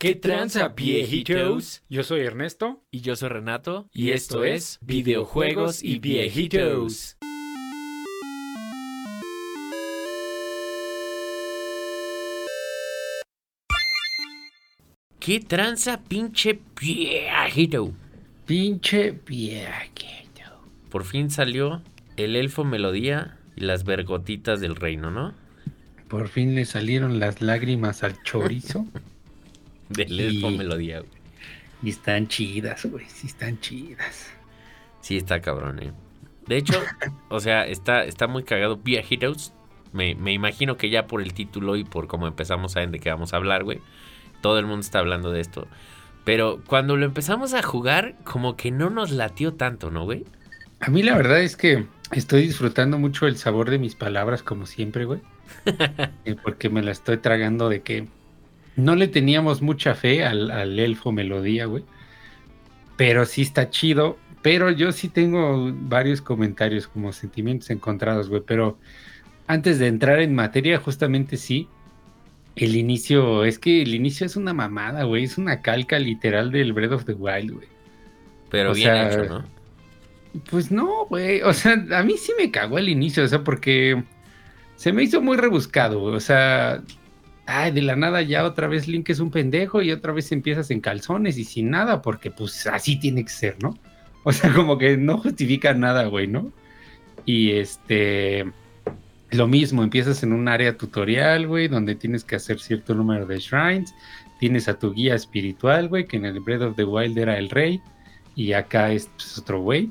¿Qué tranza, viejitos? Yo soy Ernesto. Y yo soy Renato. Y esto es Videojuegos y Viejitos. ¿Qué tranza, pinche viejito? Pinche viejito. Por fin salió el elfo melodía y las vergotitas del reino, ¿no? Por fin le salieron las lágrimas al chorizo. Del elfo melodía, güey. Y están chidas, güey. Sí, están chidas. Sí, está cabrón, eh. De hecho, o sea, está, está muy cagado. Via Heroes. Me, me imagino que ya por el título y por cómo empezamos a ver de qué vamos a hablar, güey. Todo el mundo está hablando de esto. Pero cuando lo empezamos a jugar, como que no nos latió tanto, ¿no, güey? A mí la verdad es que estoy disfrutando mucho el sabor de mis palabras, como siempre, güey. Eh, porque me la estoy tragando de que no le teníamos mucha fe al, elfo melodía, güey. Pero sí está chido. Pero yo sí tengo varios comentarios como sentimientos encontrados, güey. Pero antes de entrar en materia, justamente sí. El inicio, es que el inicio es una mamada, güey. Es una calca literal del Breath of the Wild, güey. Pero bien hecho, ¿no? Pues no, güey. O sea, a mí sí me cagó el inicio, o sea, porque se me hizo muy rebuscado, güey. O sea, ay, de la nada ya otra vez Link es un pendejo y otra vez empiezas en calzones y sin nada, porque pues así tiene que ser, ¿no? O sea, como que no justifica nada, güey, ¿no? Y este, lo mismo, empiezas en un área tutorial, güey, donde tienes que hacer cierto número de shrines. Tienes a tu guía espiritual, güey, que en el Breath of the Wild era el rey. Y acá es pues, otro güey.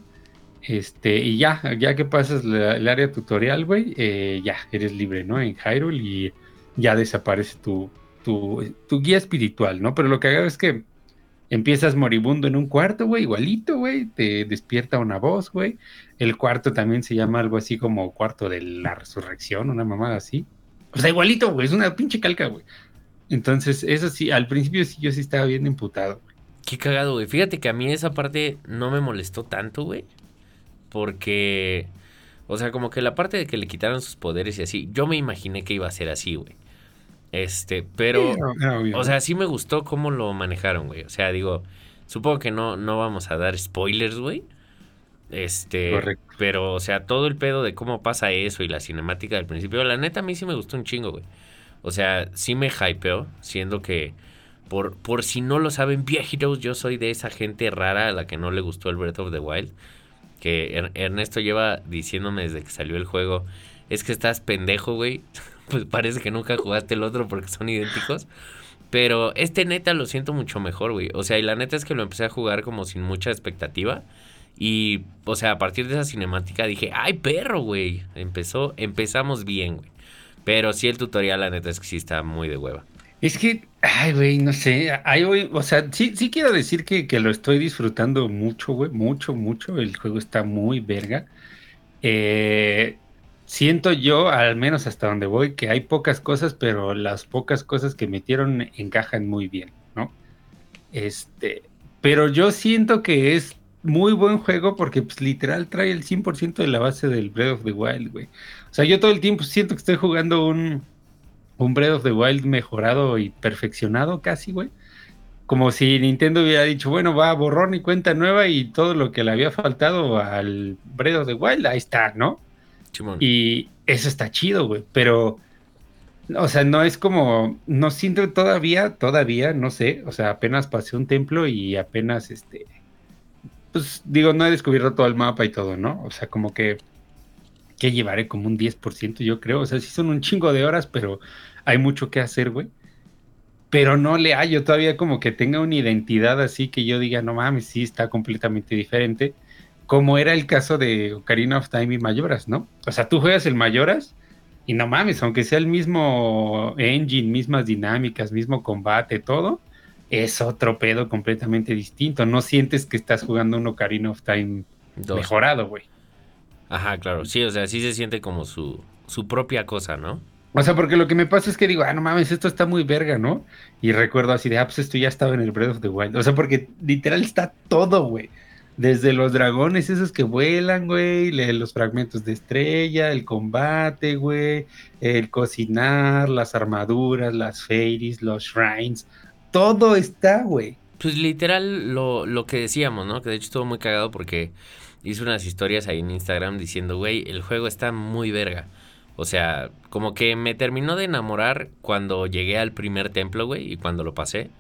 Este, y ya, ya que pasas el área tutorial, güey, eh, ya eres libre, ¿no? En Hyrule y ya desaparece tu, tu, tu, guía espiritual, ¿no? Pero lo que hago es que empiezas moribundo en un cuarto, güey, igualito, güey, te despierta una voz, güey. El cuarto también se llama algo así como cuarto de la resurrección, una mamada así. O sea, igualito, güey, es una pinche calca, güey. Entonces, eso sí, al principio sí yo sí estaba bien imputado. Qué cagado, güey. Fíjate que a mí esa parte no me molestó tanto, güey. Porque, o sea, como que la parte de que le quitaron sus poderes y así, yo me imaginé que iba a ser así, güey. Este, pero, o sea, sí me gustó cómo lo manejaron, güey. O sea, digo, supongo que no, no vamos a dar spoilers, güey. Este, Correcto. pero, o sea, todo el pedo de cómo pasa eso y la cinemática del principio, la neta a mí sí me gustó un chingo, güey. O sea, sí me hypeó, siendo que, por, por si no lo saben, viejitos, yo soy de esa gente rara a la que no le gustó el Breath of the Wild. Que Ernesto lleva diciéndome desde que salió el juego, es que estás pendejo, güey. pues parece que nunca jugaste el otro porque son idénticos. Pero este neta lo siento mucho mejor, güey. O sea, y la neta es que lo empecé a jugar como sin mucha expectativa. Y, o sea, a partir de esa cinemática dije, ¡ay, perro, güey! Empezó, empezamos bien, güey. Pero sí, el tutorial, la neta es que sí está muy de hueva. Es que, ay, güey, no sé. Ay, o sea, sí, sí quiero decir que, que lo estoy disfrutando mucho, güey. Mucho, mucho. El juego está muy verga. Eh, siento yo, al menos hasta donde voy, que hay pocas cosas, pero las pocas cosas que metieron encajan muy bien, ¿no? Este, pero yo siento que es muy buen juego porque pues literal trae el 100% de la base del Breath of the Wild, güey. O sea, yo todo el tiempo siento que estoy jugando un, un Breath of the Wild mejorado y perfeccionado casi, güey. Como si Nintendo hubiera dicho, bueno, va a borrón y cuenta nueva y todo lo que le había faltado al Breath of the Wild, ahí está, ¿no? Y eso está chido, güey. Pero, o sea, no es como, no siento todavía, todavía, no sé. O sea, apenas pasé un templo y apenas, este, pues digo, no he descubierto todo el mapa y todo, ¿no? O sea, como que, que llevaré como un 10%, yo creo. O sea, sí son un chingo de horas, pero hay mucho que hacer, güey. Pero no le hallo todavía como que tenga una identidad así que yo diga, no mames, sí está completamente diferente como era el caso de Ocarina of Time y Mayoras, ¿no? O sea, tú juegas el Mayoras y no mames, aunque sea el mismo engine, mismas dinámicas, mismo combate, todo, es otro pedo completamente distinto. No sientes que estás jugando un Ocarina of Time mejorado, güey. Ajá, claro. Sí, o sea, sí se siente como su, su propia cosa, ¿no? O sea, porque lo que me pasa es que digo, ah, no mames, esto está muy verga, ¿no? Y recuerdo así de, ah, pues esto ya estaba en el Breath of the Wild. O sea, porque literal está todo, güey. Desde los dragones esos que vuelan, güey, los fragmentos de estrella, el combate, güey, el cocinar, las armaduras, las fairies, los shrines, todo está, güey. Pues literal lo, lo que decíamos, ¿no? Que de hecho estuvo muy cagado porque hice unas historias ahí en Instagram diciendo, güey, el juego está muy verga. O sea, como que me terminó de enamorar cuando llegué al primer templo, güey, y cuando lo pasé.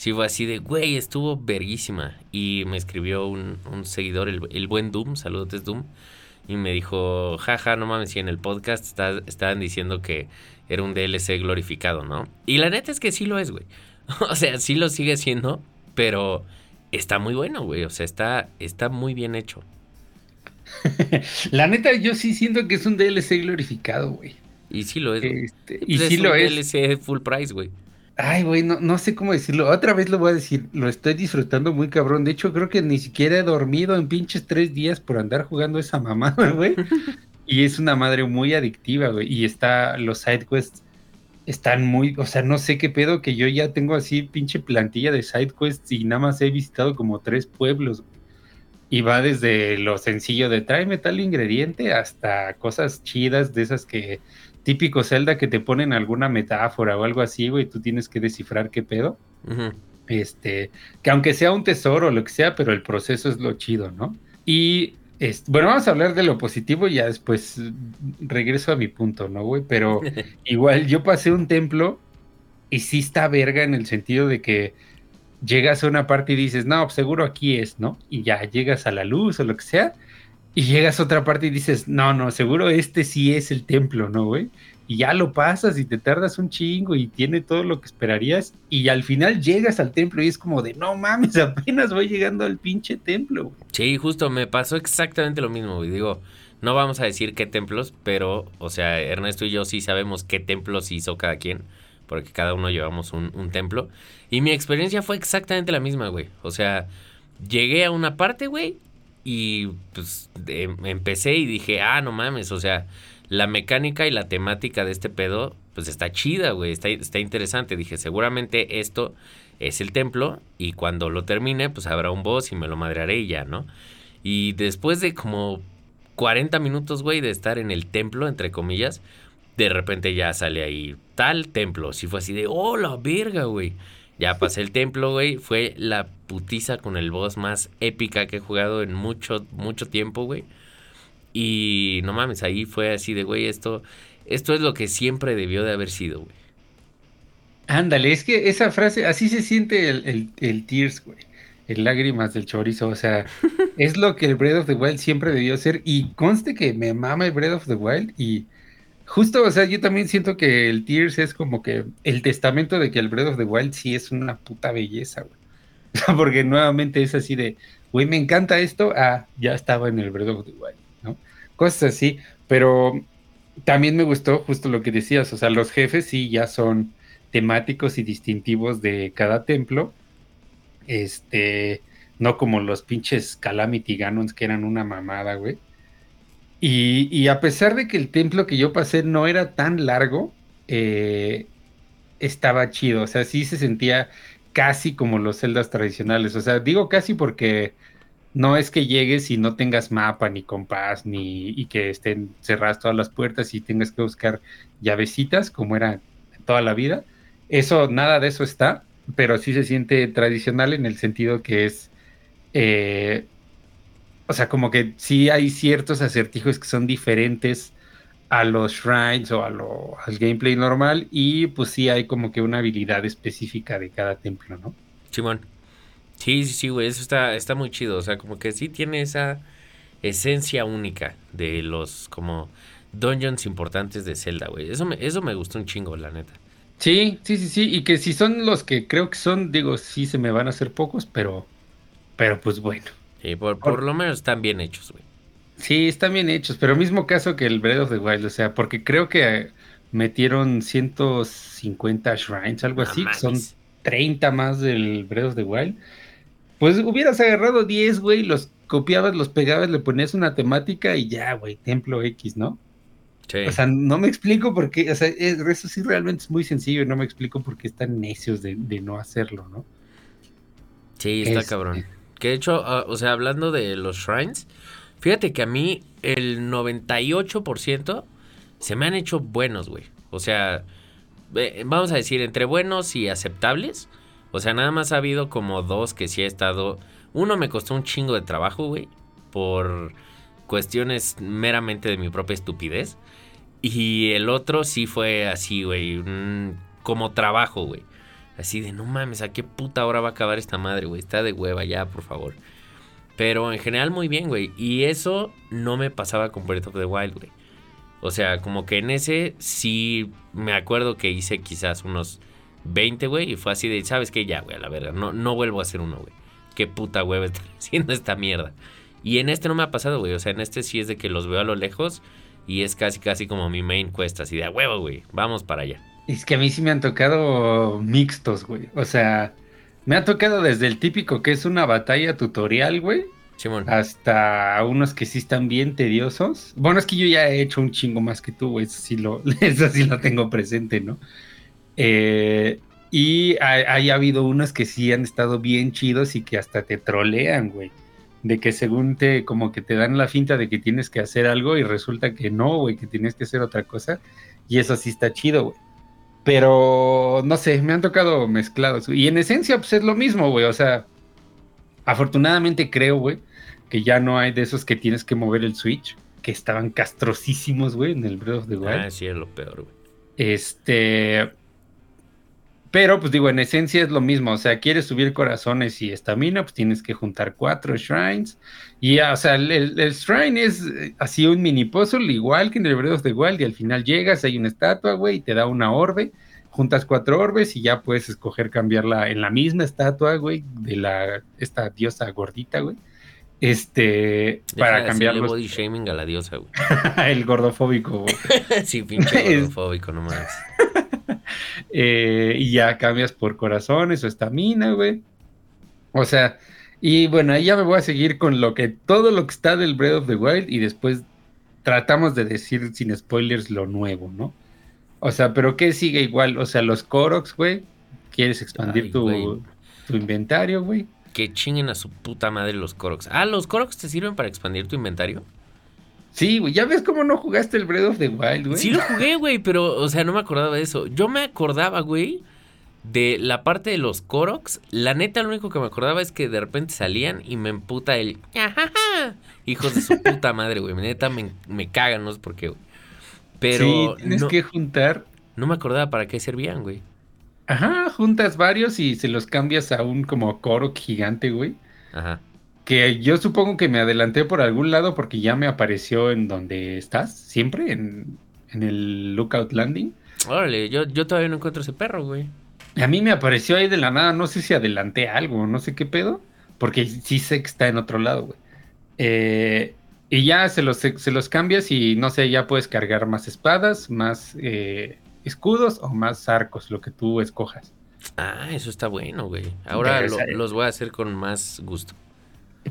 Sí fue así de, güey, estuvo verguísima. Y me escribió un, un seguidor, el, el, buen Doom, saludos Doom. Y me dijo, jaja, no mames, si en el podcast está, estaban diciendo que era un DLC glorificado, ¿no? Y la neta es que sí lo es, güey. o sea, sí lo sigue siendo, pero está muy bueno, güey. O sea, está, está muy bien hecho. la neta, yo sí siento que es un DLC glorificado, güey. Y sí lo es. Este, y sí lo es. DLC full price, güey. Ay, güey, no, no sé cómo decirlo. Otra vez lo voy a decir. Lo estoy disfrutando muy cabrón. De hecho, creo que ni siquiera he dormido en pinches tres días por andar jugando esa mamada, güey. y es una madre muy adictiva, güey. Y está, los sidequests están muy, o sea, no sé qué pedo que yo ya tengo así pinche plantilla de sidequests y nada más he visitado como tres pueblos. Y va desde lo sencillo de tráeme tal ingrediente hasta cosas chidas de esas que típico Zelda que te ponen alguna metáfora o algo así, güey, tú tienes que descifrar qué pedo. Este, que aunque sea un tesoro o lo que sea, pero el proceso es lo chido, ¿no? Y bueno, vamos a hablar de lo positivo y ya después regreso a mi punto, ¿no, güey? Pero igual yo pasé un templo y sí está verga en el sentido de que llegas a una parte y dices, no, pues seguro aquí es, ¿no? Y ya llegas a la luz o lo que sea, y llegas a otra parte y dices, no, no, seguro este sí es el templo, ¿no, güey? Y ya lo pasas y te tardas un chingo y tiene todo lo que esperarías, y al final llegas al templo y es como de, no mames, apenas voy llegando al pinche templo. Sí, justo, me pasó exactamente lo mismo, güey. Digo, no vamos a decir qué templos, pero, o sea, Ernesto y yo sí sabemos qué templos hizo cada quien porque cada uno llevamos un, templo. Y mi experiencia fue exactamente la misma, güey. O sea, llegué a una parte, güey, y pues empecé y dije, ah, no mames, o sea, la mecánica y la temática de este pedo, pues está chida, güey, está, está interesante. Dije, seguramente esto es el templo y cuando lo termine, pues habrá un boss y me lo madrearé y ya, ¿no? Y después de como 40 minutos, güey, de estar en el templo, entre comillas, de repente ya sale ahí tal templo. Si fue así de, oh, la verga, güey. Ya pasé el templo, güey. Fue la putiza con el boss más épica que he jugado en mucho, mucho tiempo, güey. Y no mames, ahí fue así de, güey, esto, esto es lo que siempre debió de haber sido, güey. Ándale, es que esa frase, así se siente el, el, el Tears, güey. El lágrimas del chorizo, o sea, es lo que el Breath of the Wild siempre debió ser. Y conste que me mama el Breath of the Wild y Justo, o sea, yo también siento que el Tears es como que el testamento de que el Breath of the Wild sí es una puta belleza, güey. Porque nuevamente es así de, güey, me encanta esto, ah, ya estaba en el Breath of the Wild, ¿no? Cosas así, pero también me gustó justo lo que decías, o sea, los jefes sí ya son temáticos y distintivos de cada templo, este, no como los pinches Calamity Ganons que eran una mamada, güey. Y, a pesar de que el templo que yo pasé no era tan largo, eh, estaba chido. O sea, sí se sentía casi como los celdas tradicionales. O sea, digo casi porque no es que llegues y no tengas mapa ni compás ni y que estén cerradas todas las puertas y tengas que buscar llavecitas como era toda la vida. Eso, nada de eso está, pero sí se siente tradicional en el sentido que es eh, o sea, como que sí hay ciertos acertijos que son diferentes a los shrines o a lo, al gameplay normal y pues sí hay como que una habilidad específica de cada templo, ¿no? Simón. Sí, sí, sí, güey, eso está, está muy chido, o sea, como que sí tiene esa esencia única de los como dungeons importantes de Zelda, güey. Eso me, eso me gustó un chingo, la neta. Sí, sí, sí, sí, y que si son los que creo que son, digo, sí se me van a hacer pocos, pero, pero pues bueno. Sí, por, lo menos están bien hechos, güey. Sí, están bien hechos, pero mismo caso que el Breath of the Wild, o sea, porque creo que metieron 150 shrines, algo así, que son 30 más del Breath of the Wild. Pues hubieras agarrado 10, güey, los copiabas, los pegabas, le ponías una temática y ya, güey, templo X, ¿no? Sí. O sea, no me explico por qué, o sea, eso sí realmente es muy sencillo y no me explico por qué están necios de, no hacerlo, ¿no? Sí, está este, cabrón. Que de hecho, ah, o sea, hablando de los shrines, fíjate que a mí el 98% se me han hecho buenos, güey. O sea, vamos a decir, entre buenos y aceptables, O sea, nada más ha habido como dos que sí ha estado. Uno me costó un chingo de trabajo, güey. Por cuestiones meramente de mi propia estupidez. Y el otro sí fue así, güey. Como trabajo, güey. Así de, no mames, ¿a qué puta hora va a acabar esta madre, güey? Está de hueva ya, por favor. Pero en general muy bien, güey. Y eso no me pasaba con Breath of the Wild, güey. O sea, como que en ese sí me acuerdo que hice quizás unos 20, güey. Y fue así de, ¿sabes qué? Ya, güey, a la verga. No, no vuelvo a hacer uno, güey. Qué puta hueva estoy haciendo esta mierda. Y en este no me ha pasado, güey. O sea, en este sí es de que los veo a lo lejos. Y es casi, casi como mi main quest. Así de, huevo, güey. Vamos para allá. Es que a mí sí me han tocado mixtos, güey. O sea, me ha tocado desde el típico que es una batalla tutorial, güey. Simón. Hasta unos que sí están bien tediosos. Bueno, es que yo ya he hecho un chingo más que tú, güey. Eso sí lo, eso sí lo tengo presente, ¿no? Eh, y hay, habido unos que sí han estado bien chidos y que hasta te trolean, güey. De que según te, como que te dan la finta de que tienes que hacer algo y resulta que no, güey, que tienes que hacer otra cosa. Y eso sí está chido, güey. Pero no sé, me han tocado mezclados. Y en esencia, pues es lo mismo, güey. O sea, afortunadamente creo, güey, que ya no hay de esos que tienes que mover el switch, que estaban castrosísimos, güey, en el Breath of the Wild. Ah, sí, es lo peor, güey. Este. Pero, pues digo, en esencia es lo mismo. O sea, quieres subir corazones y estamina, pues tienes que juntar cuatro shrines. Y ya, o sea, el, el, shrine es eh, así un mini puzzle, igual que en el Breath of the Wild. Y al final llegas, hay una estatua, güey, y te da una orbe. Juntas cuatro orbes y ya puedes escoger cambiarla en la misma estatua, güey, de la esta diosa gordita, güey. Este, para cambiar los... body shaming a la diosa, güey. el gordofóbico, güey. sí, pinche gordofóbico nomás. Eh, y ya cambias por corazones o estamina, güey. O sea, y bueno, ahí ya me voy a seguir con lo que, todo lo que está del Breath of the Wild y después tratamos de decir sin spoilers lo nuevo, ¿no? O sea, pero ¿qué sigue igual? O sea, los Koroks, güey. ¿Quieres expandir tu, tu, inventario, güey? Que chinguen a su puta madre los Koroks. Ah, ¿los Koroks te sirven para expandir tu inventario? Sí, güey, ya ves cómo no jugaste el Breath of the Wild, güey. Sí lo jugué, güey, pero, o sea, no me acordaba de eso. Yo me acordaba, güey, de la parte de los Koroks. La neta, lo único que me acordaba es que de repente salían y me emputa el... Hijos de su puta madre, güey. Neta, me, me cagan, no sé por qué, güey. Pero... Sí, tienes que juntar... No me acordaba para qué servían, güey. Ajá, juntas varios y se los cambias a un como Korok gigante, güey. Ajá que yo supongo que me adelanté por algún lado porque ya me apareció en donde estás, siempre, en, el Lookout Landing. Órale, yo, yo todavía no encuentro ese perro, güey. A mí me apareció ahí de la nada, no sé si adelanté algo, no sé qué pedo, porque sí sé que está en otro lado, güey. Eh, y ya se los, se los cambias y no sé, ya puedes cargar más espadas, más eh, escudos o más arcos, lo que tú escojas. Ah, eso está bueno, güey. Ahora los voy a hacer con más gusto.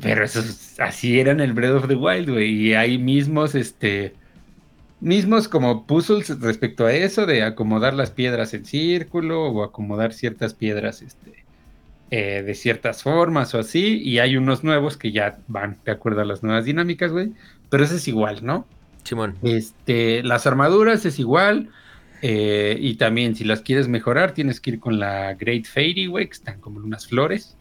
Pero eso así era en el Breath of the Wild, güey. Y hay mismos, este. Mismos como puzzles respecto a eso, de acomodar las piedras en círculo o acomodar ciertas piedras este, eh, de ciertas formas o así. Y hay unos nuevos que ya van de acuerdo a las nuevas dinámicas, güey. Pero eso es igual, ¿no? Simón. Este, las armaduras es igual. Eh, y también, si las quieres mejorar, tienes que ir con la Great Fairy, güey, que están como unas flores.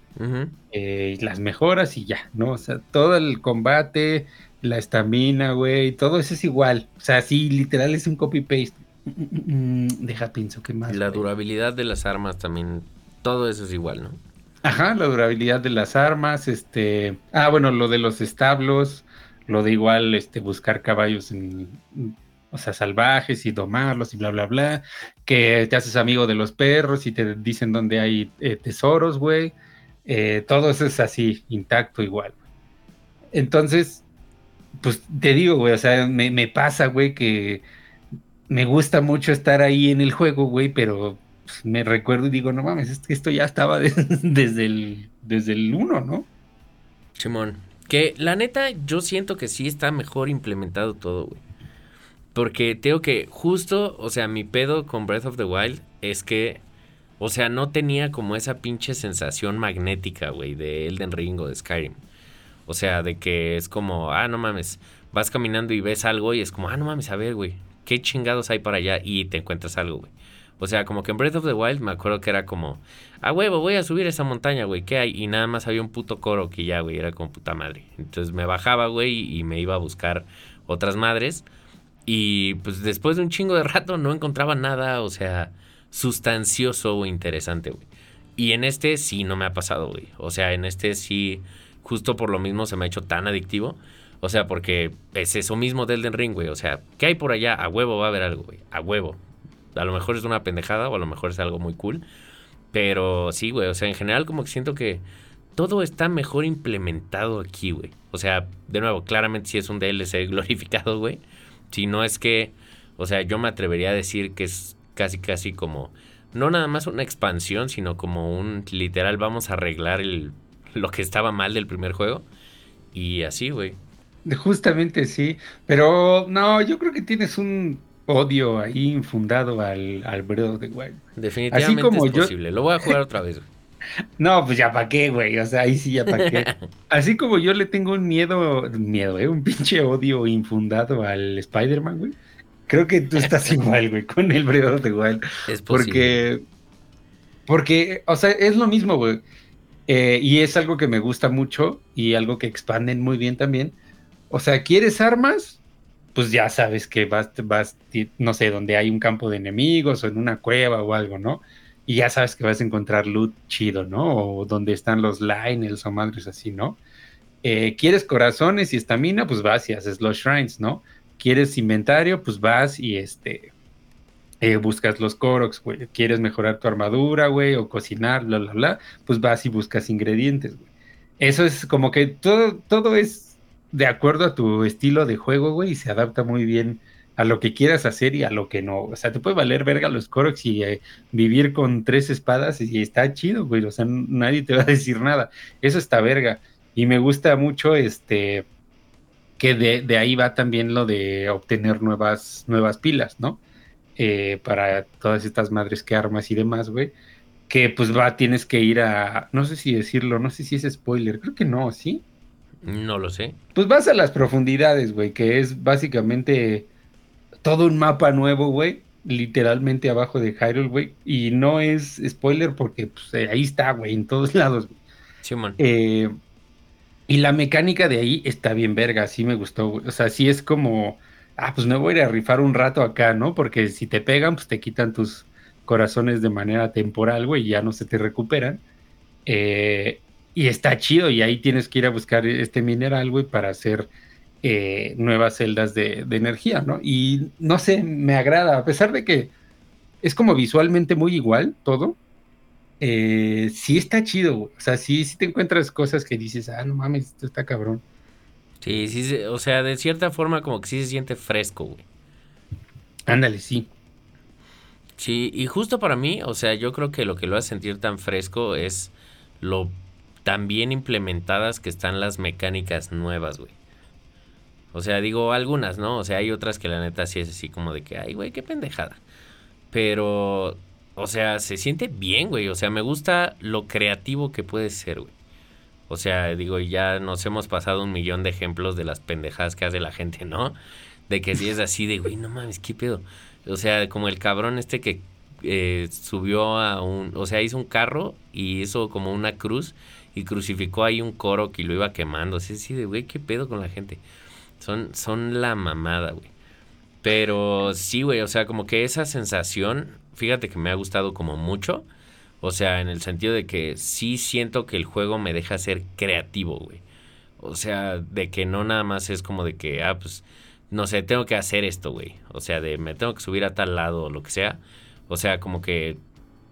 Eh, las mejoras y ya, ¿no? O sea, todo el combate, la estamina, güey, todo eso es igual. O sea, sí, literal es un copy-paste. Mm, deja pienso que más. La durabilidad de las armas también, todo eso es igual, ¿no? Ajá, la durabilidad de las armas, este... Ah, bueno, lo de los establos, lo de igual, este, buscar caballos en... O sea, salvajes y domarlos y bla, bla, bla. Que te haces amigo de los perros y te dicen dónde hay eh, tesoros, güey. Eh, todo eso es así, intacto igual. Entonces, pues te digo, güey, o sea, me, pasa, güey, que me gusta mucho estar ahí en el juego, güey, pero pues, me recuerdo y digo, no mames, esto ya estaba desde el desde el 1, ¿no? Simón, que la neta yo siento que sí está mejor implementado todo, güey. Porque tengo que justo, o sea, mi pedo con Breath of the Wild es que o sea, no tenía como esa pinche sensación magnética, güey, de Elden Ring o de Skyrim. O sea, de que es como, ah, no mames, vas caminando y ves algo y es como, ah, no mames, a ver, güey, ¿qué chingados hay para allá? Y te encuentras algo, güey. O sea, como que en Breath of the Wild me acuerdo que era como, a huevo, voy a subir esa montaña, güey, ¿qué hay? Y nada más había un puto coro que ya, güey, era como puta madre. Entonces me bajaba, güey, y me iba a buscar otras madres. Y pues después de un chingo de rato no encontraba nada, o sea, sustancioso o interesante, güey. Y en este sí no me ha pasado, güey. O sea, en este sí, justo por lo mismo se me ha hecho tan adictivo. O sea, porque es eso mismo del Elden Ring, güey. O sea, ¿qué hay por allá? A huevo va a haber algo, güey. A huevo. A lo mejor es una pendejada o a lo mejor es algo muy cool. Pero sí, güey. O sea, en general como que siento que todo está mejor implementado aquí, güey. O sea, de nuevo, claramente sí es un DLC glorificado, güey. Si no es que, o sea, yo me atrevería a decir que es casi, casi como no nada más una expansión, sino como un literal vamos a arreglar el, lo que estaba mal del primer juego. Y así, güey. Justamente sí, pero no, yo creo que tienes un odio ahí infundado al, al Breath of the Wild. Definitivamente como es posible, lo voy a jugar otra vez. No, pues ya para qué, güey, o sea, ahí sí ya para qué. Así como yo le tengo un miedo, miedo, ¿eh? un pinche odio infundado al Spider-Man, güey Creo que tú estás igual, güey, con el Breath Wild. Es posible. Porque, porque, o sea, es lo mismo, güey. Eh, y es algo que me gusta mucho y algo que expanden muy bien también. O sea, ¿quieres armas? Pues ya sabes que vas, vas, no sé, donde hay un campo de enemigos o en una cueva o algo, ¿no? Y ya sabes que vas a encontrar loot chido, ¿no? O donde están los liners o madres así, ¿no? Eh, ¿Quieres corazones y estamina? Pues vas y haces los shrines, ¿no? Quieres inventario, pues vas y este eh, buscas los Koroks, güey. Quieres mejorar tu armadura, güey, o cocinar, bla, bla, bla, pues vas y buscas ingredientes, güey. Eso es como que todo, todo es de acuerdo a tu estilo de juego, güey, y se adapta muy bien a lo que quieras hacer y a lo que no. O sea, te puede valer verga los Koroks y eh, vivir con tres espadas y está chido, güey. O sea, nadie te va a decir nada. Eso está verga. Y me gusta mucho este que de, ahí va también lo de obtener nuevas, nuevas pilas, ¿no? Eh, para todas estas madres que armas y demás, güey. Que pues va, tienes que ir a, no sé si decirlo, no sé si es spoiler, creo que no, ¿sí? No lo sé. Pues vas a las profundidades, güey, que es básicamente todo un mapa nuevo, güey, literalmente abajo de Hyrule, güey, y no es spoiler porque pues, ahí está, güey, en todos lados, güey. Sí, man. Eh, y la mecánica de ahí está bien verga, sí me gustó. O sea, sí es como, ah, pues me voy a ir a rifar un rato acá, ¿no? Porque si te pegan, pues te quitan tus corazones de manera temporal, güey, y ya no se te recuperan. Eh, y está chido, y ahí tienes que ir a buscar este mineral, güey, para hacer eh, nuevas celdas de, de energía, ¿no? Y no sé, me agrada, a pesar de que es como visualmente muy igual todo, eh, sí está chido, O sea, sí, sí te encuentras cosas que dices, ah, no mames, esto está cabrón. Sí, sí, o sea, de cierta forma como que sí se siente fresco, güey. Ándale, sí. Sí, y justo para mí, o sea, yo creo que lo que lo hace sentir tan fresco es lo tan bien implementadas que están las mecánicas nuevas, güey. O sea, digo algunas, ¿no? O sea, hay otras que la neta sí es así como de que, ay, güey, qué pendejada. Pero o sea, se siente bien, güey. O sea, me gusta lo creativo que puede ser, güey. O sea, digo, ya nos hemos pasado un millón de ejemplos de las pendejadas que hace la gente, ¿no? De que si es así de, güey, no mames, ¿qué pedo? O sea, como el cabrón este que eh, subió a un, o sea, hizo un carro y hizo como una cruz y crucificó ahí un coro que lo iba quemando. Así, así de, güey, ¿qué pedo con la gente? Son, son la mamada, güey. Pero sí, güey, o sea, como que esa sensación fíjate que me ha gustado como mucho. O sea, en el sentido de que sí siento que el juego me deja ser creativo, güey. O sea, de que no nada más es como de que, ah, pues, no sé, tengo que hacer esto, güey. O sea, de me tengo que subir a tal lado o lo que sea. O sea, como que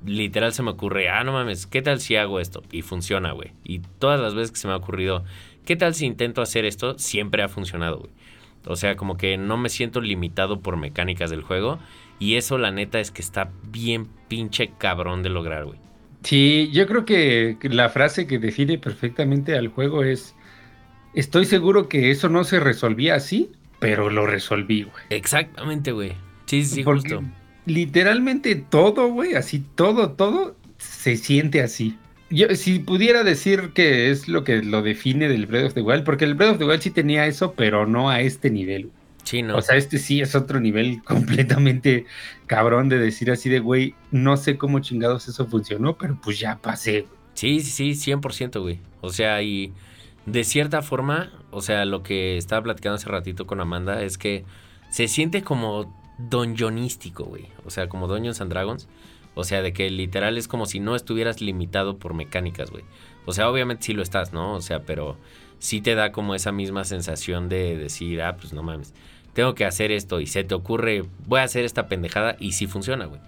literal se me ocurre, ah, no mames, ¿qué tal si hago esto? Y funciona, güey. Y todas las veces que se me ha ocurrido, ¿qué tal si intento hacer esto? Siempre ha funcionado, güey. O sea, como que no me siento limitado por mecánicas del juego y eso, la neta, es que está bien pinche cabrón de lograr, güey. Sí, yo creo que la frase que define perfectamente al juego es: Estoy seguro que eso no se resolvía así, pero lo resolví, güey. Exactamente, güey. Sí, sí, justo. Literalmente todo, güey, así todo, todo se siente así. Yo, si pudiera decir que es lo que lo define del Breath of the Wild, porque el Breath of the Wild sí tenía eso, pero no a este nivel. Sí, no. O sea, este sí es otro nivel completamente cabrón de decir así de, güey, no sé cómo chingados eso funcionó, pero pues ya pasé. Sí, sí, sí, 100%, güey. O sea, y de cierta forma, o sea, lo que estaba platicando hace ratito con Amanda es que se siente como donjonístico, güey. O sea, como Dungeons and Dragons. O sea, de que literal es como si no estuvieras limitado por mecánicas, güey. O sea, obviamente sí lo estás, ¿no? O sea, pero sí te da como esa misma sensación de decir, ah, pues no mames, tengo que hacer esto y se te ocurre, voy a hacer esta pendejada y sí funciona, güey.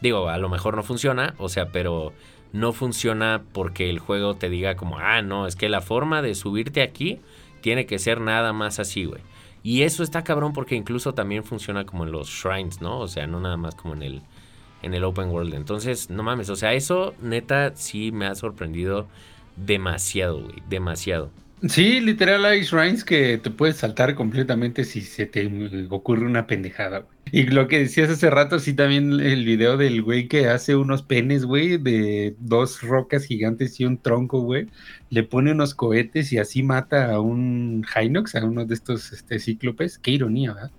Digo, a lo mejor no funciona, o sea, pero no funciona porque el juego te diga como, ah, no, es que la forma de subirte aquí tiene que ser nada más así, güey. Y eso está cabrón porque incluso también funciona como en los shrines, ¿no? O sea, no nada más como en el, en el open world. Entonces, no mames, o sea, eso neta sí me ha sorprendido demasiado, güey, demasiado. Sí, literal hay shrines que te puedes saltar completamente si se te ocurre una pendejada, güey. Y lo que decías hace rato, sí, también el video del güey que hace unos penes, güey, de dos rocas gigantes y un tronco, güey. Le pone unos cohetes y así mata a un Hinox, a uno de estos este, cíclopes. Qué ironía, ¿verdad?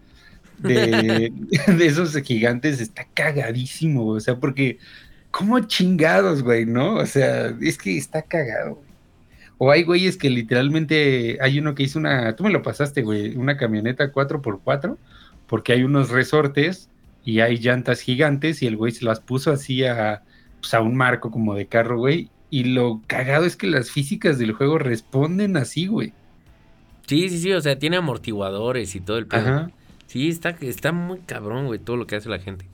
De, de esos gigantes está cagadísimo, güey. O sea, porque, ¿cómo chingados, güey, no? O sea, es que está cagado, güey. O hay güeyes que literalmente hay uno que hizo una, tú me lo pasaste, güey, una camioneta 4x4, porque hay unos resortes y hay llantas gigantes y el güey se las puso así a, pues, a un marco como de carro, güey. Y lo cagado es que las físicas del juego responden así, güey. Sí, sí, sí, o sea, tiene amortiguadores y todo el pedo. Ajá. Sí, está, está muy cabrón, güey, todo lo que hace la gente.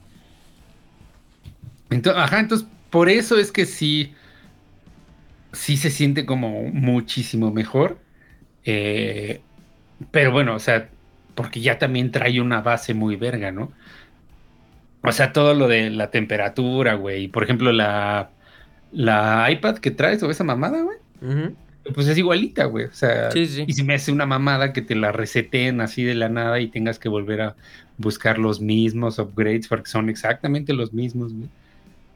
Entonces, ajá, entonces por eso es que sí sí se siente como muchísimo mejor. Eh, pero bueno, o sea, porque ya también trae una base muy verga, ¿no? O sea, todo lo de la temperatura, güey. Por ejemplo, la, la iPad que traes o esa mamada, güey. Pues es igualita, güey. O sea, y si me hace una mamada que te la reseten así de la nada y tengas que volver a buscar los mismos upgrades porque son exactamente los mismos, güey.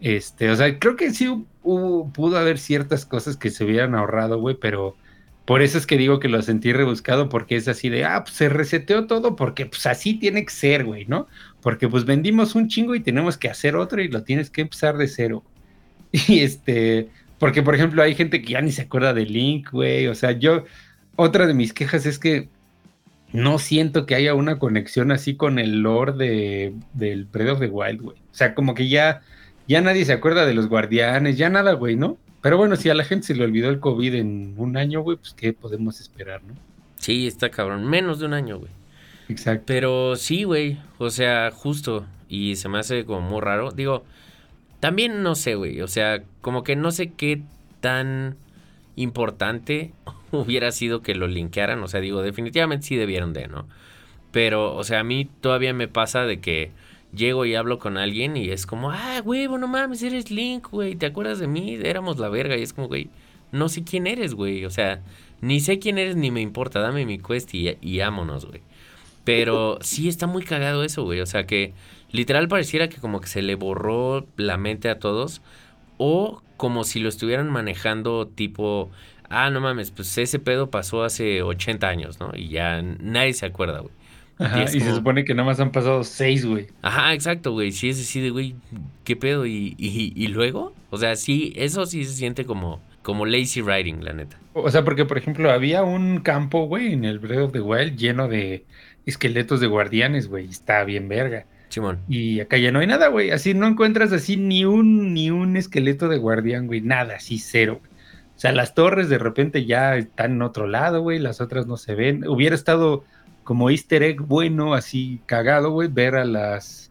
Este, o sea, creo que sí pudo haber ciertas cosas que se hubieran ahorrado, güey, pero por eso es que digo que lo sentí rebuscado, porque es así de, ah, pues se reseteó todo, porque pues así tiene que ser, güey, ¿no? Porque pues vendimos un chingo y tenemos que hacer otro y lo tienes que empezar de cero. Y este, porque por ejemplo hay gente que ya ni se acuerda de Link, güey, o sea, yo, otra de mis quejas es que no siento que haya una conexión así con el lore de, del Breath of the Wild, güey. O sea, como que ya ya nadie se acuerda de los guardianes, ya nada, güey, ¿no? Pero bueno, si a la gente se le olvidó el COVID en un año, güey, pues qué podemos esperar, ¿no? Sí, está cabrón, menos de un año, güey. Exacto. Pero sí, güey, o sea, justo, y se me hace como muy raro. Digo, también no sé, güey, o sea, como que no sé qué tan importante hubiera sido que lo linkearan, o sea, digo, definitivamente sí debieron de, ¿no? Pero, o sea, a mí todavía me pasa de que llego y hablo con alguien y es como, ah, güey, no mames, eres Link, güey, ¿te acuerdas de mí? Éramos la verga. Y es como, güey, no sé quién eres, güey. O sea, ni sé quién eres ni me importa, dame mi quest y, y ámonos, güey. Pero sí está muy cagado eso, güey. O sea que literal pareciera que como que se le borró la mente a todos. O como si lo estuvieran manejando tipo, ah, no mames, pues ese pedo pasó hace 80 años, ¿no? Y ya nadie se acuerda, güey. Ajá, y, se supone que nada más han pasado seis, güey. Ajá, exacto, güey. Sí, es así de, güey, ¿qué pedo? ¿Y, y, luego? O sea, sí, eso sí se siente como, como lazy writing, la neta. O sea, porque, por ejemplo, había un campo, güey, en el Breath of the Wild lleno de esqueletos de guardianes, güey. Está bien verga. Simón. Y acá ya no hay nada, güey. Así no encuentras así ni un, ni un esqueleto de guardián, güey. Nada, así cero. O sea, las torres de repente ya están en otro lado, güey. Las otras no se ven. Hubiera estado como easter egg bueno, así cagado, güey, ver a las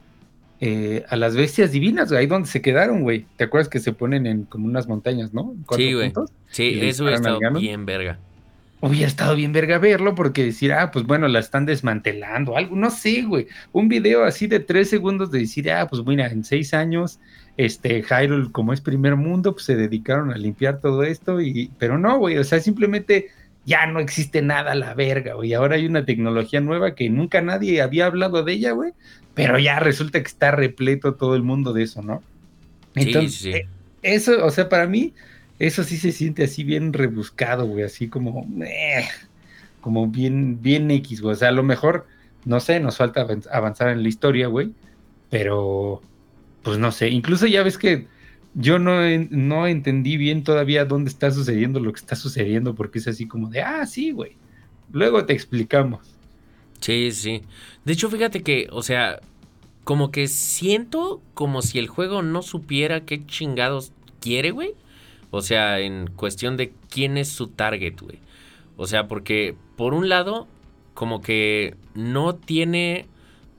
eh, a las bestias divinas, güey, ahí donde se quedaron, güey. ¿Te acuerdas que se ponen en como unas montañas, no? Sí, güey. Sí, eso hubiera estado bien verga. Hubiera estado bien verga verlo porque decir, ah, pues bueno, la están desmantelando, algo, no sé, güey. Un video así de tres segundos de decir, ah, pues mira, en seis años, este, Hyrule, como es primer mundo, pues se dedicaron a limpiar todo esto, y, pero no, güey, o sea, simplemente ya no existe nada a la verga, güey. Ahora hay una tecnología nueva que nunca nadie había hablado de ella, güey. Pero ya resulta que está repleto todo el mundo de eso, ¿no? Entonces, sí, eh, eso, o sea, para mí, eso sí se siente así bien rebuscado, güey. Así como, eh, como bien, bien X, güey. O sea, a lo mejor no sé, nos falta avanzar en la historia, güey, pero pues no sé, incluso ya ves que yo no, no entendí bien todavía dónde está sucediendo lo que está sucediendo, porque es así como de, ah, sí, güey, luego te explicamos. Sí, sí. De hecho, fíjate que, o sea, como que siento como si el juego no supiera qué chingados quiere, güey. O sea, en cuestión de quién es su target, güey. O sea, porque por un lado, como que no tiene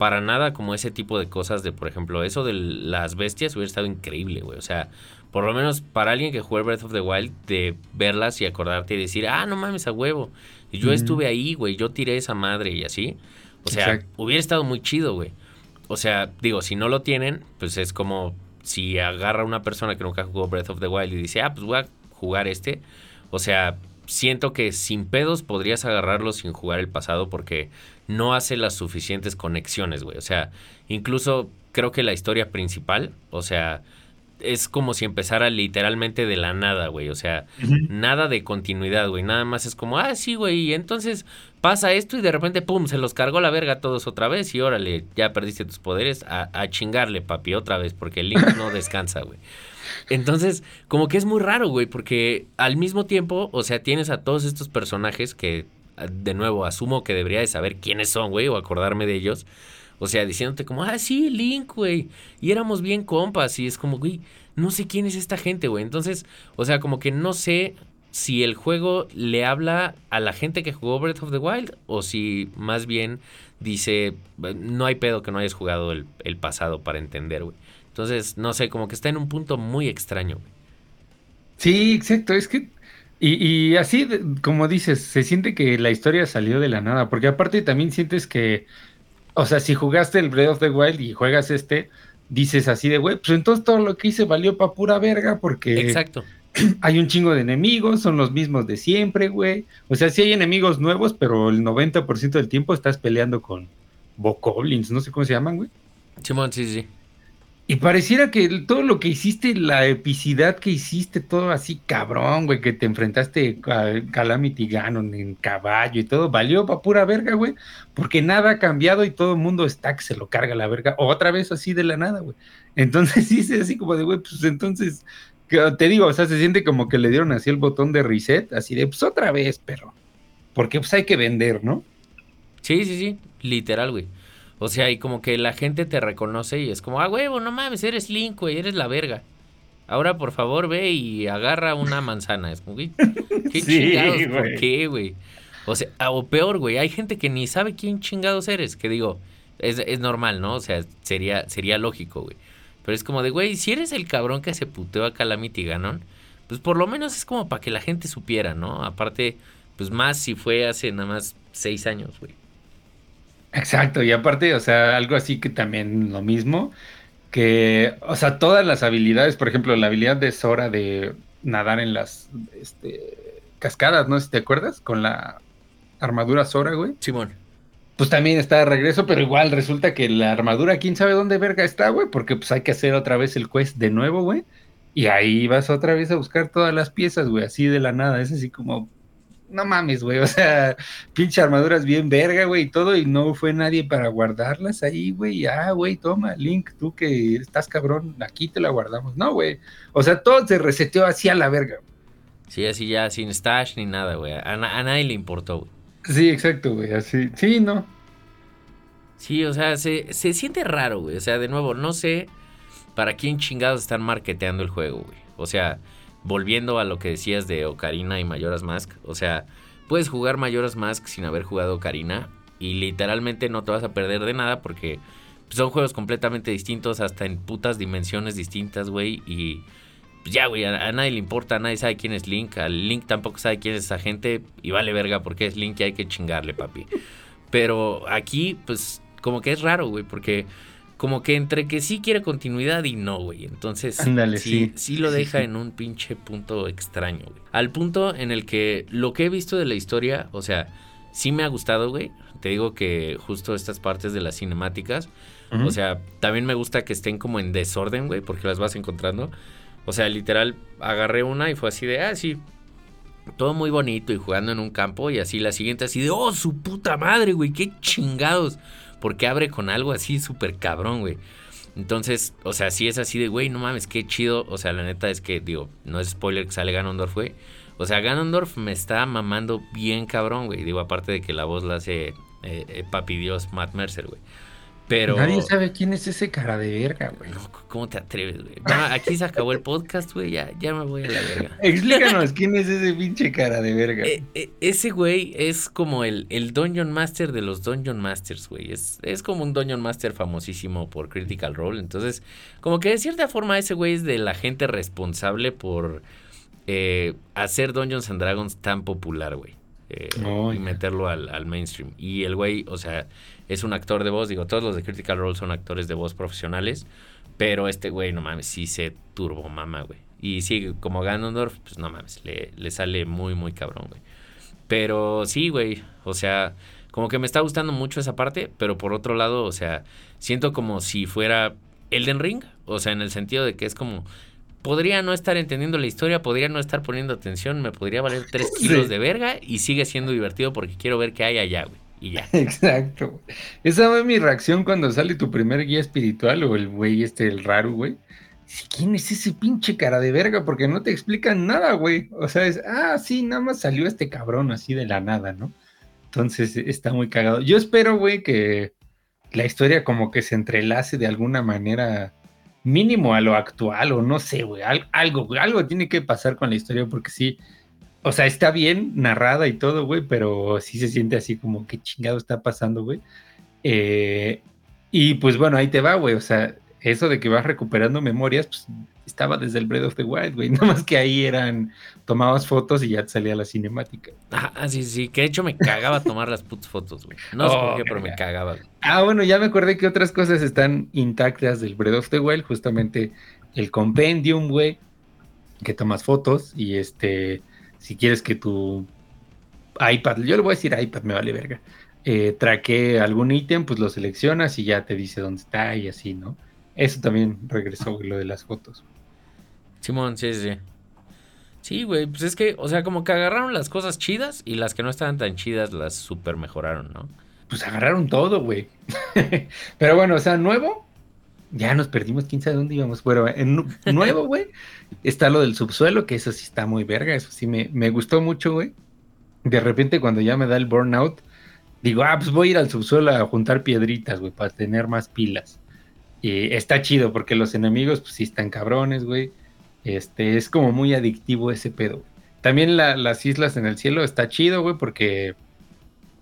para nada como ese tipo de cosas de, por ejemplo, eso de las bestias hubiera estado increíble, güey. O sea, por lo menos para alguien que juegue Breath of the Wild, de verlas y acordarte y decir, ah, no mames, a huevo. Yo estuve ahí, güey, yo tiré esa madre y así. O sea, hubiera estado muy chido, güey. O sea, digo, si no lo tienen, pues es como si agarra una persona que nunca jugó Breath of the Wild y dice, ah, pues voy a jugar este. O sea, siento que sin pedos podrías agarrarlo sin jugar el pasado porque no hace las suficientes conexiones, güey. O sea, incluso creo que la historia principal, o sea, es como si empezara literalmente de la nada, güey. O sea, nada de continuidad, güey. Nada más es como, ah, sí, güey. Y entonces pasa esto y de repente, pum, se los cargó la verga a todos otra vez. Y órale, ya perdiste tus poderes. A, a chingarle, papi, otra vez. Porque el Link no descansa, güey. Entonces, como que es muy raro, güey. Porque al mismo tiempo, o sea, tienes a todos estos personajes que, de nuevo, asumo que debería de saber quiénes son, güey. O acordarme de ellos. O sea, diciéndote como, ah, sí, Link, güey. Y éramos bien compas. Y es como, güey, no sé quién es esta gente, güey. Entonces, o sea, como que no sé si el juego le habla a la gente que jugó Breath of the Wild o si más bien dice, no hay pedo que no hayas jugado el, pasado para entender, güey. Entonces, no sé, como que está en un punto muy extraño, güey. Sí, exacto. Es que y, y, así, como dices, se siente que la historia salió de la nada, porque aparte también sientes que o sea, si jugaste el Breath of the Wild y juegas este, dices así de, güey, pues entonces todo lo que hice valió pa' pura verga porque... Exacto. Hay un chingo de enemigos, son los mismos de siempre, güey. O sea, sí hay enemigos nuevos, pero el 90% del tiempo estás peleando con Bokoblins, no sé cómo se llaman, güey. Simón, sí, sí. Y pareciera que todo lo que hiciste, la epicidad que hiciste, todo así cabrón, güey, que te enfrentaste a Calamity Ganon en caballo y todo, valió pa' pura verga, güey, porque nada ha cambiado y todo el mundo está que se lo carga la verga, otra vez así de la nada, güey. Entonces sí, así como de, güey, pues entonces, te digo, o sea, se siente como que le dieron así el botón de reset, así de, pues otra vez, pero, porque pues hay que vender, ¿no? Sí, sí, sí, literal, güey. O sea, y como que la gente te reconoce y es como, ah, huevo, no mames, eres Link, güey, eres la verga. Ahora, por favor, ve y agarra una manzana. Es como, ¿qué chingados? ¿Por qué, güey? O sea, o peor, güey, hay gente que ni sabe quién chingados eres. Que digo, es, es normal, ¿no? O sea, sería, sería lógico, güey. Pero es como de, güey, si eres el cabrón que se puteó a Calamity Ganon, pues por lo menos es como para que la gente supiera, ¿no? Aparte, pues más si fue hace nada más seis años, güey. Exacto, y aparte, o sea, algo así que también lo mismo, que, o sea, todas las habilidades, por ejemplo, la habilidad de Sora de nadar en las este, cascadas, ¿no? Si te acuerdas, con la armadura Sora, güey. Simón. Pues también está de regreso, pero igual resulta que la armadura, quién sabe dónde verga está, güey, porque pues hay que hacer otra vez el quest de nuevo, güey. Y ahí vas otra vez a buscar todas las piezas, güey, así de la nada. Es así como, no mames, güey, o sea, pinche armaduras bien verga, güey, y todo, y no fue nadie para guardarlas ahí, güey, ah, güey, toma, Link, tú que estás cabrón, aquí te la guardamos, no, güey, o sea, todo se reseteó así a la verga. Sí, así ya, sin stash ni nada, güey, a, nadie le importó, güey. Sí, exacto, güey, así, sí, no. Sí, o sea, se, se siente raro, güey, o sea, de nuevo, no sé para quién chingados están marketeando el juego, güey, o sea volviendo a lo que decías de Ocarina y Majora's Mask, o sea, puedes jugar Majora's Mask sin haber jugado Ocarina y literalmente no te vas a perder de nada porque son juegos completamente distintos, hasta en putas dimensiones distintas, güey, y pues ya, güey, a, nadie le importa, nadie sabe quién es Link, al Link tampoco sabe quién es esa gente y vale verga porque es Link y hay que chingarle, papi. Pero aquí, pues, como que es raro, güey, porque como que entre que sí quiere continuidad y no, güey. Entonces, sí, sí, lo deja en un pinche punto extraño, güey. Al punto en el que lo que he visto de la historia, o sea, sí me ha gustado, güey. Te digo que justo estas partes de las cinemáticas, o sea, también me gusta que estén como en desorden, güey, porque las vas encontrando. O sea, literal, agarré una y fue así de, ah, sí, todo muy bonito y jugando en un campo y así la siguiente así de, oh, su puta madre, güey, qué chingados. Porque abre con algo así súper cabrón, güey. Entonces, o sea, si es así de, güey, no mames, qué chido. O sea, la neta es que, digo, no es spoiler que sale Ganondorf, güey. O sea, Ganondorf me está mamando bien cabrón, güey. Digo, aparte de que la voz la hace eh, eh, Papi Dios Matt Mercer, güey. Pero... Nadie sabe quién es ese cara de verga, güey. ¿Cómo te atreves, güey? aquí se acabó el podcast, güey. Ya, ya me voy a la verga. Explícanos quién es ese pinche cara de verga. Eh, ese güey es como el, el Dungeon Master de los Dungeon Masters, güey. Es, es como un Dungeon Master famosísimo por Critical Role. Entonces, como que de cierta forma ese güey es de la gente responsable por eh, hacer Dungeons and Dragons tan popular, güey. Eh, y meterlo al, mainstream. Y el güey, o sea, es un actor de voz. Digo, todos los de Critical Role son actores de voz profesionales. Pero este güey, no mames, sí se turbo mama, güey. Y sí, como Ganondorf, pues no mames, le, le sale muy, muy cabrón, güey. Pero sí, güey, o sea, como que me está gustando mucho esa parte, pero por otro lado, o sea, siento como si fuera Elden Ring, o sea, en el sentido de que es como podría no estar entendiendo la historia, podría no estar poniendo atención, me podría valer tres kilos de verga y sigue siendo divertido porque quiero ver qué hay allá, güey. Y ya. Exacto. Esa fue mi reacción cuando sale tu primer guía espiritual o el güey este, el raro, güey. ¿Quién es ese pinche cara de verga? Porque no te explican nada, güey. O sea, es, ah, sí, nada más salió este cabrón así de la nada, ¿no? Entonces está muy cagado. Yo espero, güey, que la historia como que se entrelace de alguna manera mínimo a lo actual, o no sé, güey, algo, algo tiene que pasar con la historia, porque sí, o sea, está bien narrada y todo, güey, pero sí se siente así como, ¿qué chingado está pasando, güey? Eh, y pues bueno, ahí te va, güey, o sea, eso de que vas recuperando memorias, pues estaba desde el Breath of the Wild, güey. Nada más que ahí eran, tomabas fotos y ya te salía la cinemática. Ah, sí, sí, que de hecho me cagaba tomar las putas fotos, güey. No sé por oh, qué, pero me cagaba. Ah, bueno, ya me acordé que otras cosas están intactas del Breath of the Wild, justamente el compendium, güey, que tomas fotos y este, si quieres que tu iPad, yo le voy a decir iPad, me vale verga, eh, traque algún ítem, pues lo seleccionas y ya te dice dónde está y así, ¿no? Eso también regresó, lo de las fotos. Simón, sí, sí. Sí, güey, pues es que, o sea, como que agarraron las cosas chidas y las que no estaban tan chidas las super mejoraron, ¿no? Pues agarraron todo, güey. Pero bueno, o sea, nuevo, ya nos perdimos, quién sabe dónde íbamos. Pero en nuevo, güey, está lo del subsuelo, que eso sí está muy verga, eso sí me, me gustó mucho, güey. De repente, cuando ya me da el burnout, digo, ah, pues voy a ir al subsuelo a juntar piedritas, güey, para tener más pilas. Y está chido porque los enemigos, pues sí están cabrones, güey. Este, es como muy adictivo ese pedo. También las islas en el cielo está chido, güey, porque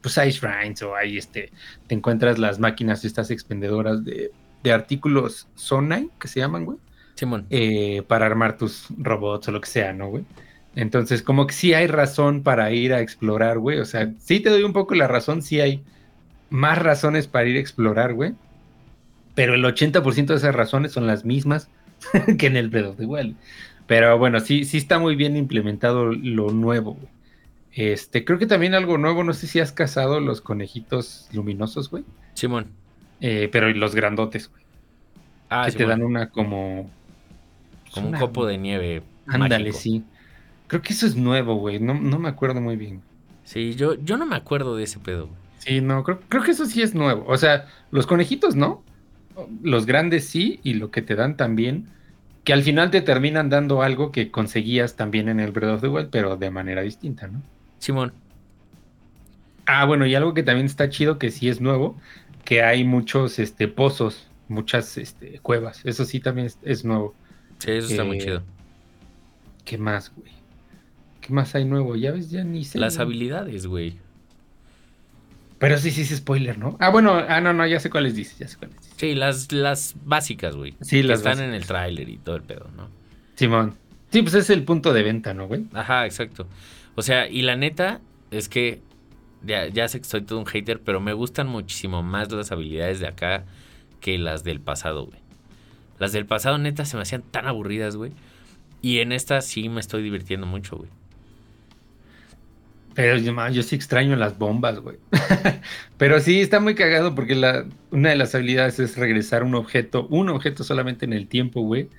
pues hay shrines o hay este, te encuentras las máquinas estas expendedoras de, de artículos Sonai, que se llaman, güey. Simón. Eh, para armar tus robots o lo que sea, ¿no, güey? Entonces, como que sí hay razón para ir a explorar, güey. O sea, sí te doy un poco la razón, sí hay más razones para ir a explorar, güey. Pero el 80% de esas razones son las mismas que en el Breath de the Pero bueno, sí, sí está muy bien implementado lo nuevo. Este, creo que también algo nuevo, no sé si has cazado los conejitos luminosos, güey. Simón. Eh, pero los grandotes, güey. Ah, que te dan una como. Como un copo de nieve. Ándale, sí. Creo que eso es nuevo, güey. No, no me acuerdo muy bien. Sí, yo, yo no me acuerdo de ese pedo. Sí, no, creo, creo que eso sí es nuevo. O sea, los conejitos, ¿no? los grandes sí, y lo que te dan también, que al final te terminan dando algo que conseguías también en el Breath of the Wild, pero de manera distinta, ¿no? Simón. Ah, bueno, y algo que también está chido, que sí es nuevo, que hay muchos este, pozos, muchas este, cuevas. Eso sí también es, nuevo. Sí, eso está muy eh, chido. ¿Qué más, güey? ¿Qué más hay nuevo? Ya ves, ya ni sé. Las habilidades, güey. Pero sí, sí, es spoiler, ¿no? Ah, bueno, ah, no, no, ya sé cuáles dices, ya sé cuáles dices. Sí, las, las básicas, güey. Sí, las están en el tráiler y todo el pedo, ¿no? Simón. Sí, pues es el punto de venta, ¿no, güey? Ajá, exacto. O sea, y la neta es que ya, ya sé que soy todo un hater, pero me gustan muchísimo más las habilidades de acá que las del pasado, güey. Las del pasado, neta, se me hacían tan aburridas, güey. Y en esta sí me estoy divirtiendo mucho, güey. Pero yo, sí extraño las bombas, güey. Pero sí, está muy cagado porque la, una de las habilidades es regresar un objeto, un objeto solamente en el tiempo, güey.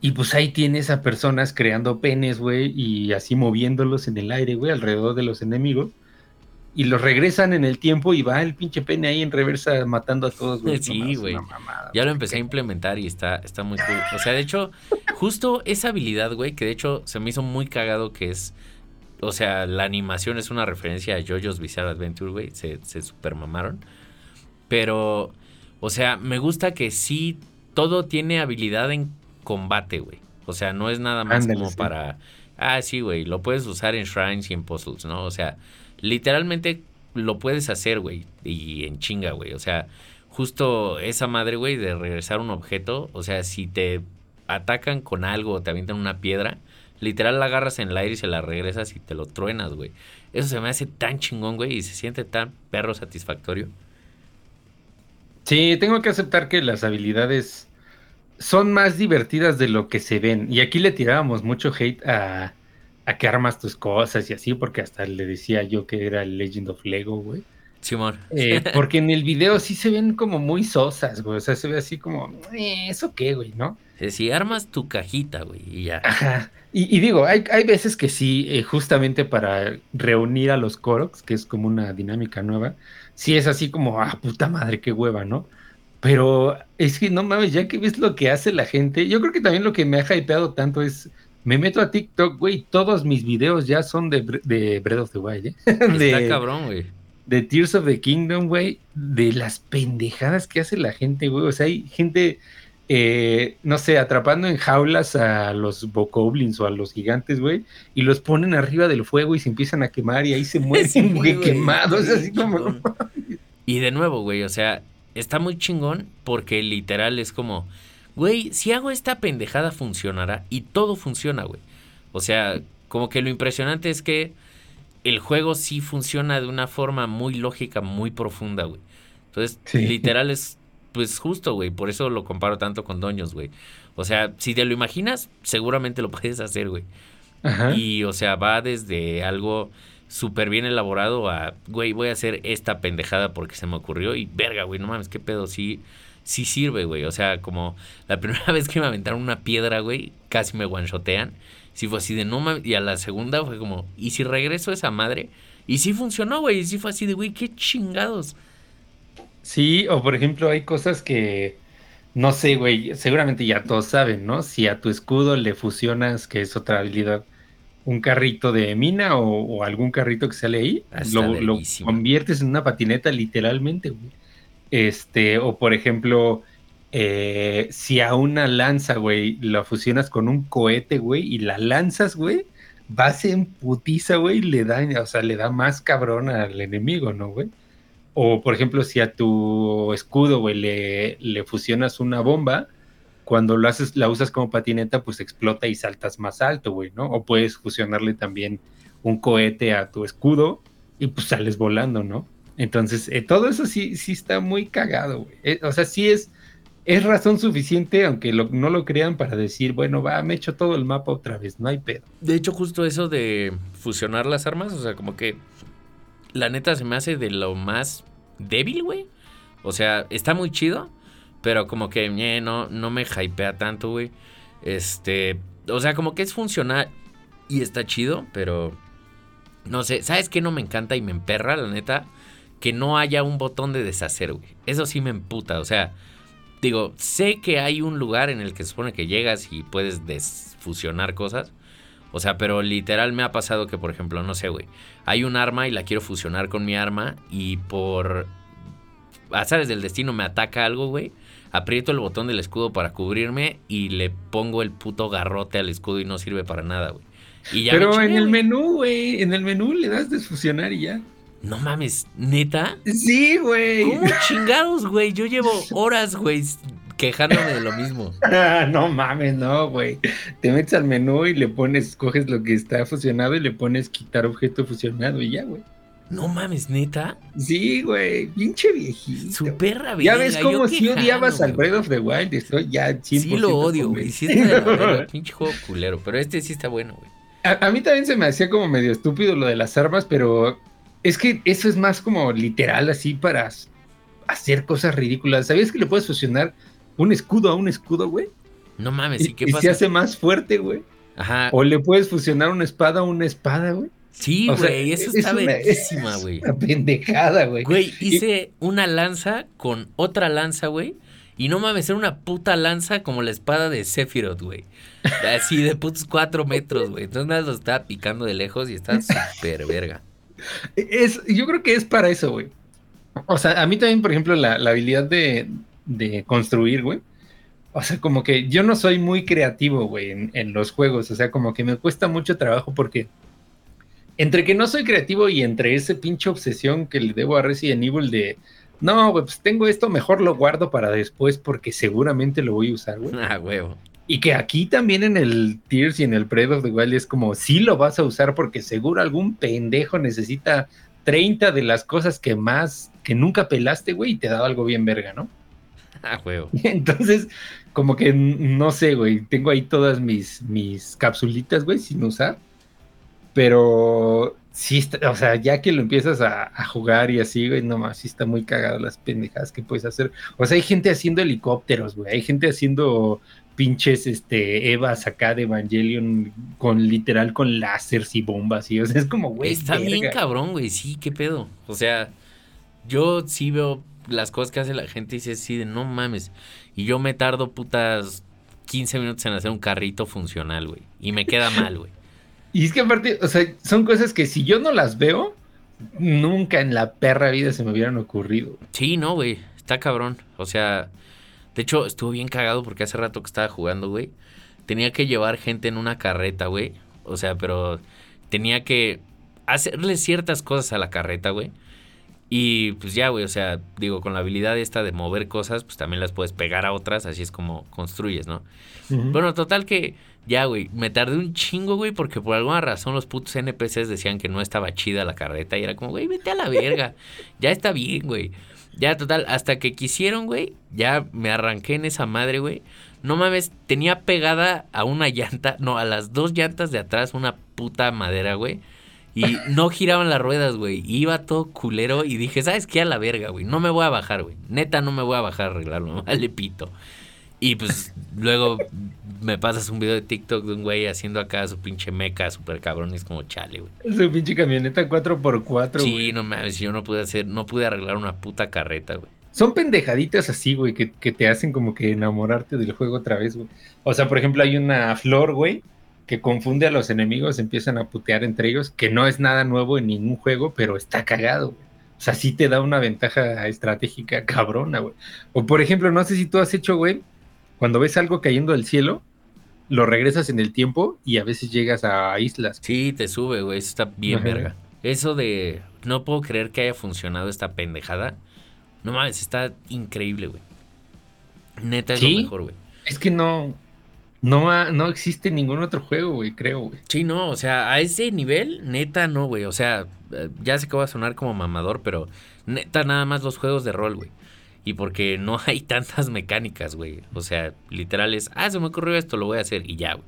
Y pues ahí tienes a personas creando penes, güey, y así moviéndolos en el aire, güey, alrededor de los enemigos. Y los regresan en el tiempo y va el pinche pene ahí en reversa matando a todos, güey. Sí, güey. Ya lo empecé a implementar y está, está muy cool. O sea, de hecho, justo esa habilidad, güey, que de hecho se me hizo muy cagado que es. O sea, la animación es una referencia a JoJo's Bizarre Adventure, güey. Se, se super mamaron. Pero, o sea, me gusta que sí todo tiene habilidad en combate, güey. O sea, no es nada más como para. Ah, sí, güey. Lo puedes usar en shrines y en puzzles, ¿no? O sea, literalmente lo puedes hacer, güey. Y en chinga, güey. O sea, justo esa madre, güey, de regresar un objeto. O sea, si te atacan con algo te avientan una piedra, literal la agarras en el aire y se la regresas y te lo truenas, güey. Eso se me hace tan chingón, güey, y se siente tan perro satisfactorio. Sí, tengo que aceptar que las habilidades son más divertidas de lo que se ven. Y aquí le tirábamos mucho hate a, a que armas tus cosas y así, porque hasta le decía yo que era el Legend of Lego, güey. Simón. Eh, porque en el video sí se ven como muy sosas, güey. O sea, se ve así como, eh, ¿eso qué, güey, no? Si armas tu cajita, güey, y ya. Ajá. Y, digo, hay, hay, veces que sí, eh, justamente para reunir a los Koroks, que es como una dinámica nueva, sí es así como, ah, puta madre, qué hueva, ¿no? Pero es que no mames, ya que ves lo que hace la gente, yo creo que también lo que me ha hypeado tanto es me meto a TikTok, güey, todos mis videos ya son de, de Breath of the Wild, ¿eh? Está cabrón, güey. De Tears of the Kingdom, güey, de las pendejadas que hace la gente, güey. O sea, hay gente, eh, no sé, atrapando en jaulas a los bokoblins o a los gigantes, güey, y los ponen arriba del fuego y se empiezan a quemar y ahí se mueren, güey, quemados, así como... y de nuevo, güey, o sea, está muy chingón porque literal es como güey, si hago esta pendejada funcionará y todo funciona, güey. O sea, como que lo impresionante es que el juego sí funciona de una forma muy lógica, muy profunda, güey. Entonces, literal es, pues justo, güey. Por eso lo comparo tanto con Doños, güey. O sea, si te lo imaginas, seguramente lo puedes hacer, güey. Y, o sea, va desde algo súper bien elaborado a, güey, voy a hacer esta pendejada porque se me ocurrió y verga, güey, no mames, qué pedo, sí sí sirve, güey. O sea, como la primera vez que me aventaron una piedra, güey, casi me guanchotean. Sí fue así de no mames. Y a la segunda fue como, ¿y si regreso a esa madre? Y sí funcionó, güey. Y sí fue así de, güey, qué chingados. Sí, o por ejemplo, hay cosas que, no sé, güey, seguramente ya todos saben, ¿no? Si a tu escudo le fusionas, que es otra habilidad, un carrito de mina o, algún carrito que sale ahí, lo, lo, conviertes en una patineta literalmente, güey. Este, o por ejemplo, eh, si a una lanza, güey, la fusionas con un cohete, güey, y la lanzas, güey, vas en putiza, güey, le da, o sea, le da más cabrón al enemigo, ¿no, güey? O por ejemplo, si a tu escudo, güey, le, le fusionas una bomba, cuando lo haces, la usas como patineta, pues explota y saltas más alto, güey, ¿no? O puedes fusionarle también un cohete a tu escudo y pues sales volando, ¿no? Entonces, eh, todo eso sí, sí está muy cagado, güey. Eh, o sea, sí es, es razón suficiente, aunque no lo crean, para decir, bueno, va, me echo todo el mapa otra vez, no hay pedo. De hecho, justo eso de fusionar las armas, o sea, como que la neta se me hace de lo más débil, güey. O sea, está muy chido, pero como que no, no me hypea tanto, güey. Este, o sea, como que es funcional y está chido, pero no sé, ¿sabes qué no me encanta y me emperra, la neta? Que no haya un botón de deshacer, güey. Eso sí me emputa, o sea, digo, sé que hay un lugar en el que se supone que llegas y puedes desfusionar cosas. O sea, pero literal me ha pasado que, por ejemplo, no sé, güey, hay un arma y la quiero fusionar con mi arma y por azares del destino me ataca algo, güey. Aprieto el botón del escudo para cubrirme y le pongo el puto garrote al escudo y no sirve para nada, güey. Pero en el menú, güey, en el menú le das desfusionar y ya. No mames, neta. Sí, güey. ¿Cómo chingados, güey? Yo llevo horas, güey, quejándome de lo mismo. no mames, no, güey. Te metes al menú y le pones, coges lo que está fusionado y le pones quitar objeto fusionado y ya, güey. No mames, neta. Sí, güey, pinche viejito. Super rabia. Ya ves cómo si odiabas al Breath of the Wild, estoy ya 100% Sí lo odio, güey. Sí está pinche juego culero, pero este sí está bueno, güey. a, mí también se me hacía como medio estúpido lo de las armas, pero es que eso es más como literal así para hacer cosas ridículas. ¿Sabías que le puedes fusionar un escudo a un escudo, güey? No mames, ¿y qué y pasa? se hace más fuerte, güey. Ajá. O le puedes fusionar una espada a una espada, güey. Sí, O sea, güey, eso es está una- verguísima, es güey. Una pendejada, güey. Güey, hice una lanza con otra lanza, güey. Y no mames, era una puta lanza como la espada de Sephiroth, güey. Así de putos cuatro metros, güey. Entonces nada, lo estaba picando de lejos y está súper verga. Es, yo creo que es para eso, güey. O sea, a mí también, por ejemplo, la, la habilidad de, de construir, güey. O sea, como que yo no soy muy creativo, güey, en, en los juegos. O sea, como que me cuesta mucho trabajo porque entre que no soy creativo y entre ese pinche obsesión que le debo a Resident Evil de, no, güey, pues tengo esto, mejor lo guardo para después porque seguramente lo voy a usar, güey. Ah, huevo. Y que aquí también en el Tears y en el Breath of the Wild es como, sí lo vas a usar porque seguro algún pendejo necesita 30 de las cosas que más, que nunca pelaste, güey, y te da algo bien verga, ¿no? Ah, huevo. Entonces, como que no sé, güey, tengo ahí todas mis, mis capsulitas, güey, sin usar. Pero sí, está, o sea, ya que lo empiezas a, a jugar y así, güey, no más, sí está muy cagado las pendejadas que puedes hacer. O sea, hay gente haciendo helicópteros, güey, hay gente haciendo pinches, este, Evas acá de Evangelion con literal con láseres y bombas, y o sea, es como, güey. Está bien cabrón, güey. Sí, qué pedo. O sea, yo sí veo las cosas que hace la gente y dice así de no mames. Y yo me tardo putas 15 minutos en hacer un carrito funcional, güey. Y me queda mal, güey. Y es que aparte, o sea, son cosas que si yo no las veo, nunca en la perra vida se me hubieran ocurrido. Sí, no, güey. Está cabrón. O sea, de hecho, estuvo bien cagado porque hace rato que estaba jugando, güey. Tenía que llevar gente en una carreta, güey. O sea, pero tenía que hacerle ciertas cosas a la carreta, güey. Y pues ya, güey, o sea, digo, con la habilidad esta de mover cosas, pues también las puedes pegar a otras, así es como construyes, ¿no? Bueno, total que ya, güey, me tardé un chingo, güey, porque por alguna razón los putos NPCs decían que no estaba chida la carreta y era como, güey, vete a la verga, ya está bien, güey. Ya, total, hasta que quisieron, güey, ya me arranqué en esa madre, güey. No mames, tenía pegada a una llanta, no, a las dos llantas de atrás una puta madera, güey. Y no giraban las ruedas, güey. Iba todo culero y dije, ¿sabes qué? A la verga, güey. No me voy a bajar, güey. Neta, no me voy a bajar a arreglarlo. Vale pito. Y pues luego me pasas un video de TikTok de un güey haciendo acá su pinche meca super cabrón. Y es como chale, güey. Su pinche camioneta 4x4, Sí, güey. no mames, yo no pude hacer, no pude arreglar una puta carreta, güey. Son pendejaditas así, güey, que, que te hacen como que enamorarte del juego otra vez, güey. O sea, por ejemplo, hay una flor, güey, que confunde a los enemigos, empiezan a putear entre ellos, que no es nada nuevo en ningún juego, pero está cagado, güey. O sea, sí te da una ventaja estratégica cabrona, güey. O por ejemplo, no sé si tú has hecho, güey, cuando ves algo cayendo del cielo, lo regresas en el tiempo y a veces llegas a islas. Sí, te sube, güey. Eso está bien Ajá. verga. Eso de no puedo creer que haya funcionado esta pendejada. No mames, está increíble, güey. Neta es ¿Sí? lo mejor, güey. Es que no, no, ha- no existe ningún otro juego, güey, creo, güey. Sí, no, o sea, a ese nivel, neta no, güey. O sea, eh, ya sé que va a sonar como mamador, pero neta nada más los juegos de rol, güey. Y porque no hay tantas mecánicas, güey. O sea, literal es, ah, se me ocurrió esto, lo voy a hacer y ya, güey.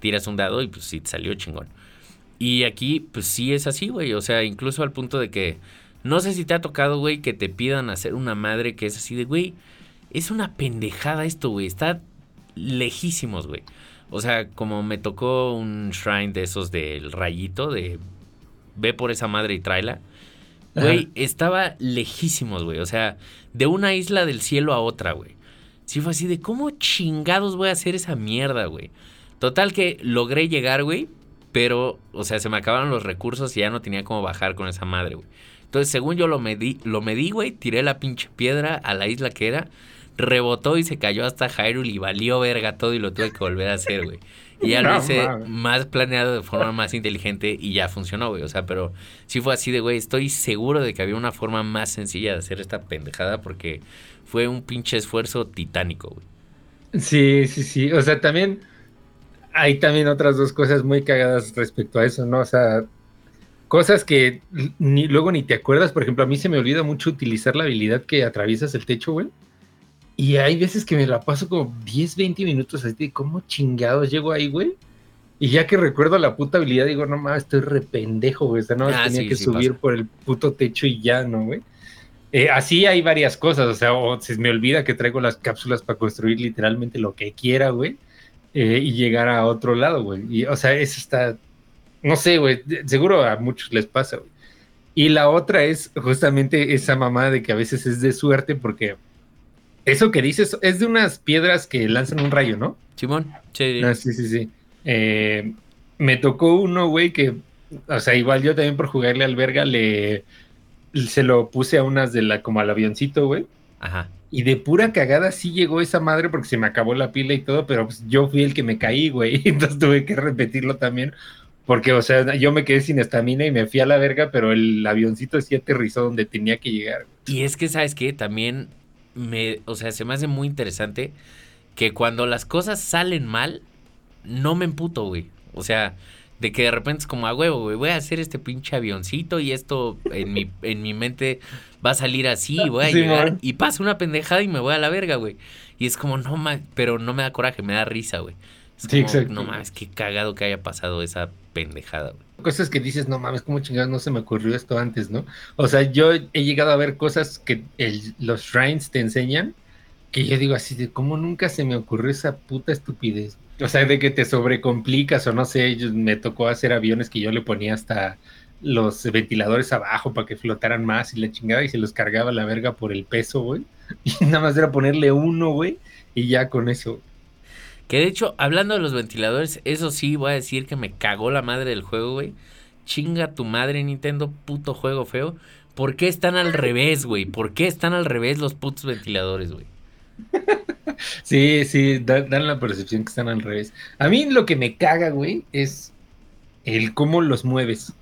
Tiras un dado y pues sí, salió chingón. Y aquí, pues sí es así, güey. O sea, incluso al punto de que, no sé si te ha tocado, güey, que te pidan hacer una madre que es así de, güey, es una pendejada esto, güey. Está lejísimos, güey. O sea, como me tocó un shrine de esos del rayito, de ve por esa madre y tráela. Güey, estaba lejísimos, güey. O sea, de una isla del cielo a otra, güey. Sí fue así de, ¿cómo chingados voy a hacer esa mierda, güey? Total que logré llegar, güey. Pero, o sea, se me acabaron los recursos y ya no tenía cómo bajar con esa madre, güey. Entonces, según yo lo medí, lo medí, güey, tiré la pinche piedra a la isla que era, rebotó y se cayó hasta Hyrule y valió verga todo y lo tuve que volver a hacer, güey. Y ya lo No hice más planeado de forma más inteligente y ya funcionó, güey. O sea, pero sí fue así de, güey, estoy seguro de que había una forma más sencilla de hacer esta pendejada porque fue un pinche esfuerzo titánico, güey. Sí, sí, sí. O sea, también hay también otras dos cosas muy cagadas respecto a eso, ¿no? O sea, cosas que ni, luego ni te acuerdas. Por ejemplo, a mí se me olvida mucho utilizar la habilidad que atraviesas el techo, güey. Y hay veces que me la paso como 10, 20 minutos así de cómo chingados llego ahí, güey. Y ya que recuerdo la puta habilidad, digo, no mames, estoy re pendejo, güey. O sea, no Ah, tenía sí, que sí subir pasa. por el puto techo y ya, ¿no, güey? Eh, así hay varias cosas, o sea, o se me olvida que traigo las cápsulas para construir literalmente lo que quiera, güey, eh, y llegar a otro lado, güey. Y, o sea, eso está, no sé, güey, seguro a muchos les pasa, güey. Y la otra es justamente esa mamá de que a veces es de suerte porque eso que dices es de unas piedras que lanzan un rayo, ¿no? Simón, sí. Ah, sí, sí, sí. Eh, me tocó uno, güey, que, o sea, igual yo también por jugarle al verga le se lo puse a unas de la, como al avioncito, güey. Ajá. Y de pura cagada sí llegó esa madre porque se me acabó la pila y todo, pero pues yo fui el que me caí, güey. Entonces tuve que repetirlo también. Porque, o sea, yo me quedé sin estamina y me fui a la verga, pero el avioncito sí aterrizó donde tenía que llegar. Y es que, ¿sabes qué? También me, o sea, se me hace muy interesante que cuando las cosas salen mal, no me emputo, güey. O sea, de que de repente es como a huevo, güey, voy a hacer este pinche avioncito y esto en mi, en mi mente va a salir así, voy a llegar y pasa una pendejada y me voy a la verga, güey. Y es como, no mames, pero no me da coraje, me da risa, güey. Es Sí, como, exacto. no mames, qué cagado que haya pasado esa pendejada, güey. Cosas que dices, no mames, cómo chingados no se me ocurrió esto antes, ¿no? O sea, yo he llegado a ver cosas que los shrines te enseñan que yo digo así de cómo nunca se me ocurrió esa puta estupidez. O sea, de que te sobrecomplicas o no sé, yo- me tocó hacer aviones que yo le ponía hasta los ventiladores abajo para que flotaran más y la chingada y se los cargaba la verga por el peso, güey. Y nada más era ponerle uno, güey, y ya con eso. Que de hecho, hablando de los ventiladores, eso sí voy a decir que me cagó la madre del juego, güey. Chinga tu madre, Nintendo, puto juego feo. ¿Por qué están al revés, güey? ¿Por qué están al revés los putos ventiladores, güey? Sí, sí, da- dan la percepción que están al revés. A mí lo que me caga, güey, es el cómo los mueves.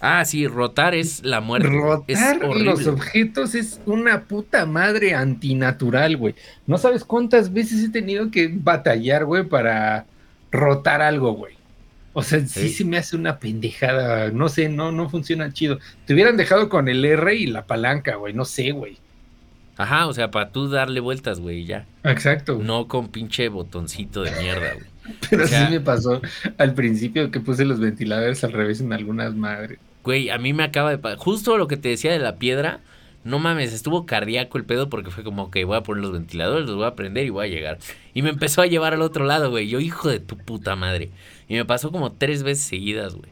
Ah, sí, rotar es la muerte. Rotar los objetos es una puta madre antinatural, güey. No sabes cuántas veces he tenido que batallar, güey, para rotar algo, güey. O sea, sí, Sí. se me hace una pendejada. No sé, no, no funciona chido. Te hubieran dejado con el R y la palanca, güey. No sé, güey. Ajá, o sea, para tú darle vueltas, güey, ya. Exacto. No con pinche botoncito de mierda, güey. Pero o sea- sí me pasó al principio que puse los ventiladores al revés en algunas madres. Güey, a mí me acaba de. Justo lo que te decía de la piedra. No mames, estuvo cardíaco el pedo porque fue como que voy a poner los ventiladores, los voy a prender y voy a llegar. Y me empezó a llevar al otro lado, güey. Yo, hijo de tu puta madre. Y me pasó como tres veces seguidas, güey.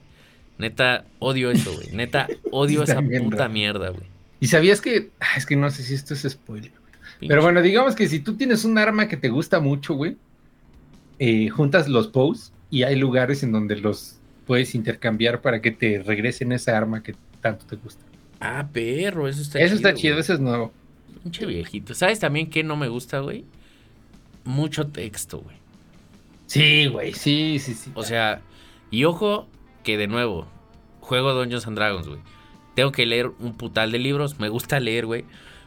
Neta, odio eso, güey. Neta, odio esa puta raro. mierda, güey. ¿Y sabías que.? ah, Es que no sé si esto es spoiler. Pinche- Pero bueno, digamos que si tú tienes un arma que te gusta mucho, güey, eh, juntas los pows y hay lugares en donde los puedes intercambiar para que te regresen esa arma que tanto te gusta. Ah, perro, eso está eso chido. está chido, güey. eso es nuevo. Pinche viejito. ¿Sabes también qué no me gusta, güey? Mucho texto, güey. Sí, güey, sí, sí, sí. O sea, y ojo que de nuevo, juego Dungeons and Dragons, güey. Tengo que leer un putal de libros, me gusta leer, güey.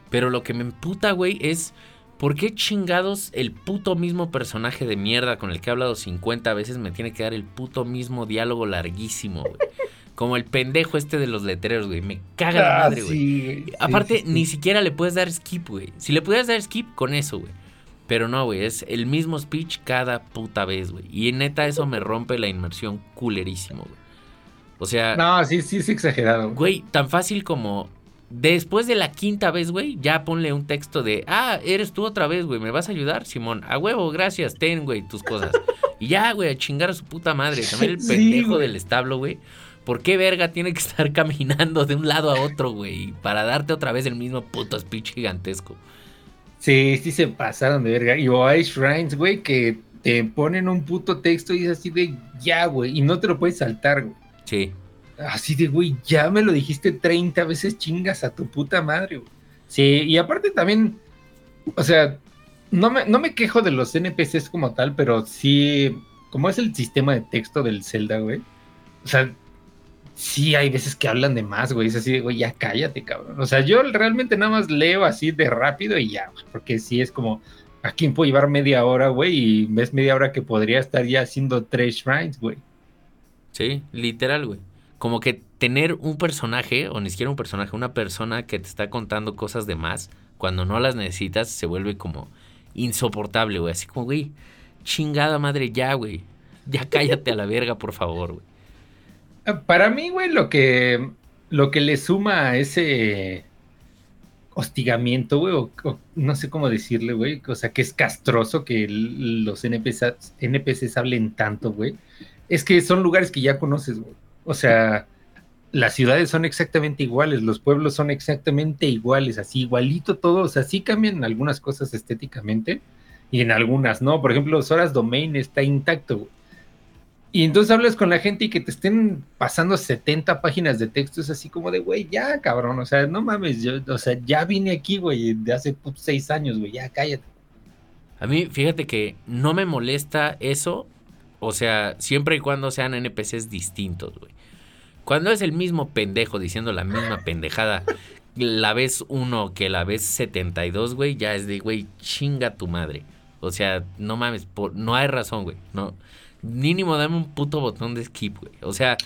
Pero lo que me emputa, güey, es ¿por qué chingados el puto mismo personaje de mierda con el que he hablado 50 veces me tiene que dar el puto mismo diálogo larguísimo, güey? Como el pendejo este de los letreros, güey. Me caga la Ah, madre, güey. sí, güey, sí, Aparte, sí, sí. ni siquiera le puedes dar skip, güey. Si le pudieras dar skip, con eso, güey. Pero no, güey, es el mismo speech cada puta vez, güey. Y neta, eso me rompe la inmersión culerísimo, güey. O sea, No, sí, sí, es exagerado. güey, tan fácil como después de la quinta vez, güey, ya ponle un texto de, ah, eres tú otra vez, güey, ¿me vas a ayudar, Simón? A huevo, gracias, ten, güey, tus cosas. Y ya, güey, a chingar a su puta madre. También el Sí, pendejo del establo, güey. ¿Por qué verga tiene que estar caminando de un lado a otro, güey? Para darte otra vez el mismo puto speech gigantesco. Sí, sí se pasaron de verga. Y o hay shrines, güey, que te ponen un puto texto y es así de ya, güey, y no te lo puedes saltar, güey. Sí. Así de, güey, ya me lo dijiste 30 veces, chingas a tu puta madre, güey. Sí, y aparte también, o sea, no me, no me quejo de los NPCs como tal, pero sí, como es el sistema de texto del Zelda, güey. O sea, sí hay veces que hablan de más, güey. Es así de, güey, ya cállate, cabrón. O sea, yo realmente nada más leo así de rápido y ya, güey, porque sí es como, ¿a quién puedo llevar media hora, güey? Y ves media hora que podría estar ya haciendo tres shrines, güey. Sí, literal, güey. Como que tener un personaje, o ni siquiera un personaje, una persona que te está contando cosas de más, cuando no las necesitas, se vuelve como insoportable, güey. Así como, güey, chingada madre, ya, güey. Ya cállate a la verga, por favor, güey. Para mí, güey, lo que, lo que le suma a ese, hostigamiento, güey, o, no sé cómo decirle, güey, o sea, que es castroso que los NPCs, NPCs hablen tanto, güey. Es que son lugares que ya conoces, güey. O sea, las ciudades son exactamente iguales, los pueblos son exactamente iguales, así igualito todo, o sea, sí cambian algunas cosas estéticamente y en algunas no. Por ejemplo, Soras Domain está intacto, güey y entonces hablas con la gente y que te estén pasando 70 páginas de texto, es así como de, güey, ya, cabrón, o sea, no mames, yo, o sea, ya vine aquí, güey, de hace seis años, güey, ya, cállate. A mí, fíjate que no me molesta eso, o sea, siempre y cuando sean NPCs distintos, güey. Cuando es el mismo pendejo diciendo la misma pendejada, la vez uno que la vez 72, güey, ya es de, güey, chinga tu madre. O sea, no mames, no hay razón, güey, no mínimo dame un puto botón de skip, güey. O sea,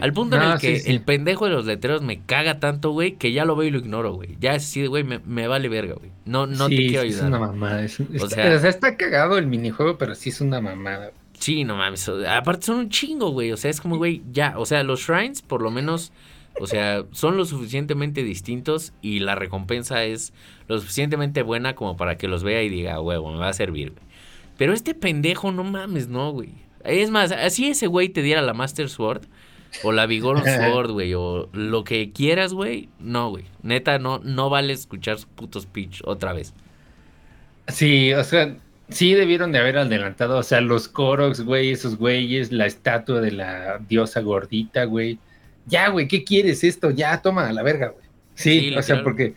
al punto en el que el pendejo de los letreros me caga tanto, güey, que ya lo veo y lo ignoro, güey. Ya es así, güey, me, vale verga, güey. No, no te quiero ayudar. Es una mamada. o, sea, está cagado el minijuego, pero sí es una mamada. Sí, no mames. Aparte son un chingo, güey. O sea, es como, güey, ya. O sea, los shrines, por lo menos, o sea, son lo suficientemente distintos y la recompensa es lo suficientemente buena como para que los vea y diga, huevo, me va a servir, güey. Pero este pendejo, no mames, no, güey. Es más, así ese güey te diera la Master Sword o la Vigor Sword, güey, o lo que quieras, güey. No, güey. Neta, no, no vale escuchar su puto speech otra vez. Sí, o sea, sí debieron de haber adelantado, o sea, los Koroks, güey, esos güeyes, la estatua de la diosa gordita, güey. Ya, güey, ¿qué quieres esto? Ya, toma a la verga, güey. Sí, o sea, porque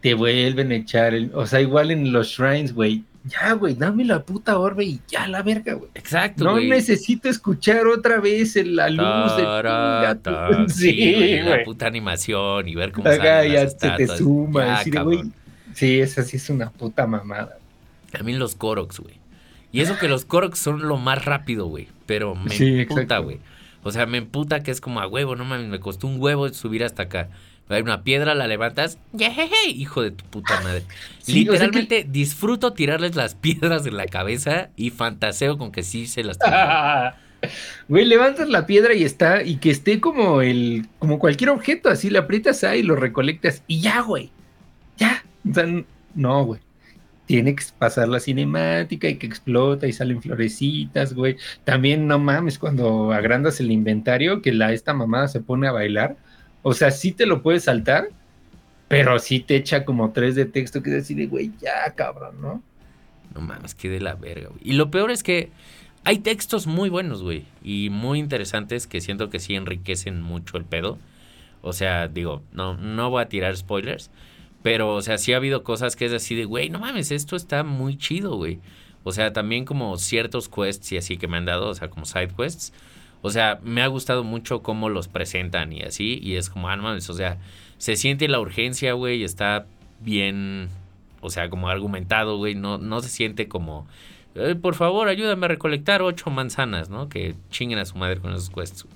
te vuelven a echar, el, o sea, igual en los shrines, güey, ya, güey, dame la puta orbe y ya la verga, güey. Exacto, No necesito escuchar otra vez la luz de sí, la puta animación y ver cómo sale ya se te suma, Sí, esa sí es una puta mamada. También los Koroks, güey. Y eso que los Koroks son lo más rápido, güey, pero me emputa, güey. O sea, me emputa que es como a huevo, no mames, me costó un huevo subir hasta acá hay una piedra, la levantas, hijo de tu puta madre. Literalmente disfruto tirarles las piedras de la cabeza y fantaseo con que sí se las Güey, levantas la piedra y está, y que esté como el, como cualquier objeto, así le aprietas ahí y lo recolectas, y ya, güey. Ya. O sea, no, güey. Tiene que pasar la cinemática y que explota y salen florecitas, güey. También no mames, cuando agrandas el inventario, que la esta mamada se pone a bailar o sea, sí te lo puedes saltar, pero sí te echa como tres de texto que decir, güey, ya, cabrón, ¿no? No mames, que de la verga, güey. Y lo peor es que hay textos muy buenos, güey, y muy interesantes que siento que sí enriquecen mucho el pedo. O sea, digo, no, no voy a tirar spoilers, pero, o sea, sí ha habido cosas que es así de, güey, no mames, esto está muy chido, güey. O sea, también como ciertos quests y así que me han dado, o sea, como side quests o sea, me ha gustado mucho cómo los presentan y así. Y es como, ah, o sea, se siente la urgencia, güey. Está bien, o sea, como argumentado, güey. No, no se siente como, eh, por favor, ayúdame a recolectar ocho manzanas, ¿no? Que chinguen a su madre con esos quests,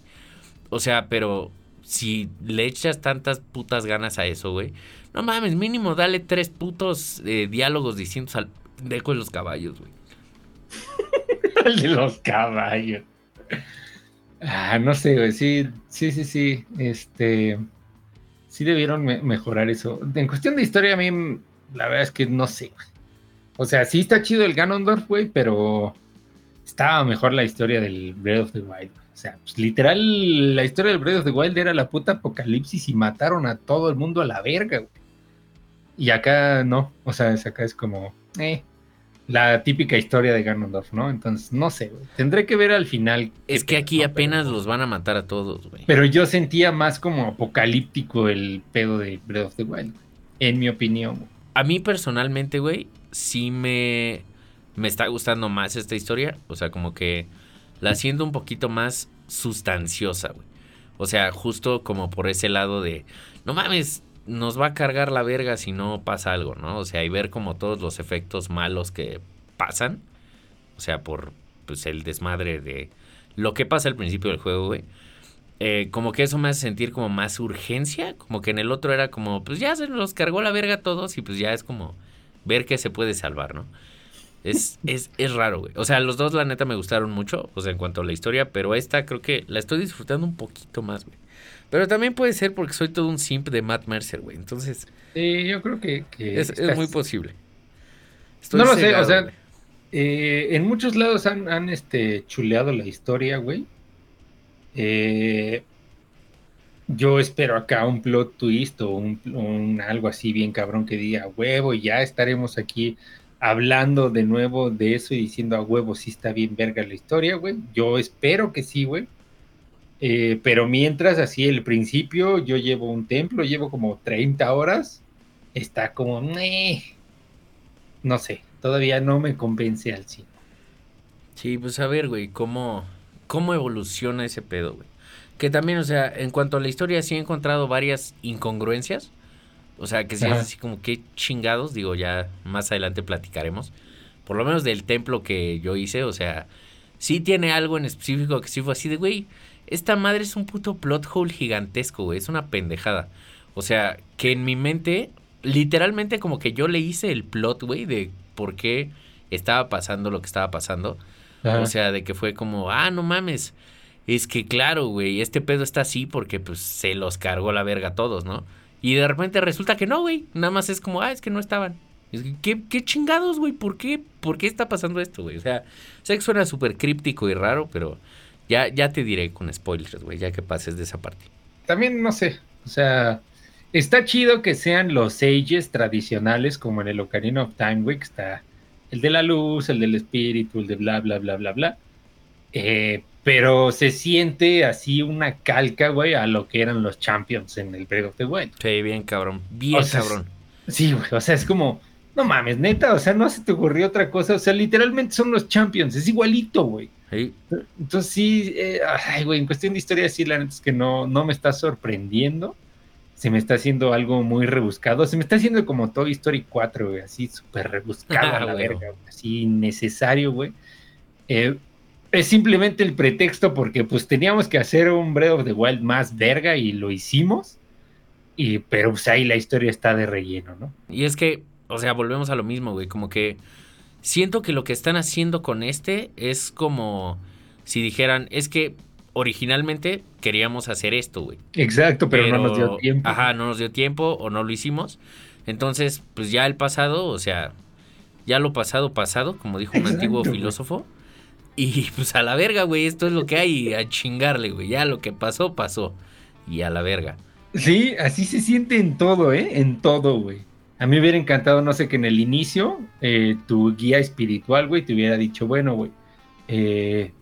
O sea, pero si le echas tantas putas ganas a eso, güey. No mames, mínimo dale tres putos eh, diálogos distintos al dejo de los caballos, güey. El de los caballos. Ah, no sé, güey. Sí, sí, sí, sí. Este. Sí debieron mejorar eso. En cuestión de historia, a mí, la verdad es que no sé, O sea, sí está chido el Ganondorf, güey, pero estaba mejor la historia del Breath of the Wild. O sea, pues, literal, la historia del Breath of the Wild era la puta apocalipsis y mataron a todo el mundo a la verga, güey. Y acá no, o sea, acá es como, eh, la típica historia de Ganondorf, ¿no? Entonces, no sé. Tendré que ver al final. Es que aquí apenas los van a matar a todos, güey. Pero yo sentía más como apocalíptico el pedo de Breath of the Wild, en mi opinión. A mí personalmente, güey, sí me, me está gustando más esta historia. O sea, como que la siento un poquito más sustanciosa, güey. O sea, justo como por ese lado de, no mames, nos va a cargar la verga si no pasa algo, ¿no? O sea, y ver como todos los efectos malos que pasan, o sea, por pues el desmadre de lo que pasa al principio del juego, güey. Eh, como que eso me hace sentir como más urgencia, como que en el otro era como, pues ya se los cargó la verga a todos y pues ya es como ver que se puede salvar, ¿no? Es, es, es raro, güey. O sea, los dos la neta me gustaron mucho, o sea, en cuanto a la historia, pero esta creo que la estoy disfrutando un poquito más, güey. Pero también puede ser porque soy todo un simp de Matt Mercer, güey. Entonces. Sí, yo creo que. es, muy posible. no lo sé, o sea. Eh, en muchos lados han, han este, chuleado la historia, güey. Eh, yo espero acá un plot twist o un, algo así bien cabrón que diga huevo y ya estaremos aquí hablando de nuevo de eso y diciendo a huevo si está bien verga la historia, güey. Yo espero que sí, güey. Eh, pero mientras así el principio yo llevo un templo, llevo como 30 horas, está como, no sé, todavía no me convence al cine. Sí, pues a ver, güey, cómo, cómo evoluciona ese pedo, güey. Que también, o sea, en cuanto a la historia, sí he encontrado varias incongruencias. O sea, que sí es así como que chingados, digo, ya más adelante platicaremos. Por lo menos del templo que yo hice, o sea, sí tiene algo en específico que sí fue así de, güey, esta madre es un puto plot hole gigantesco, güey, es una pendejada. O sea, que en mi mente, literalmente como que yo le hice el plot, güey, de por qué estaba pasando lo que estaba pasando. O sea, de que fue como, ah, no mames, es que claro, güey, este pedo está así porque pues se los cargó la verga a todos, ¿no? Y de repente resulta que no, güey. Nada más es como, ah, es que no estaban. Es que, ¿qué, qué chingados, güey? ¿Por qué? ¿Por qué está pasando esto, güey? O sea, sé que suena súper críptico y raro, pero ya, ya te diré con spoilers, güey, ya que pases de esa parte. También, no sé, o sea, está chido que sean los ages tradicionales, como en el Ocarina of Time, güey, que está el de la luz, el del espíritu, el de bla, bla, bla, bla, bla. Eh, pero se siente así una calca, güey, a lo que eran los Champions en el Breath of the Wild. Sí, bien cabrón, bien cabrón. Sí, güey, o sea, es como, no mames, neta, o sea, no se te ocurrió otra cosa, o sea, literalmente son los Champions, es igualito, güey. Sí. Entonces sí, eh, ay, güey, en cuestión de historia sí, la neta es que no, no me está sorprendiendo, se me está haciendo algo muy rebuscado, se me está haciendo como Toy Story 4, güey, así súper rebuscado a la verga, así necesario, güey. Eh, es simplemente el pretexto porque pues teníamos que hacer un Breath of the Wild más verga y lo hicimos. Y, pero pues ahí la historia está de relleno, ¿no? Y es que, o sea, volvemos a lo mismo, güey. Como que siento que lo que están haciendo con este es como si dijeran, es que originalmente queríamos hacer esto, güey. Exacto, pero, no nos dio tiempo. Ajá, no nos dio tiempo o no lo hicimos. Entonces, pues ya el pasado, o sea, ya lo pasado, pasado, como dijo un antiguo filósofo. Y pues a la verga, güey, esto es lo que hay, a chingarle, güey. Ya lo que pasó, pasó. Y a la verga. Sí, así se siente en todo, ¿eh? En todo, güey. A mí me hubiera encantado, no sé, que en el inicio eh, tu guía espiritual, güey, te hubiera dicho, bueno, güey, eh,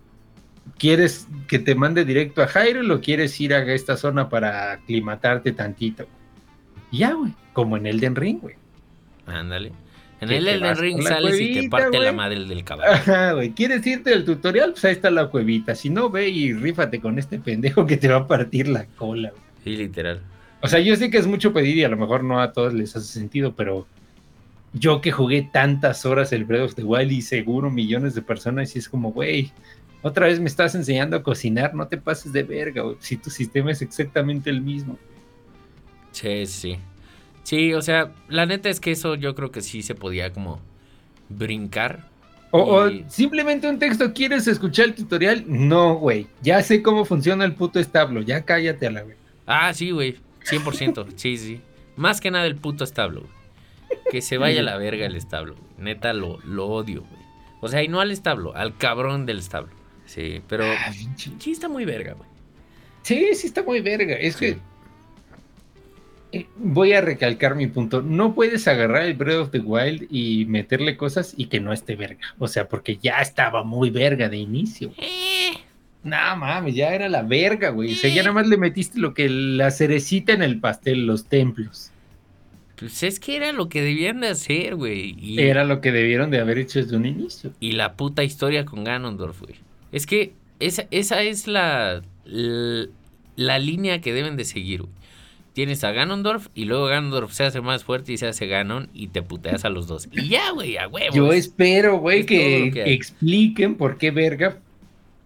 ¿quieres que te mande directo a Jairo o quieres ir a esta zona para aclimatarte tantito? ya, güey, como en Elden Ring, güey. Ándale. En el Elden Ring sales y te parte la madre del caballo. Ajá, güey. ¿Quieres irte del tutorial? Pues ahí está la cuevita. Si no, ve y rífate con este pendejo que te va a partir la cola, güey. Sí, literal. O sea, yo sé que es mucho pedir y a lo mejor no a todos les hace sentido, pero yo que jugué tantas horas el Breath of the Wild y seguro millones de personas y es como, güey, otra vez me estás enseñando a cocinar, no te pases de verga, güey, si tu sistema es exactamente el mismo. Sí, sí. Sí, o sea, la neta es que eso yo creo que sí se podía como brincar. O, simplemente un texto, ¿quieres escuchar el tutorial? No, güey, ya sé cómo funciona el puto establo, ya cállate a la vez. Ah, sí, güey, 100%, sí, sí. Más que nada el puto establo, güey. Que se vaya a la verga el establo, Neta, lo, lo odio, güey. O sea, y no al establo, al cabrón del establo. Sí, pero ah, sí está muy verga, güey. Sí, sí está muy verga. Es que eh, voy a recalcar mi punto. No puedes agarrar el Breath of the Wild y meterle cosas y que no esté verga. O sea, porque ya estaba muy verga de inicio. Eh. No mames, ya era la verga, güey. O sea, ya nada más le metiste lo que la cerecita en el pastel, los templos. Pues es que era lo que debían de hacer, güey. Era lo que debieron de haber hecho desde un inicio. Y la puta historia con Ganondorf, güey. Es que esa, esa es la, la, la línea que deben de seguir, güey tienes a Ganondorf y luego Ganondorf se hace más fuerte y se hace Ganon y te puteas a los dos. Y ya, güey, a huevos. Yo espero, güey, que, expliquen por qué verga.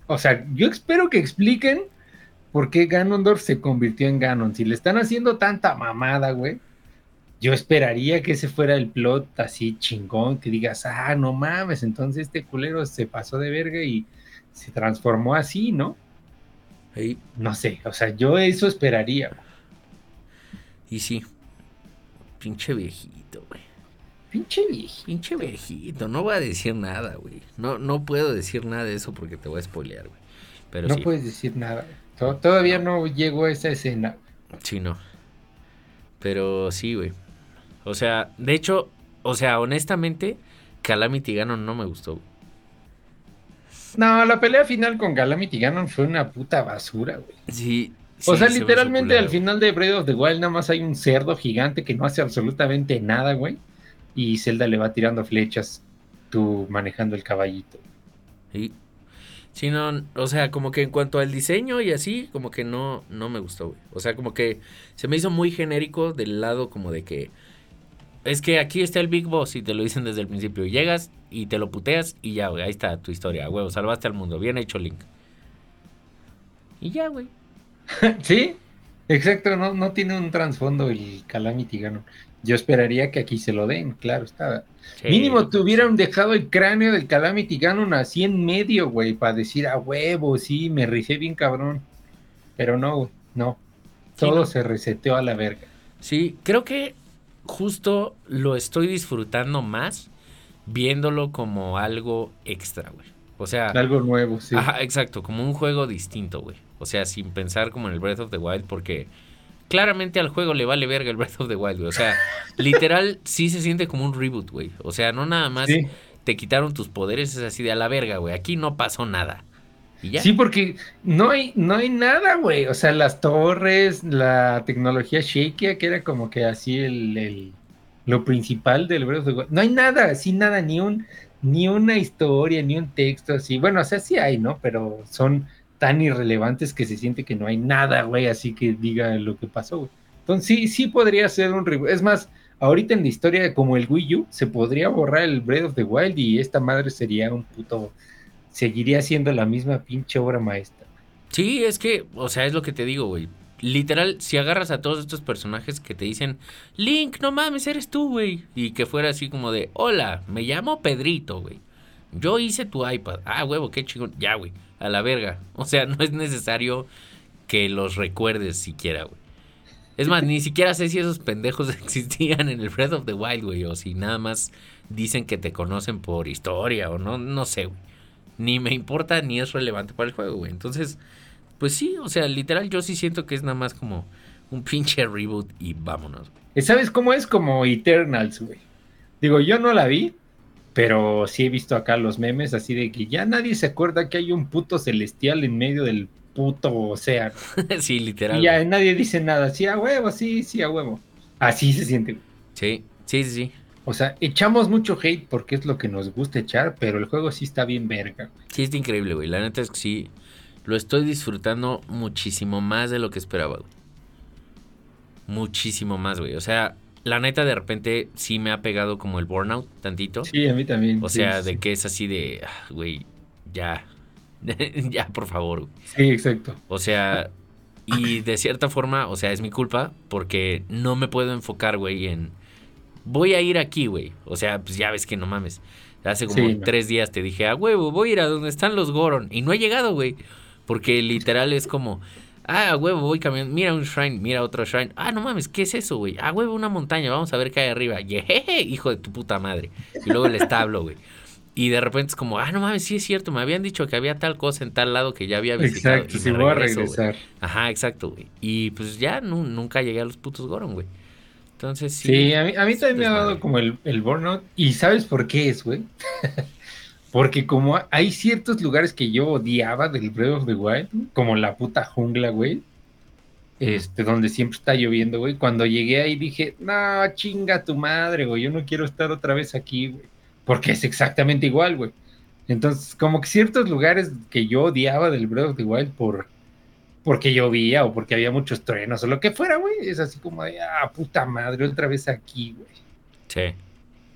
O sea, yo espero que expliquen por qué Ganondorf se convirtió en Ganon. Si le están haciendo tanta mamada, güey, yo esperaría que ese fuera el plot así chingón, que digas, ah, no mames, entonces este culero se pasó de verga y se transformó así, ¿no? No sé, o sea, yo eso esperaría. Y sí, pinche viejito. Pinche viejito. Pinche viejito, no voy a decir nada, güey. No, no puedo decir nada de eso porque te voy a spoilear, güey. Pero no puedes decir nada. Todavía no. llegó a esa escena. Sí, no. Pero sí, güey. O sea, de hecho, o sea, honestamente, Calamity Ganon no me gustó. No, la pelea final con Calamity Ganon fue una puta basura, güey. Sí. o sea, literalmente al final de Breath of the Wild nada más hay un cerdo gigante que no hace absolutamente nada, güey. Y Zelda le va tirando flechas, tú manejando el caballito. Sí. Sí, no, o sea, como que en cuanto al diseño y así, como que no, no me gustó, güey. O sea, como que se me hizo muy genérico del lado como de que es que aquí está el Big Boss y te lo dicen desde el principio. Llegas y te lo puteas y ya, güey, ahí está tu historia, huevo, salvaste al mundo, bien hecho Link. Y ya, güey. sí, exacto, no, no tiene un trasfondo el Calamity Ganon. Yo esperaría que aquí se lo den, claro, está. Mínimo te hubieran dejado el cráneo del Calamity Ganon así en medio, güey, para decir a huevo, sí, me ricé bien cabrón. Pero no, güey, no. Todo se reseteó a la verga. Sí, creo que justo lo estoy disfrutando más viéndolo como algo extra, güey. O sea, algo nuevo, sí. Ajá, exacto, como un juego distinto, güey. O sea, sin pensar como en el Breath of the Wild, porque claramente al juego le vale verga el Breath of the Wild, güey. O sea, literal sí se siente como un reboot, güey. O sea, no nada más te quitaron tus poderes, es así de a la verga, güey. Aquí no pasó nada. Sí, porque no hay, no hay nada, güey. O sea, las torres, la tecnología Shakia, que era como que así el, lo principal del Breath of the Wild. No hay nada, así nada, ni un, ni una historia, ni un texto así. Bueno, o sea, sí hay, ¿no? Pero son tan irrelevantes que se siente que no hay nada, güey, así que diga lo que pasó, güey. Entonces sí, sí podría ser un reboot. Es más, ahorita en la historia como el Wii U, se podría borrar el Breath of the Wild y esta madre sería un puto seguiría siendo la misma pinche obra maestra. Sí, es que, o sea, es lo que te digo, güey. Literal, si agarras a todos estos personajes que te dicen, Link, no mames, eres tú, güey. Y que fuera así como de, hola, me llamo Pedrito, güey. Yo hice tu iPad. Ah, huevo, qué chingón. Ya, güey, a la verga. O sea, no es necesario que los recuerdes siquiera, güey. Es más, ni siquiera sé si esos pendejos existían en el Breath of the Wild, güey. O si nada más dicen que te conocen por historia o no, no sé, güey ni me importa ni es relevante para el juego, güey. Entonces, pues sí, o sea, literal yo sí siento que es nada más como un pinche reboot y vámonos. ¿Sabes cómo es? Como Eternals, güey. Digo, yo no la vi, pero sí he visto acá los memes así de que ya nadie se acuerda que hay un puto celestial en medio del puto océano. sí, literal. Y ya nadie dice nada. Sí, a huevo, sí, sí, a huevo. Así se siente. Sí, sí, sí, sí. O sea, echamos mucho hate porque es lo que nos gusta echar, pero el juego sí está bien verga. Sí, está increíble, güey. La neta es que sí, lo estoy disfrutando muchísimo más de lo que esperaba, güey. Muchísimo más, güey. O sea, la neta de repente sí me ha pegado como el burnout tantito. Sí, a mí también. O sea, de que es así de, ah, güey, ya, ya, por favor. Sí, exacto. O sea, y de cierta forma, o sea, es mi culpa porque no me puedo enfocar, güey, en voy a ir aquí, güey. O sea, pues ya ves que no mames. Hace como tres días te dije, ah, huevo, voy a ir a donde están los Goron. Y no he llegado, güey. Porque literal es como, ah, huevo, voy caminando. Mira un shrine, mira otro shrine. Ah, no mames, ¿qué es eso, güey? Ah, huevo, una montaña, vamos a ver qué hay arriba. Yejeje, hijo de tu puta madre. Y luego el establo, güey. Y de repente es como, ah, no mames, sí es cierto, me habían dicho que había tal cosa en tal lado que ya había visitado. Exacto, sí, voy a regresar. Ajá, exacto, güey. Y pues ya nunca llegué a los putos Goron, güey. Entonces sí. Sí, a mí, también me ha dado como el, el burnout. ¿Y sabes por qué es, güey? Porque como hay ciertos lugares que yo odiaba del Breath of the Wild, como la puta jungla, güey. Este, donde siempre está lloviendo, güey. Cuando llegué ahí dije, no, chinga tu madre, güey. Yo no quiero estar otra vez aquí, güey. Porque es exactamente igual, güey. Entonces, como que ciertos lugares que yo odiaba del Breath of the Wild por porque llovía o porque había muchos truenos o lo que fuera, güey. Es así como de, ah, puta madre, otra vez aquí, güey. Sí.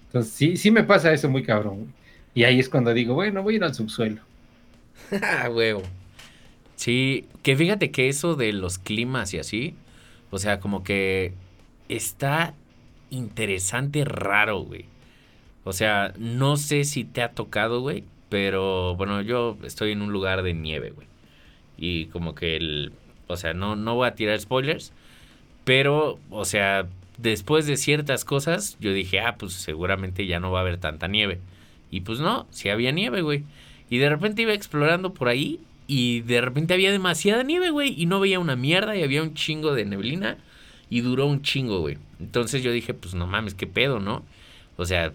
Entonces, sí, sí me pasa eso muy cabrón, güey. Y ahí es cuando digo, bueno, voy a ir al subsuelo. ah, huevo. Sí, que fíjate que eso de los climas y así, o sea, como que está interesante, raro, güey. O sea, no sé si te ha tocado, güey, pero bueno, yo estoy en un lugar de nieve, güey. Y como que el. O sea, no, no voy a tirar spoilers. Pero, o sea, después de ciertas cosas, yo dije, ah, pues seguramente ya no va a haber tanta nieve. Y pues no, sí había nieve, güey. Y de repente iba explorando por ahí y de repente había demasiada nieve, güey. Y no veía una mierda y había un chingo de neblina. Y duró un chingo, güey. Entonces yo dije, pues no mames, qué pedo, ¿no? O sea,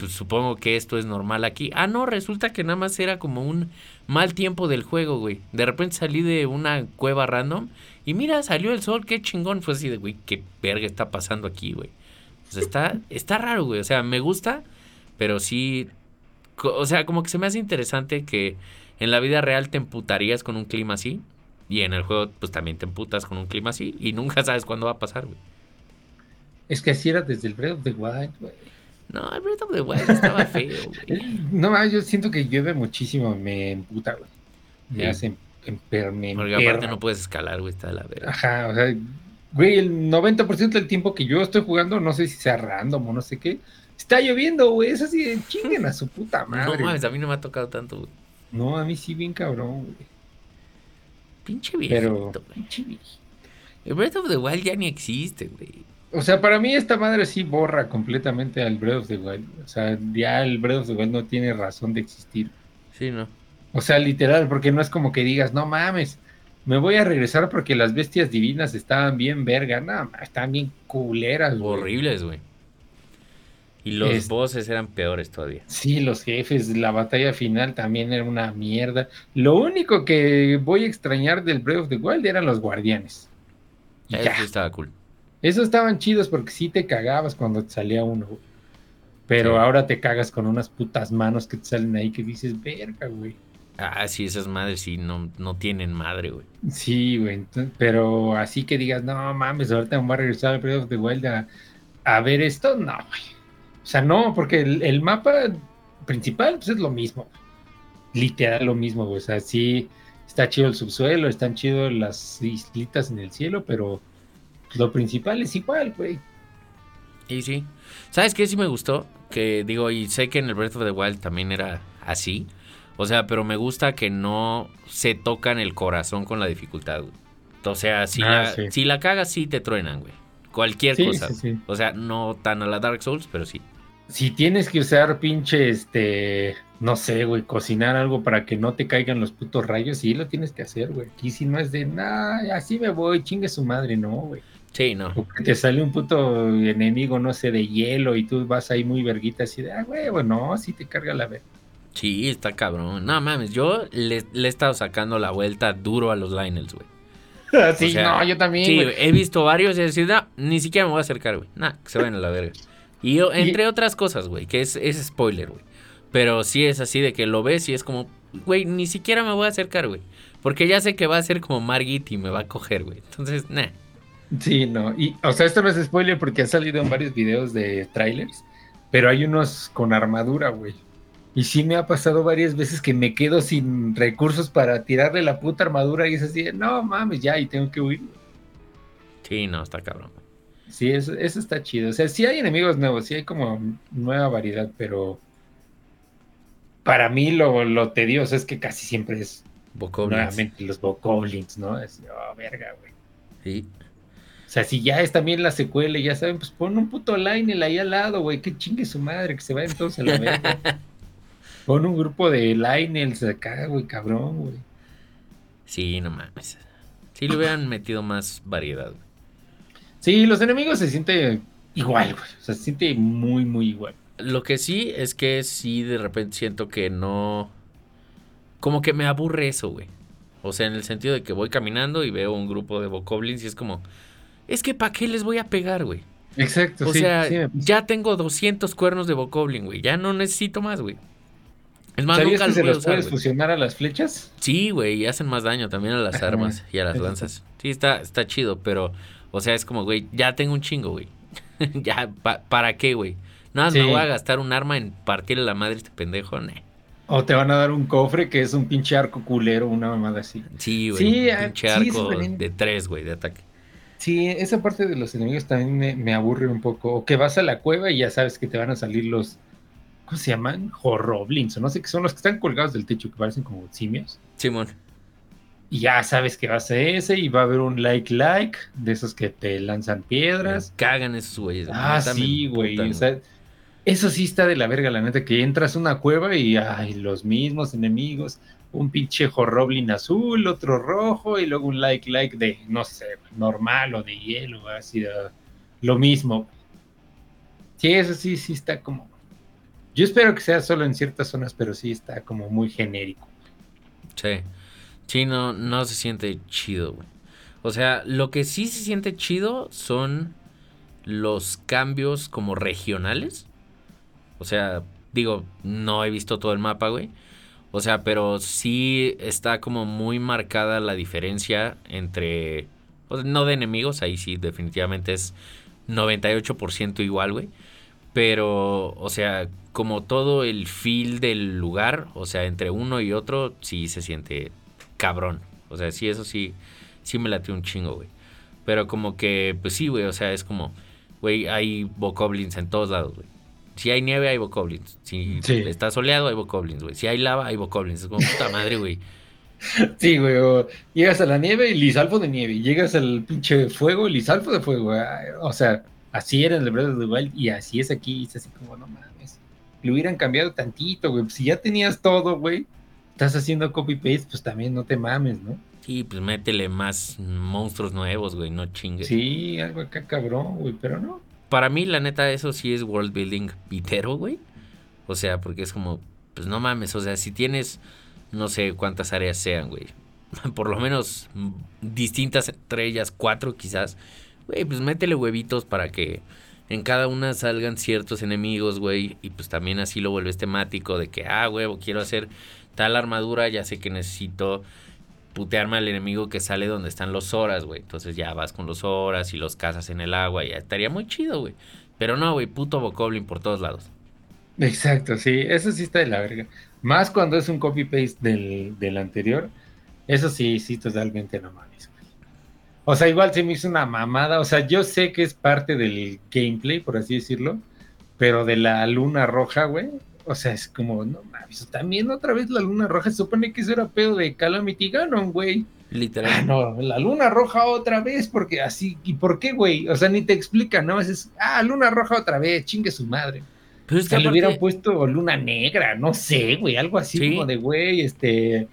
pues supongo que esto es normal aquí. Ah, no, resulta que nada más era como un mal tiempo del juego, güey. De repente salí de una cueva random y mira, salió el sol, qué chingón. Fue así de, güey, qué verga está pasando aquí, güey. O está, está raro, güey. O sea, me gusta, pero sí. O sea, como que se me hace interesante que en la vida real te emputarías con un clima así. Y en el juego, pues también te emputas con un clima así. Y nunca sabes cuándo va a pasar, güey. Es que así era desde el Breath of the Wild, güey. No, el Breath of the Wild estaba feo, güey. No, yo siento que llueve muchísimo, me emputa, güey. Me hace emperme. Porque aparte no puedes escalar, güey, está de la verga. Ajá, o sea, güey, el 90% del tiempo que yo estoy jugando, no sé si sea random o no sé qué, está lloviendo, güey. Es así de chinguen a su puta madre. No mames, a mí no me ha tocado tanto, güey. No, a mí sí, bien cabrón, güey. Pinche viejito, Pero, pinche viejito. El Breath of the Wild ya ni existe, güey. O sea, para mí esta madre sí borra completamente al Breath of the Wild. O sea, ya el Breath of the Wild no tiene razón de existir. Sí, ¿no? O sea, literal, porque no es como que digas, no mames, me voy a regresar porque las bestias divinas estaban bien verga. No, estaban bien culeras, güey. Horribles, güey. Y los bosses eran peores todavía. Sí, los jefes, la batalla final también era una mierda. Lo único que voy a extrañar del Breath of the Wild eran los guardianes. Eso estaba cool. Esos estaban chidos porque sí te cagabas cuando te salía uno, Pero ahora te cagas con unas putas manos que te salen ahí que dices, verga, güey. Ah, sí, esas madres sí no, no tienen madre, güey. Sí, güey. Pero así que digas, no mames, ahorita me voy a regresar al Breath of the Wild a, ver esto, no, güey. O sea, no, porque el, mapa principal pues, es lo mismo. Literal lo mismo, güey. O sea, sí está chido el subsuelo, están chidos las islitas en el cielo, pero lo principal es igual, güey. Y sí. ¿Sabes qué sí me gustó? Que digo, y sé que en el Breath of the Wild también era así. O sea, pero me gusta que no se tocan el corazón con la dificultad, güey. O sea, si, ah, la, si la cagas, sí te truenan, güey. Cualquier cosa. o sea, no tan a la Dark Souls, pero sí. Si tienes que usar pinche, este, no sé, güey, cocinar algo para que no te caigan los putos rayos, sí lo tienes que hacer, güey. Aquí si no es de, nah, así me voy, chingue su madre, no, güey. Sí, no. Porque te sale un puto enemigo, no sé, de hielo y tú vas ahí muy verguita así de, ah, güey, no, sí te carga la verga. Sí, está cabrón. No mames, yo le, he estado sacando la vuelta duro a los Lionels, güey. sí, no, yo también. Sí, he visto varios y decir, no, ni siquiera me voy a acercar, güey. Nah, que se vayan a la verga. Y yo, entre otras cosas, güey, que es, es spoiler, güey. Pero sí es así de que lo ves y es como, güey, ni siquiera me voy a acercar, güey. Porque ya sé que va a ser como Margit y me va a coger, güey. Entonces, nah. Sí, no. Y, o sea, esto no es spoiler porque ha salido en varios videos de trailers, pero hay unos con armadura, güey. Y sí me ha pasado varias veces que me quedo sin recursos para tirarle la puta armadura y es así, no mames, ya, y tengo que huir. Sí, no, está cabrón. Sí, eso, eso está chido. O sea, sí hay enemigos nuevos, sí hay como nueva variedad, pero para mí lo, lo tedioso es que casi siempre es nuevamente los Bokoblins, ¿no? Es, oh, verga, güey. Sí. O sea, si ya es también la secuela ya saben, pues pon un puto Lionel ahí al lado, güey, que chingue su madre, que se vayan todos a la verga. pon un grupo de Lionels acá, güey, cabrón, güey. Sí, no mames. Sí le hubieran metido más variedad, güey. Sí, los enemigos se siente igual, güey. O sea, se siente muy, muy igual. Lo que sí es que sí de repente siento que no... Como que me aburre eso, güey. O sea, en el sentido de que voy caminando y veo un grupo de bokoblins y es como es que ¿para qué les voy a pegar, güey? Exacto, o sea, ya tengo 200 cuernos de Bokoblin, güey. Ya no necesito más, güey. Es más, nunca que se los puedes fusionar a las flechas? Sí, güey, y hacen más daño también a las armas y a las lanzas. Sí, está, está chido, pero, o sea, es como, güey, ya tengo un chingo, güey. ya, ¿para qué, güey? Nada más me voy a gastar un arma en partirle la madre a este pendejo, ne. O te van a dar un cofre que es un pinche arco culero, una mamada así. Sí, güey. Sí, un ah, pinche arco de tres, güey, de ataque. Sí, esa parte de los enemigos también me, aburre un poco. O que vas a la cueva y ya sabes que te van a salir los. ¿Cómo se llaman? Horroblins, o no sé qué son los que están colgados del techo que parecen como simios. Simón. Y ya sabes que va a ser ese y va a haber un like like de esos que te lanzan piedras. cagan esos güeyes. Ah, sí, güey. eso sí está de la verga, la neta, que entras a una cueva y hay los mismos enemigos. Un pinche Horroblin azul, otro rojo y luego un like like de, no sé, normal o de hielo, así de, lo mismo. Sí, eso sí, sí está como... Yo espero que sea solo en ciertas zonas, pero sí está como muy genérico. Sí. Sí, no, no se siente chido, güey. O sea, lo que sí se siente chido son los cambios como regionales. O sea, digo, no he visto todo el mapa, güey. O sea, pero sí está como muy marcada la diferencia entre... no de enemigos, ahí sí definitivamente es 98% igual, güey. Pero, o sea, como todo el feel del lugar, o sea, entre uno y otro, sí se siente cabrón. O sea, sí, eso sí, sí me late un chingo, güey. Pero como que, pues sí, güey, o sea, es como, güey, hay bokoblins en todos lados, güey. Si hay nieve, hay bokoblins. Si está soleado, hay bokoblins, güey. Si hay lava, hay bokoblins. Es como puta madre, güey. Sí, güey. llegas a la nieve y lisalfo de nieve. Llegas al pinche fuego y lisalfo de fuego. O sea, así era en el Breath of the Wild y así es aquí. Es así como, no mames. Lo hubieran cambiado tantito, güey. Si ya tenías todo, güey estás haciendo copy-paste, pues también no te mames, ¿no? Sí, pues métele más monstruos nuevos, güey, no chingues. Sí, algo acá cabrón, güey, pero no. Para mí, la neta, eso sí es world building pitero, güey. O sea, porque es como, pues no mames, o sea, si tienes, no sé cuántas áreas sean, güey. Por lo menos distintas entre ellas, cuatro quizás. Güey, pues métele huevitos para que en cada una salgan ciertos enemigos, güey. Y pues también así lo vuelves temático de que, ah, huevo, quiero hacer tal armadura, ya sé que necesito putearme al enemigo que sale donde están los horas, güey. Entonces ya vas con los horas y los cazas en el agua, ya estaría muy chido, güey. Pero no, güey, puto Bokoblin por todos lados. Exacto, sí, eso sí está de la verga. Más cuando es un copy-paste del, del, anterior. Eso sí, sí, totalmente no mames. O sea, igual se me hizo una mamada. O sea, yo sé que es parte del gameplay, por así decirlo. Pero de la luna roja, güey. O sea, es como, no mames, también otra vez la luna roja, se supone que eso era pedo de Calamity Ganon, güey. Literal. Ah, no, la luna roja otra vez, porque así, ¿y por qué, güey? O sea, ni te explica, ¿no? Es, ah, luna roja otra vez, chingue su madre. Pero es que le hubieran puesto luna negra, no sé, güey, algo así como de, güey, este,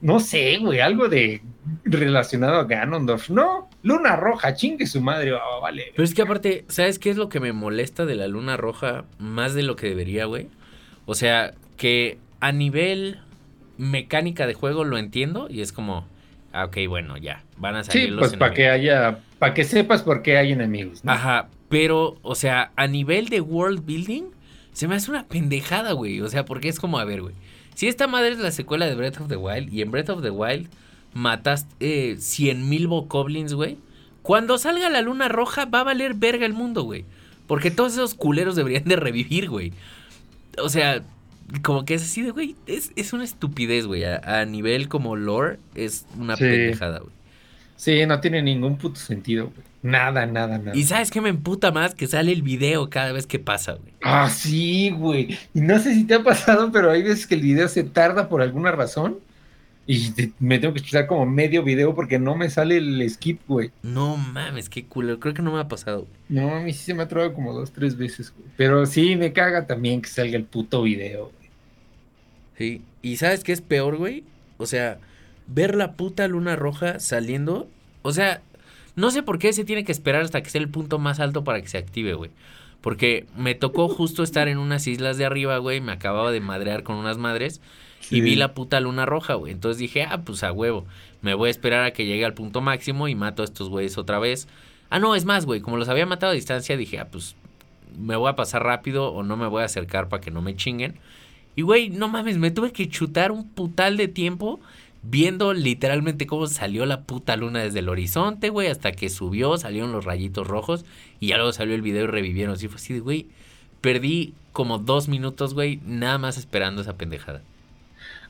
no sé, güey, algo de relacionado a Ganondorf. No, luna roja, chingue su madre, oh, vale. Pero es que aparte, ¿sabes qué es lo que me molesta de la luna roja más de lo que debería, güey? O sea, que a nivel mecánica de juego lo entiendo y es como, ah, ok, bueno, ya, van a salir sí, pues para que haya, para que sepas por qué hay enemigos. Ajá, pero, o sea, a nivel de world building, se me hace una pendejada, güey. O sea, porque es como, a ver, güey. Si esta madre es la secuela de Breath of the Wild y en Breath of the Wild mataste eh, 100 mil bokoblins, güey. Cuando salga la luna roja va a valer verga el mundo, güey. Porque todos esos culeros deberían de revivir, güey o sea, como que es así de, güey, es, una estupidez, güey. A, nivel como lore, es una pendejada, güey. Sí, no tiene ningún puto sentido, güey. Nada, nada, nada. Y sabes qué me emputa más que sale el video cada vez que pasa, güey. Ah, sí, güey. Y no sé si te ha pasado, pero hay veces que el video se tarda por alguna razón. Y me tengo que escuchar como medio video porque no me sale el skip, güey. No mames, qué culo. Creo que no me ha pasado. No, a mí sí se me ha trabado como dos, tres veces, güey. Pero sí, me caga también que salga el puto video, güey. Sí. ¿Y sabes qué es peor, güey? O sea, ver la puta luna roja saliendo. O sea, no sé por qué se tiene que esperar hasta que sea el punto más alto para que se active, güey. Porque me tocó justo estar en unas islas de arriba, güey. Me acababa de madrear con unas madres. Y vi la puta luna roja, güey. Entonces dije, ah, pues a huevo. Me voy a esperar a que llegue al punto máximo y mato a estos güeyes otra vez. Ah, no, es más, güey. Como los había matado a distancia, dije, ah, pues me voy a pasar rápido o no me voy a acercar para que no me chinguen. Y, güey, no mames, me tuve que chutar un putal de tiempo viendo literalmente cómo salió la puta luna desde el horizonte, güey, hasta que subió, salieron los rayitos rojos y ya luego salió el video y revivieron. Así fue así de, güey, perdí como dos minutos, güey, nada más esperando esa pendejada.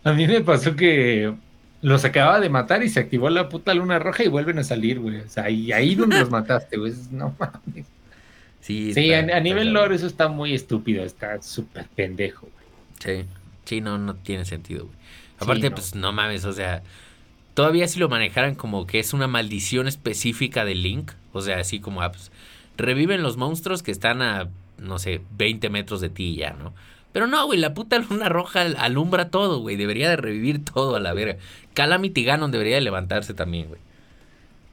A mí me pasó que los acababa de matar y se activó la puta luna roja y vuelven a salir, güey. O sea, y ahí donde los mataste, güey. No mames. Sí, sí a, nivel lore eso está muy estúpido, está súper pendejo, güey. Sí, sí, no, no tiene sentido, güey. Aparte, pues no mames, o sea, todavía si lo manejaran como que es una maldición específica de Link, o sea, así como, ah, pues, reviven los monstruos que están a, no sé, 20 metros de ti ya, ¿no? Pero no, güey, la puta luna roja alumbra todo, güey. Debería de revivir todo a la verga. Calamity Ganon debería de levantarse también, güey.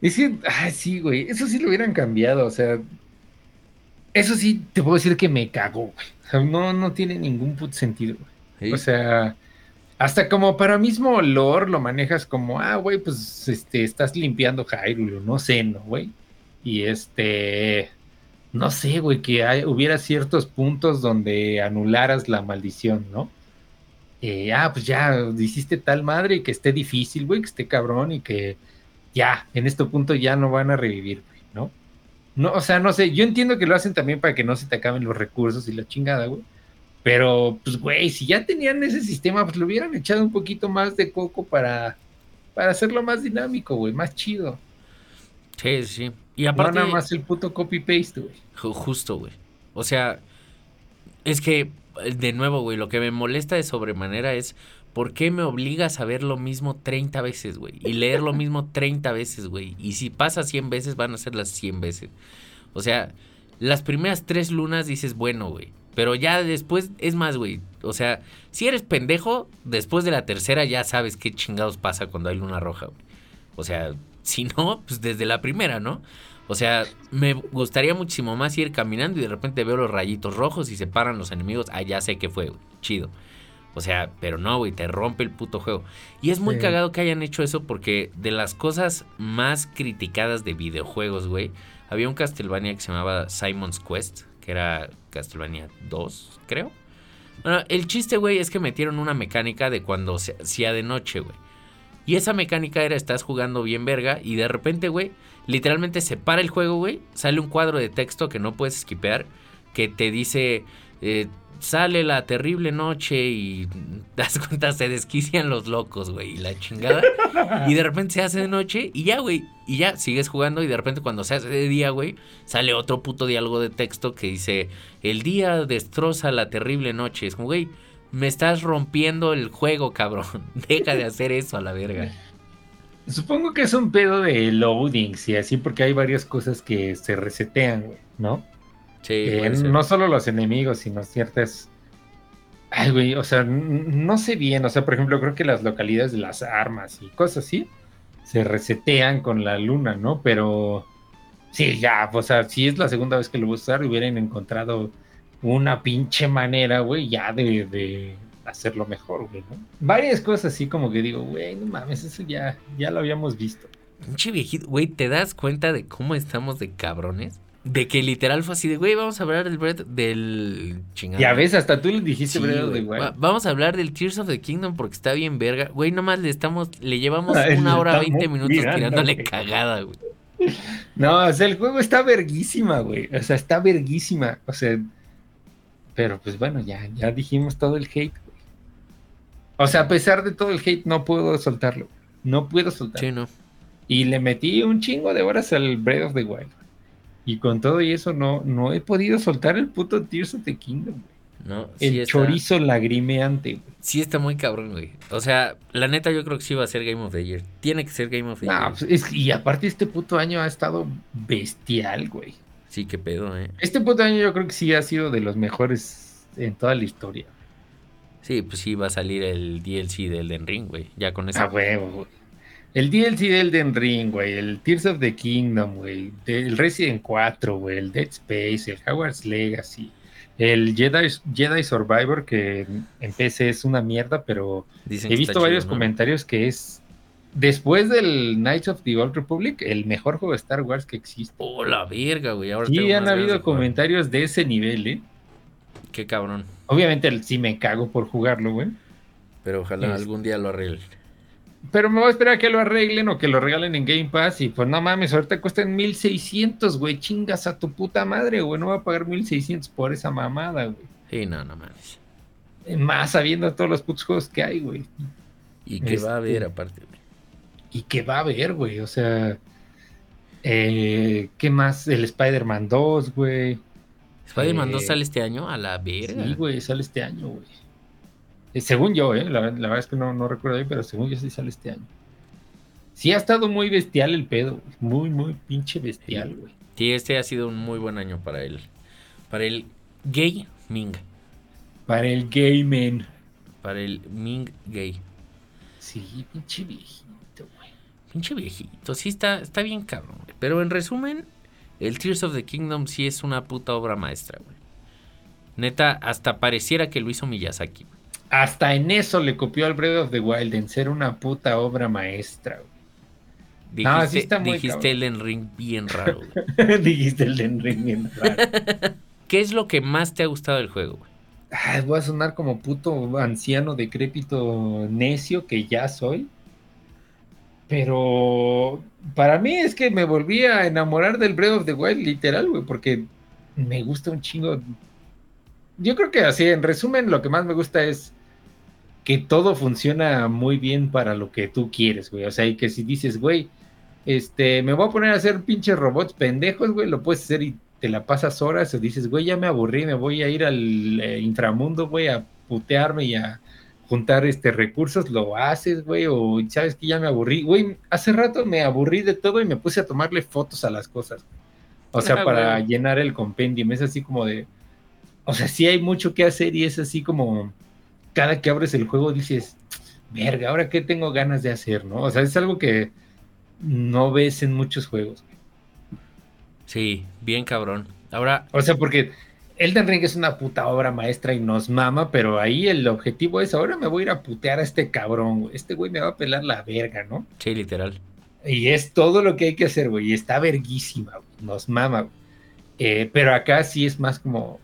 Es que, ah, sí, güey. Eso sí lo hubieran cambiado, o sea. Eso sí te puedo decir que me cagó, güey. O sea, no, no tiene ningún puto sentido, güey. O sea, hasta como para mismo olor lo manejas como, ah, güey, pues este, estás limpiando Hyrule, no sé, ¿no, güey? Y este no sé, güey, que hubiera ciertos puntos donde anularas la maldición, ¿no? Eh, ah, pues ya hiciste tal madre y que esté difícil, güey, que esté cabrón y que ya, en este punto ya no van a revivir, güey, ¿no? No, o sea, no sé, yo entiendo que lo hacen también para que no se te acaben los recursos y la chingada, güey. Pero, pues, güey, si ya tenían ese sistema, pues lo hubieran echado un poquito más de coco para, para hacerlo más dinámico, güey, más chido. Sí, sí. Y aparte. No nada más el puto copy-paste, güey. Justo, güey. O sea, es que, de nuevo, güey, lo que me molesta de sobremanera es. ¿Por qué me obligas a ver lo mismo 30 veces, güey? Y leer lo mismo 30 veces, güey. Y si pasa 100 veces, van a ser las 100 veces. O sea, las primeras tres lunas dices, bueno, güey. Pero ya después, es más, güey. O sea, si eres pendejo, después de la tercera ya sabes qué chingados pasa cuando hay luna roja, güey. O sea, si no, pues desde la primera, ¿no? O sea, me gustaría muchísimo más ir caminando y de repente veo los rayitos rojos y se paran los enemigos. Ah, ya sé que fue, Chido. O sea, pero no, güey, te rompe el puto juego. Y es muy cagado que hayan hecho eso porque de las cosas más criticadas de videojuegos, güey, había un Castlevania que se llamaba Simon's Quest, que era Castlevania 2, creo. Bueno, el chiste, güey, es que metieron una mecánica de cuando se hacía de noche, güey. Y esa mecánica era, estás jugando bien verga y de repente, güey, literalmente se para el juego, güey, sale un cuadro de texto que no puedes esquipear, que te dice, eh, sale la terrible noche y das cuenta, se desquician los locos, güey, y la chingada. y de repente se hace de noche y ya, güey, y ya sigues jugando y de repente cuando se hace de día, güey, sale otro puto diálogo de texto que dice, el día destroza la terrible noche. Es como, güey me estás rompiendo el juego, cabrón. Deja de hacer eso a la verga. Supongo que es un pedo de loadings y así, porque hay varias cosas que se resetean, güey, ¿no? Sí. Eh, no solo los enemigos, sino ciertas. Ay, güey, o sea, no sé bien. O sea, por ejemplo, creo que las localidades de las armas y cosas así se resetean con la luna, ¿no? Pero sí, ya, o sea, si es la segunda vez que lo voy a usar, hubieran encontrado una pinche manera, güey, ya de, hacerlo mejor, güey, ¿no? Varias cosas así como que digo, güey, no mames, eso ya, ya lo habíamos visto. Pinche viejito, güey, ¿te das cuenta de cómo estamos de cabrones? De que literal fue así de, güey, vamos a hablar del Breath del chingado. Ya ves, hasta tú le dijiste Breath de güey. Vamos a hablar del Tears of the Kingdom porque está bien verga. Güey, nomás le estamos, le llevamos una hora veinte minutos tirándole cagada, güey. No, o sea, el juego está verguísima, güey. O sea, está verguísima. O sea, pero pues bueno, ya, ya dijimos todo el hate, O sea, a pesar de todo el hate, no puedo soltarlo. No puedo soltarlo. Sí, no. Y le metí un chingo de horas al Breath of the Wild. Y con todo y eso no, no he podido soltar el puto Tears of the Kingdom, güey. No, el chorizo lagrimeante, güey. Sí está muy cabrón, güey. O sea, la neta yo creo que sí va a ser Game of the Year. Tiene que ser Game of the Year. Pues, y aparte este puto año ha estado bestial, güey. Sí, qué pedo, eh. Este puto año yo creo que sí ha sido de los mejores en toda la historia. Sí, pues sí va a salir el DLC del Den Ring, güey. Ya con esa. Ah, huevo, güey. El DLC del Den Ring, güey. El Tears of the Kingdom, güey. El Resident 4, güey. El Dead Space, el Hogwarts Legacy. El Jedi, Jedi Survivor, que en PC es una mierda, pero he visto varios comentarios que es Después del Knights of the Old Republic, el mejor juego de Star Wars que existe. Oh, la verga, güey. Ahora sí, han habido comentarios de ese nivel, ¿eh? Qué cabrón. Obviamente sí me cago por jugarlo, güey. Pero ojalá algún día lo arreglen. Pero me voy a esperar a que lo arreglen o que lo regalen en Game Pass. Y pues no mames, ahorita cuestan 1600, güey. Chingas a tu puta madre, güey. No voy a pagar 1600 por esa mamada, güey. Sí, no, no mames. Más sabiendo todos los putos juegos que hay, güey. Y que va a haber este, aparte, güey y que va a haber, güey. O sea, eh, ¿qué más? El Spider-Man 2, güey. ¿Spider-Man 2 eh, sale este año? A la verga. Sí, güey, sale este año, güey. Eh, según yo, ¿eh? La, verdad es que no, no recuerdo bien, pero según yo sí sale este año. sí ha estado muy bestial el pedo. Muy, muy pinche bestial, güey. Sí, este ha sido un muy buen año para él. Para el gay Ming. Para el gay man. Para el Ming gay. Sí, pinche viejito, güey. Pinche viejito. Sí, está, está bien cabrón, güey. Pero en resumen, el Tears of the Kingdom sí es una puta obra maestra, güey. Neta, hasta pareciera que lo hizo Miyazaki. Hasta en eso le copió al Breath of the Wild, en ser una puta obra maestra, güey. Dijiste, No, sí está muy dijiste. Elden Ring bien raro, güey. Dijiste el Ring bien raro. ¿Qué es lo que más te ha gustado del juego, güey? Ay, voy a sonar como puto anciano decrépito necio que ya soy. Pero para mí es que me volví a enamorar del Breath of the Wild, literal, güey, porque me gusta un chingo. Yo creo que así, en resumen, lo que más me gusta es que todo funciona muy bien para lo que tú quieres, güey. O sea, y que si dices, güey, este, me voy a poner a hacer pinches robots pendejos, güey, lo puedes hacer y te la pasas horas o dices, güey, ya me aburrí, me voy a ir al eh, inframundo, güey, a putearme y a juntar este recursos, lo haces, güey, o sabes que ya me aburrí, güey, hace rato me aburrí de todo y me puse a tomarle fotos a las cosas. O sea, Ah, para llenar el compendium, es así como de, o sea, sí hay mucho que hacer y es así como cada que abres el juego dices, verga, ahora qué tengo ganas de hacer, ¿no? O sea, es algo que no ves en muchos juegos. Sí, bien cabrón. Ahora, O sea, porque Elden Ring es una puta obra maestra y nos mama, pero ahí el objetivo es, ahora me voy a ir a putear a este cabrón, güey. Este güey me va a pelar la verga, ¿no? sí, literal. Y es todo lo que hay que hacer, güey. Y está verguísima, güey. Nos mama, güey. Eh, pero acá sí es más como...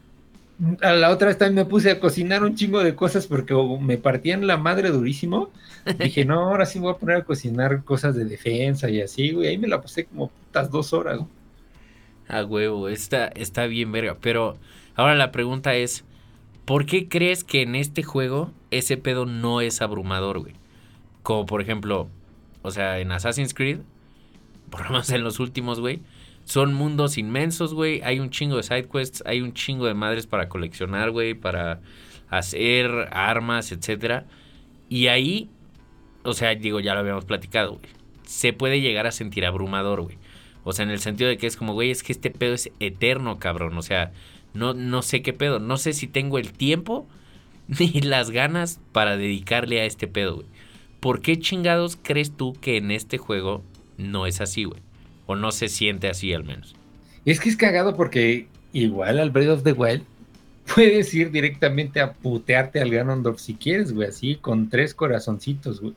A la otra vez también me puse a cocinar un chingo de cosas porque me partían la madre durísimo. Dije, no, ahora sí me voy a poner a cocinar cosas de defensa y así, güey. Ahí me la pasé como putas dos horas, güey. A huevo, está, está bien verga. Pero ahora la pregunta es, ¿por qué crees que en este juego ese pedo no es abrumador, güey? Como por ejemplo, o sea, en Assassin's Creed, por lo menos en los últimos, güey, son mundos inmensos, güey. Hay un chingo de side quests, hay un chingo de madres para coleccionar, güey, para hacer armas, etcétera. Y ahí, o sea, digo, ya lo habíamos platicado, güey. Se puede llegar a sentir abrumador, güey. O sea, en el sentido de que es como, güey, es que este pedo es eterno, cabrón. O sea, no, no sé qué pedo. No sé si tengo el tiempo ni las ganas para dedicarle a este pedo, güey. ¿Por qué chingados crees tú que en este juego no es así, güey? O no se siente así al menos. Es que es cagado porque igual al Breath of the Wild puedes ir directamente a putearte al Ganondorf si quieres, güey, así con tres corazoncitos, güey.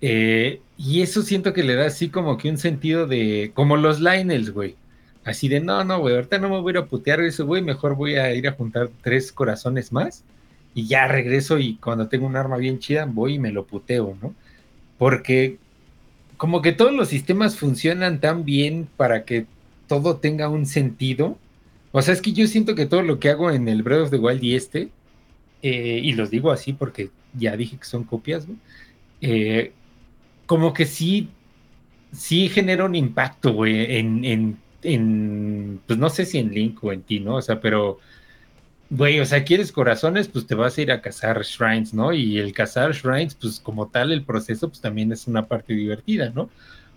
Eh, y eso siento que le da así como que un sentido de, como los Lionels, güey. Así de, no, no, güey, ahorita no me voy a ir a putear eso, güey, mejor voy a ir a juntar tres corazones más y ya regreso y cuando tengo un arma bien chida voy y me lo puteo, ¿no? Porque como que todos los sistemas funcionan tan bien para que todo tenga un sentido. O sea, es que yo siento que todo lo que hago en el Breath of the Wild y este, eh, y los digo así porque ya dije que son copias, eh, como que sí, sí genera un impacto, güey, en, en, pues no sé si en Link o en ti, ¿no? O sea, pero, güey, o sea, quieres corazones, pues te vas a ir a cazar shrines, ¿no? Y el cazar shrines, pues como tal, el proceso, pues también es una parte divertida, ¿no?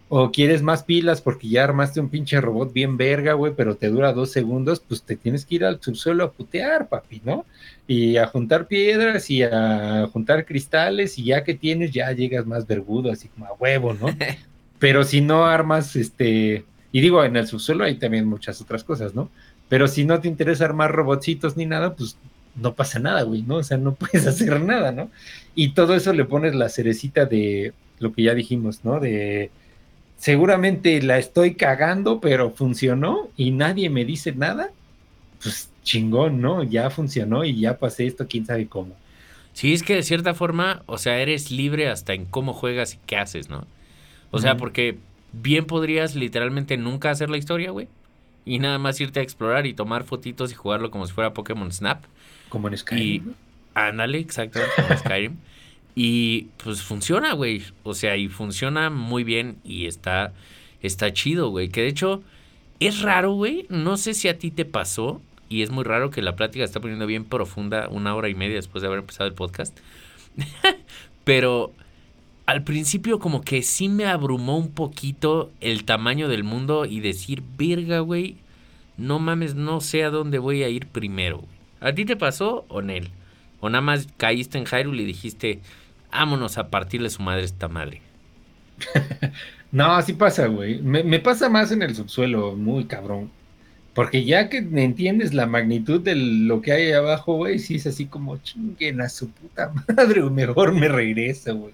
O quieres más pilas porque ya armaste un pinche robot bien verga, güey, pero te dura dos segundos, pues te tienes que ir al subsuelo a putear, papi, ¿no? Y a juntar piedras y a juntar cristales y ya que tienes, ya llegas más vergudo, así como a huevo, ¿no? Pero si no armas, este, y digo, en el subsuelo hay también muchas otras cosas, ¿no? Pero si no te interesa armar robotcitos ni nada, pues no pasa nada, güey, ¿no? O sea, no puedes hacer nada, ¿no? Y todo eso le pones la cerecita de lo que ya dijimos, ¿no? De seguramente la estoy cagando, pero funcionó y nadie me dice nada, pues chingón, ¿no? Ya funcionó y ya pasé esto, quién sabe cómo. Sí, es que de cierta forma, o sea, eres libre hasta en cómo juegas y qué haces, ¿no? O sea, porque bien podrías literalmente nunca hacer la historia, güey. Y nada más irte a explorar y tomar fotitos y jugarlo como si fuera Pokémon Snap. Como en Skyrim. Y-. Ándale, exacto, como Skyrim. Y pues funciona, güey. O sea, y funciona muy bien y está, está chido, güey. Que de hecho es raro, güey. No sé si a ti te pasó. Y es muy raro que la plática está poniendo bien profunda una hora y media después de haber empezado el podcast. Pero al principio como que sí me abrumó un poquito el tamaño del mundo y decir, verga, güey, no mames, no sé a dónde voy a ir primero. ¿A ti te pasó o Nel? ¿O nada más caíste en Hyrule y dijiste, vámonos a partirle su madre a esta madre? no, así pasa, güey. Me, pasa más en el subsuelo, muy cabrón. Porque ya que entiendes la magnitud de lo que hay abajo, güey, sí es así como chinguen a su puta madre, o mejor me regreso, güey.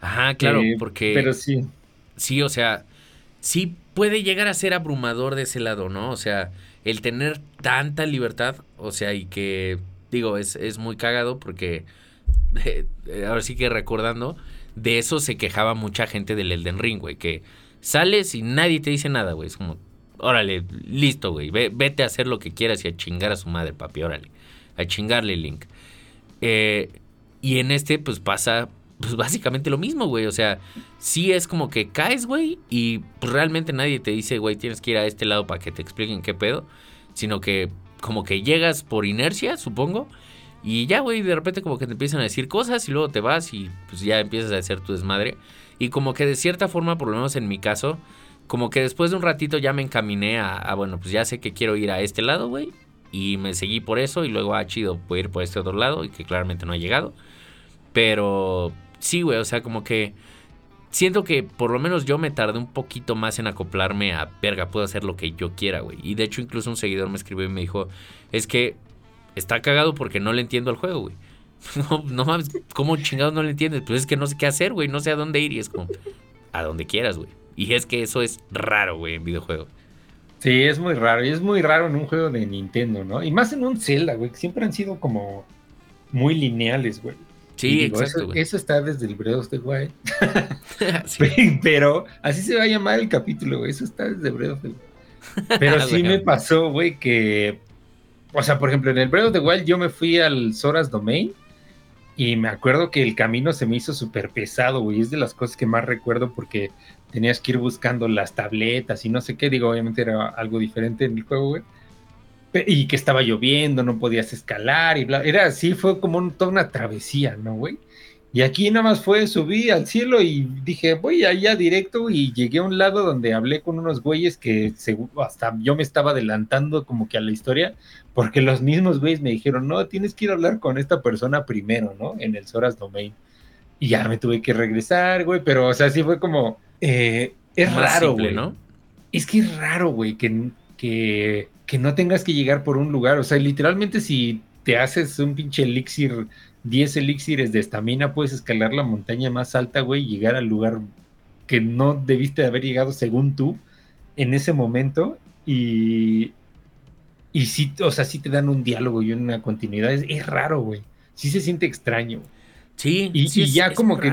Ajá, claro, eh, porque. Pero sí. Sí, o sea, sí puede llegar a ser abrumador de ese lado, ¿no? O sea, el tener tanta libertad, o sea, y que, digo, es, es muy cagado porque, eh, ahora sí que recordando, de eso se quejaba mucha gente del Elden Ring, güey, que sales y nadie te dice nada, güey, es como, órale, listo, güey, vete a hacer lo que quieras y a chingar a su madre, papi, órale, a chingarle Link. Eh, y en este, pues pasa, pues básicamente lo mismo, güey, o sea, sí es como que caes, güey, y pues realmente nadie te dice, güey, tienes que ir a este lado para que te expliquen qué pedo, sino que como que llegas por inercia, supongo, y ya, güey, de repente como que te empiezan a decir cosas y luego te vas y pues ya empiezas a hacer tu desmadre. Y como que de cierta forma, por lo menos en mi caso, como que después de un ratito ya me encaminé a, bueno, pues ya sé que quiero ir a este lado, güey. Y me seguí por eso y luego, ah, chido, a ir por este otro lado y que claramente no ha llegado. Pero sí, güey, o sea, como que siento que por lo menos yo me tardé un poquito más en acoplarme a, verga, puedo hacer lo que yo quiera, güey. Y de hecho incluso un seguidor me escribió y me dijo, es que está cagado porque no le entiendo al juego, güey. No, no mames, ¿cómo chingados no le entiendes? Pues es que no sé qué hacer, güey, no sé a dónde ir y es como, a donde quieras, güey. Y es que eso es raro, güey, en videojuegos. Sí, es muy raro. Y es muy raro en un juego de Nintendo, ¿no? Y más en un Zelda, güey, que siempre han sido como muy lineales, güey. Sí, exacto, eso, está desde el Breath of the Wild. Pero así se va a llamar el capítulo, güey. Eso está desde Breath of the Wild. Pero sí me pasó, güey, que. O sea, por ejemplo, en el Breath of the Wild yo me fui al Soras Domain. Y me acuerdo que el camino se me hizo súper pesado, güey. Es de las cosas que más recuerdo porque tenías que ir buscando las tabletas y no sé qué. Digo, obviamente era algo diferente en el juego, güey y que estaba lloviendo, no podías escalar y bla. Era así, fue como toda una travesía, ¿no, güey? Y aquí nada más fue, subí al cielo y dije, voy allá directo y llegué a un lado donde hablé con unos güeyes que hasta yo me estaba adelantando como que a la historia, porque los mismos güeyes me dijeron, no, tienes que ir a hablar con esta persona primero, ¿no? En el Soras Domain. Y ya me tuve que regresar, güey, pero o sea, sí fue como, eh, es raro, güey. ¿no? Es que es raro, güey, que, que que no tengas que llegar por un lugar. O sea, literalmente si te haces un pinche elixir, 10 elixires de estamina, puedes escalar la montaña más alta, güey, y llegar al lugar que no debiste haber llegado según tú en ese momento. Y, y sí, o sea, sí te dan un diálogo y una continuidad. Es, raro, güey. Sí se siente extraño. Sí, y, sí, ya como que...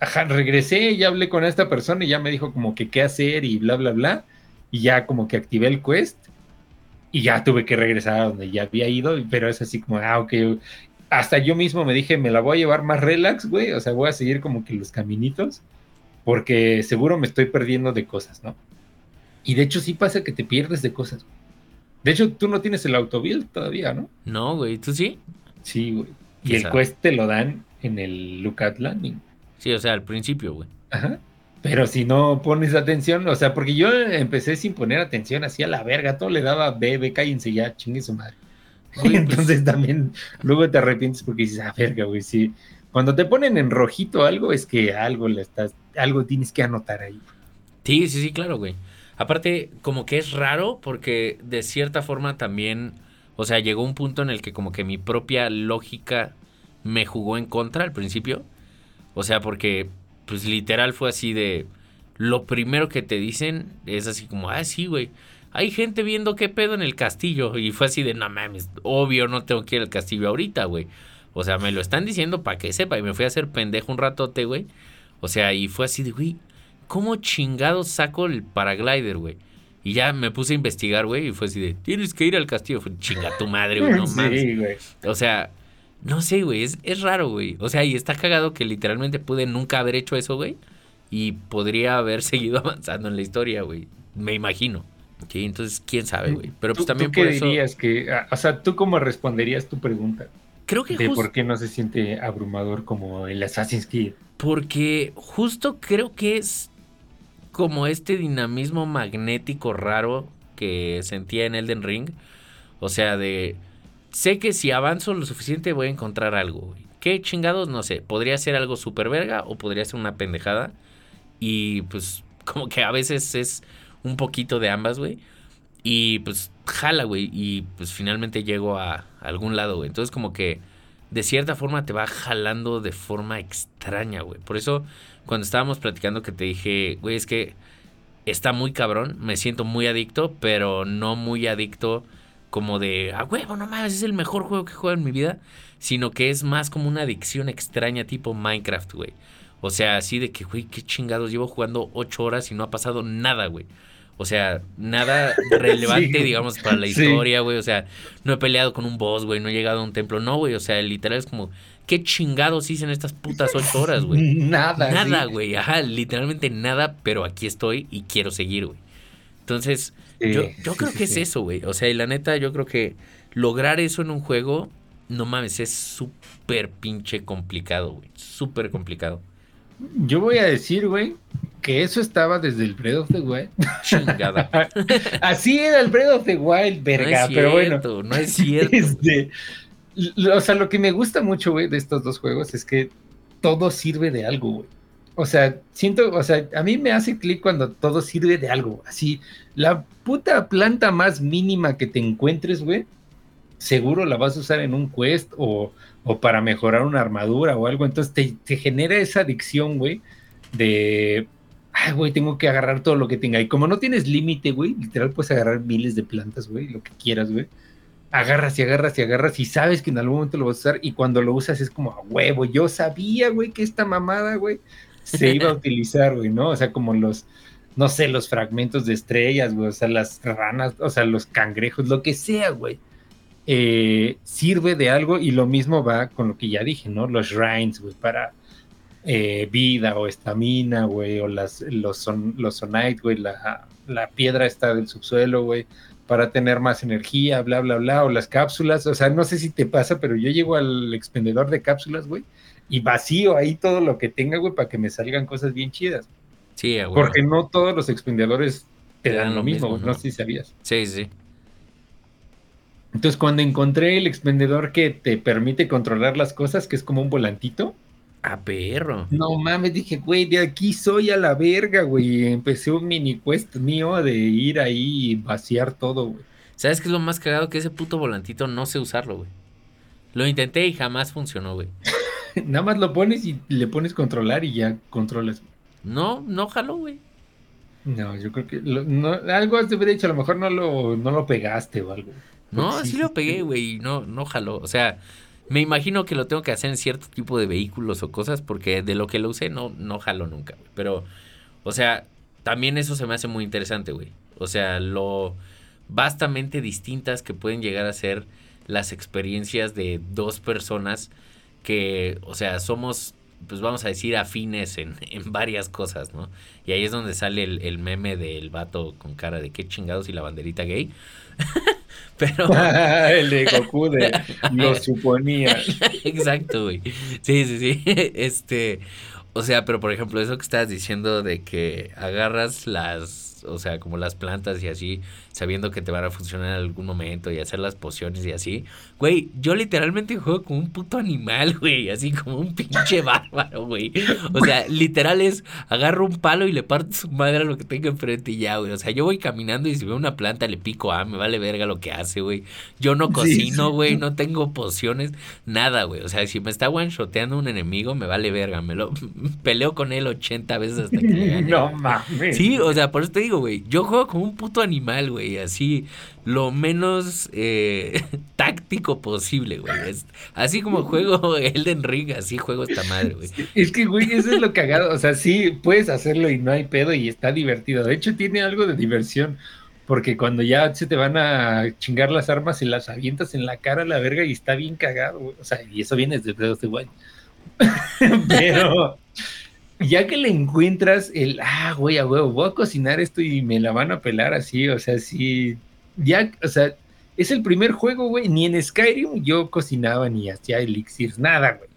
Ajá, regresé y ya hablé con esta persona y ya me dijo como que qué hacer y bla, bla, bla. Y ya como que activé el quest y ya tuve que regresar a donde ya había ido, pero es así como, ah, ok, hasta yo mismo me dije, me la voy a llevar más relax, güey, o sea, voy a seguir como que los caminitos, porque seguro me estoy perdiendo de cosas, ¿no? Y de hecho sí pasa que te pierdes de cosas. De hecho, tú no tienes el autobuild todavía, ¿no? No, güey, ¿tú sí? Sí, güey. Y el quest te lo dan en el Lookout Landing. Sí, o sea, al principio, güey. Ajá. Pero si no pones atención, o sea, porque yo empecé sin poner atención, así a la verga, todo le daba B, cállense ya, chingue su madre. Pues Entonces también luego te arrepientes porque dices, ah, verga, güey, sí. Cuando te ponen en rojito algo, es que algo le estás, algo tienes que anotar ahí. Sí, sí, sí, claro, güey. Aparte, como que es raro porque de cierta forma también, o sea, llegó un punto en el que como que mi propia lógica me jugó en contra al principio. O sea, porque pues literal fue así de... Lo primero que te dicen es así como, ah, sí, güey. Hay gente viendo qué pedo en el castillo. Y fue así de, no mames, obvio no tengo que ir al castillo ahorita, güey. O sea, me lo están diciendo para que sepa. Y me fui a hacer pendejo un ratote, güey. O sea, y fue así de, güey, ¿cómo chingado saco el paraglider, güey? Y ya me puse a investigar, güey, y fue así de, tienes que ir al castillo. Fue, chinga tu madre, güey, no mames. Sí. O sea, no sé, güey, es, es raro, güey. O sea, y está cagado que literalmente pude nunca haber hecho eso, güey. Y podría haber seguido avanzando en la historia, güey. Me imagino. Sí, entonces, quién sabe, güey. Pero pues también ¿tú qué dirías que, o sea, tú cómo responderías tu pregunta? creo que de por qué no se siente abrumador como el Assassin's Creed. Porque justo creo que es como este dinamismo magnético raro que sentía en Elden Ring. O sea, de... Sé que si avanzo lo suficiente voy a encontrar algo. ¿Qué chingados? No sé. Podría ser algo super verga o podría ser una pendejada. Y pues como que a veces es un poquito de ambas, güey. Y pues jala, güey. Y pues finalmente llego a, algún lado, güey. Entonces como que de cierta forma te va jalando de forma extraña, güey. Por eso cuando estábamos platicando que te dije, güey, es que está muy cabrón. Me siento muy adicto, pero no muy adicto como de, ah, huevo, no mames, es el mejor juego que he jugado en mi vida. Sino que es más como una adicción extraña tipo Minecraft, güey. O sea, así de que, güey, qué chingados, llevo jugando ocho horas y no ha pasado nada, güey. O sea, nada relevante, digamos, para la historia, güey. O sea, no he peleado con un boss, güey. No he llegado a un templo. No, güey. O sea, literal es como, ¿qué chingados hice en estas putas ocho horas, güey? Nada. Nada, güey. Ajá, literalmente nada, pero aquí estoy y quiero seguir, güey. Entonces, yo, yo creo que es eso, güey. O sea, y la neta, yo creo que lograr eso en un juego, no mames, es súper pinche complicado, güey. Súper complicado. Yo voy a decir, güey, que eso estaba desde el Breath of the Wild. Chingada. Así era el Breath of the Wild, verga, pero bueno. No es cierto. Este, o sea, lo que me gusta mucho, güey, de estos dos juegos es que todo sirve de algo, güey. O sea, siento, o sea, a mí me hace clic cuando todo sirve de algo. Así, la puta planta más mínima que te encuentres, güey, seguro la vas a usar en un quest o, para mejorar una armadura o algo. Entonces te, genera esa adicción, güey, de, ay, güey, tengo que agarrar todo lo que tenga. Y como no tienes límite, güey, literal puedes agarrar miles de plantas, güey, lo que quieras, güey. Agarras y agarras y agarras y sabes que en algún momento lo vas a usar y cuando lo usas es como a huevo. Yo sabía, güey, que esta mamada, güey, se iba a utilizar, güey, ¿no? O sea, como los, no sé, los fragmentos de estrellas, güey, o sea, las ranas, o sea, los cangrejos, lo que sea, güey eh, sirve de algo y lo mismo va con lo que ya dije, ¿no? Los shrines, güey, para eh, vida o estamina, güey, o las, los, son, los sonite, güey, la, la piedra está del subsuelo, güey, para tener más energía, bla, bla, bla, o las cápsulas, o sea, no sé si te pasa, pero yo llego al expendedor de cápsulas, güey, y vacío ahí todo lo que tenga, güey, para que me salgan cosas bien chidas. Sí, güey. Porque no todos los expendedores te dan lo mismo, ¿no? no sé si sabías. Sí, sí. Entonces, cuando encontré el expendedor que te permite controlar las cosas, que es como un volantito. A perro. No mames, dije, güey, de aquí soy a la verga, güey. Empecé un mini quest mío de ir ahí y vaciar todo, güey. ¿Sabes qué es lo más cagado? Que ese puto volantito no sé usarlo, güey. Lo intenté y jamás funcionó, güey. Nada más lo pones y le pones controlar y ya controlas. No, no jaló, güey. No, yo creo que no, algo has de haber dicho, a lo mejor no lo, no lo pegaste o algo. No, sí, lo pegué, güey, no, no jaló. O sea, me imagino que lo tengo que hacer en cierto tipo de vehículos o cosas, porque de lo que lo usé no, no jaló nunca, güey. Pero, o sea, también eso se me hace muy interesante, güey. O sea, lo vastamente distintas que pueden llegar a ser las experiencias de dos personas que, o sea, somos, pues vamos a decir, afines en, en varias cosas, ¿no? Y ahí es donde sale el, el meme del vato con cara de qué chingados y la banderita gay. Pero. el de Goku de lo suponía. Exacto, güey. Sí, sí, sí. Este. O sea, pero por ejemplo, eso que estabas diciendo de que agarras las o sea, como las plantas y así, sabiendo que te van a funcionar en algún momento y hacer las pociones y así. Güey, yo literalmente juego como un puto animal, güey, así como un pinche bárbaro, güey. O sea, literal es agarro un palo y le parto su madre a lo que tenga enfrente y ya, güey. O sea, yo voy caminando y si veo una planta le pico, ah, me vale verga lo que hace, güey. Yo no cocino, güey, no tengo pociones, nada, güey. O sea, si me está one-shoteando un enemigo, me vale verga. Me lo peleo con él 80 veces hasta que le gane. No mames. Sí, o sea, por eso te digo, güey. Yo juego como un puto animal, güey. Así, lo menos eh, táctico posible, güey. así como juego Elden Ring, así juego esta madre, güey. Es que, güey, eso es lo cagado. O sea, sí, puedes hacerlo y no hay pedo y está divertido. De hecho, tiene algo de diversión. Porque cuando ya se te van a chingar las armas y las avientas en la cara a la verga y está bien cagado, güey. O sea, y eso viene desde Breath of the Wild. Pero ya que le encuentras el, ah, güey, a huevo, voy a cocinar esto y me la van a pelar así, o sea, sí, ya, o sea, es el primer juego, güey. Ni en Skyrim yo cocinaba ni hacía elixirs, nada, güey.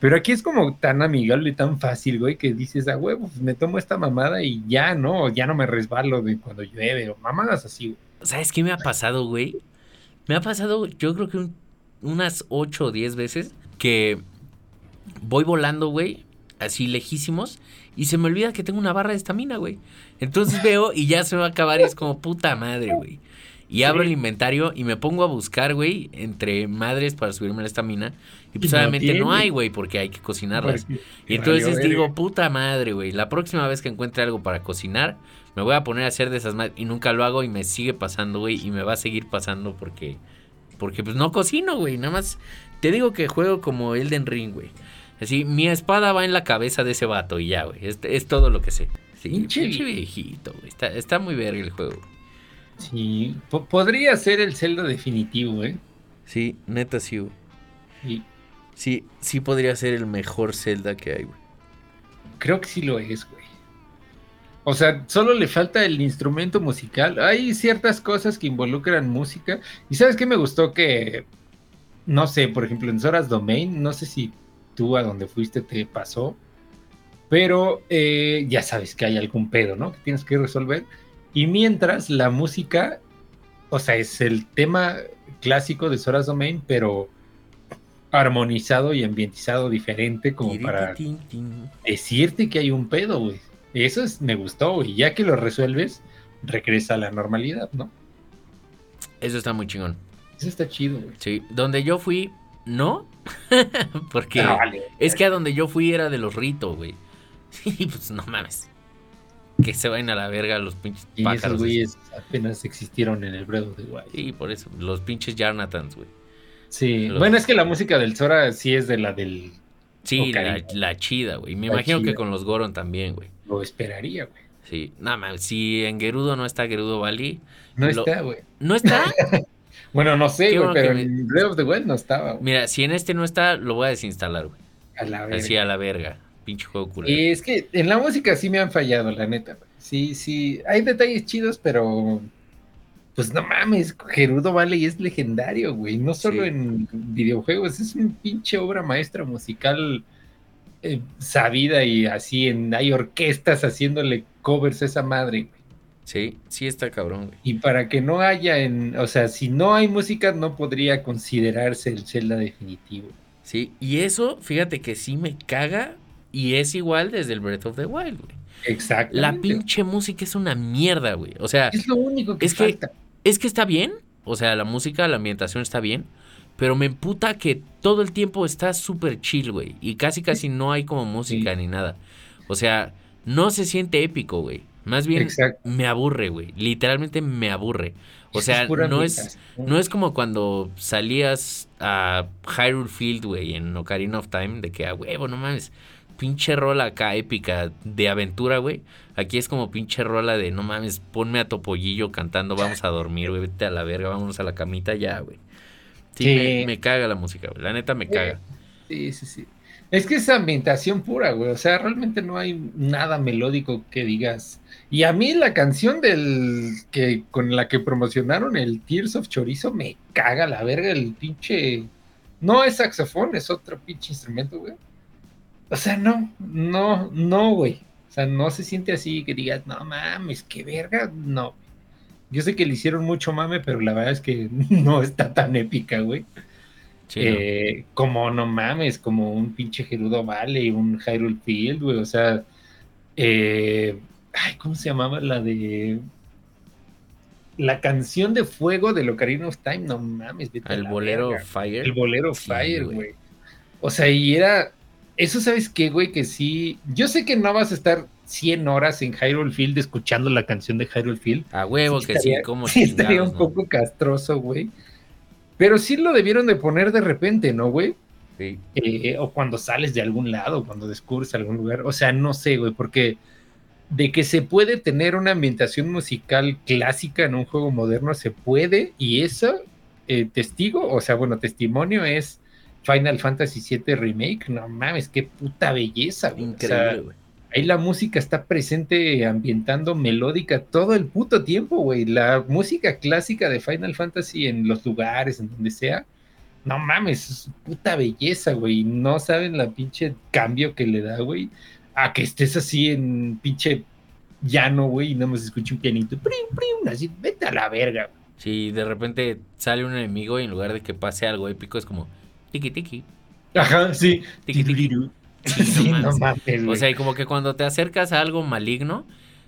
Pero aquí es como tan amigable y tan fácil, güey, que dices, a huevo, pues me tomo esta mamada y ya, ¿no? Ya no me resbalo de cuando llueve o mamadas así, güey. ¿Sabes qué me ha pasado, güey? Me ha pasado, yo creo que unas 8 o 10 veces que voy volando, güey, así lejísimos, y se me olvida que tengo una barra de estamina, güey. Entonces veo y ya se va a acabar y es como puta madre, güey. Y abro el inventario y me pongo a buscar, güey, entre madres para subirme la estamina. Y pues obviamente no, hay, güey, porque hay que cocinarlas. y entonces digo, puta madre, güey. La próxima vez que encuentre algo para cocinar, me voy a poner a hacer de esas madres. Y nunca lo hago y me sigue pasando, güey. Y me va a seguir pasando porque. Porque pues no cocino, güey. Nada más. Te digo que juego como Elden Ring, güey. Así, mi espada va en la cabeza de ese vato y ya, güey. Es, todo lo que sé. Sí, pinche, viejito, güey. Está, está muy verga el juego. Sí, podría ser el Zelda definitivo, ¿eh? Sí, neta sí, güey. Sí. sí, podría ser el mejor Zelda que hay, güey. Creo que sí lo es, güey. O sea, solo le falta el instrumento musical. Hay ciertas cosas que involucran música. Y sabes qué me gustó que, no sé, por ejemplo, en Zoras Domain, no sé si tú a donde fuiste te pasó, pero eh, ya sabes que hay algún pedo, ¿no? Que tienes que resolver. Y mientras la música, o sea, es el tema clásico de Sora's Domain, pero armonizado y ambientizado diferente como para decirte que hay un pedo, güey. Eso es, me gustó, güey. Ya que lo resuelves, regresa a la normalidad, ¿no? Eso está muy chingón. Eso está chido, güey. Sí, donde yo fui, no. Porque es que a donde yo fui era de los ritos, güey. Sí, pues no mames que se vayan a la verga los pinches y pájaros. Esos güeyes apenas existieron en el of the Wild. Sí, por eso, los pinches Jarnatans, güey. Sí, bueno, es que la música del Zora sí es de la del. Sí, la, chida, güey. Me imagino que con los Goron también, güey. Lo esperaría, güey. Sí, nada más, si en Gerudo no está Gerudo Valley. No está, güey. ¿No está? bueno, no sé, güey, pero en Breath of the Wild no estaba. Mira, si en este no está, lo voy a desinstalar, güey. A la verga. Así a la verga pinche juego Es que en la música sí me han fallado, la neta. Sí, sí, hay detalles chidos, pero pues no mames, Gerudo Valley es legendario, güey. No solo en videojuegos, es un pinche obra maestra musical eh, sabida y así en hay orquestas haciéndole covers a esa madre, güey. Sí, sí está cabrón, güey. Y para que no haya en, o sea, si no hay música no podría considerarse el Zelda definitivo. Sí, y eso, fíjate que sí me caga y es igual desde el Breath of the Wild, güey. Exacto. La pinche música es una mierda, güey. O sea, es lo único que es falta. Que, es que está bien, o sea, la música, la ambientación está bien, pero me emputa que todo el tiempo está súper chill, güey. Y casi casi no hay como música ni nada. O sea, no se siente épico, güey. Más bien me aburre, güey. Literalmente me aburre. O sea, no es, no es como cuando salías a Hyrule Field, güey, en Ocarina of Time, de que a huevo, no mames pinche rola acá épica de aventura, güey. Aquí es como pinche rola de no mames, ponme a Topollillo cantando, vamos a dormir, güey, vete a la verga, vámonos a la camita ya, güey. Sí, Me, caga la música, güey. La neta me caga. Sí, sí, sí. Es que es ambientación pura, güey. O sea, realmente no hay nada melódico que digas. Y a mí la canción del que con la que promocionaron el Tears of Chorizo me caga la verga el pinche. No es saxofón, es otro pinche instrumento, güey. O sea, no, no, no, güey. O sea, no se siente así que digas, no mames, qué verga. No. Yo sé que le hicieron mucho mame, pero la verdad es que no está tan épica, güey. Eh, como no mames, como un pinche Gerudo Valley, un Hyrule Field, güey. O sea, eh, ay, ¿cómo se llamaba la de la canción de fuego de Ocarina of Time? No mames, El bolero Fire. El bolero Fire, güey. O sea, y era eso sabes qué, güey, que sí. Yo sé que no vas a estar 100 horas en Hyrule Field escuchando la canción de Hyrule Field. A huevo que sí, como Sí, estaría un poco castroso, güey. Pero sí lo debieron de poner de repente, ¿no, güey? Sí. Eh, o cuando sales de algún lado, cuando descubres algún lugar. O sea, no sé, güey, porque de que se puede tener una ambientación musical clásica en un juego moderno, se puede. Y eso, eh, testigo, o sea, bueno, testimonio es Final Fantasy VII Remake, no mames, qué puta belleza, Increíble, güey. Ahí la música está presente ambientando melódica todo el puto tiempo, güey. La música clásica de Final Fantasy en los lugares, en donde sea, no mames, es puta belleza, güey. No saben la pinche cambio que le da, güey, a que estés así en pinche llano, güey, y no más escuche un pianito, prim, prim, así, vete a la verga. Si de repente sale un enemigo y en lugar de que pase algo épico es como tiki tiki. Ajá, sí. Tiki tiki. Sí, no mames, O güey. sea, y como que cuando te acercas a algo maligno,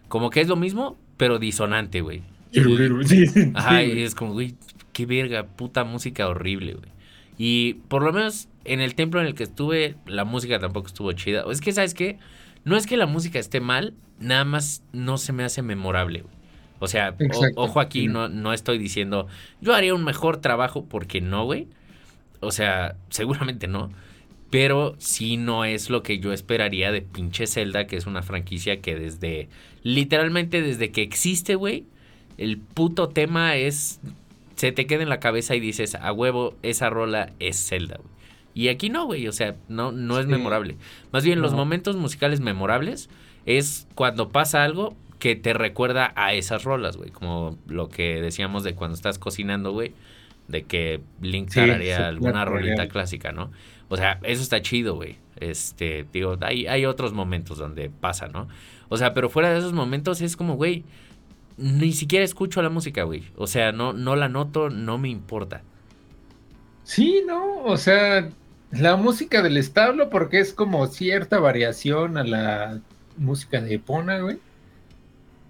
como que es lo mismo, pero disonante, güey. Sí, sí, Ajá, y güey. es como, güey, qué verga, puta música horrible, güey. Y por lo menos en el templo en el que estuve, la música tampoco estuvo chida. Es que, ¿sabes qué? No es que la música esté mal, nada más no se me hace memorable, güey. O sea, o- ojo aquí, no, no estoy diciendo, yo haría un mejor trabajo porque no, güey. O sea, seguramente no. Pero sí no es lo que yo esperaría de pinche Zelda, que es una franquicia que desde, literalmente desde que existe, güey, el puto tema es, se te queda en la cabeza y dices, a huevo, esa rola es Zelda, güey. Y aquí no, güey, o sea, no, no es Sí. memorable. Más bien, los momentos musicales memorables es cuando pasa algo que te recuerda a esas rolas, güey. Como lo que decíamos de cuando estás cocinando, güey. De que Link Sí, alguna rolita real. clásica, ¿no? O sea, eso está chido, güey. Este, digo, hay, hay otros momentos donde pasa, ¿no? O sea, pero fuera de esos momentos es como, güey, ni siquiera escucho la música, güey. O sea, no, no la noto, no me importa. Sí, no, o sea, la música del establo, porque es como cierta variación a la música de Epona, güey.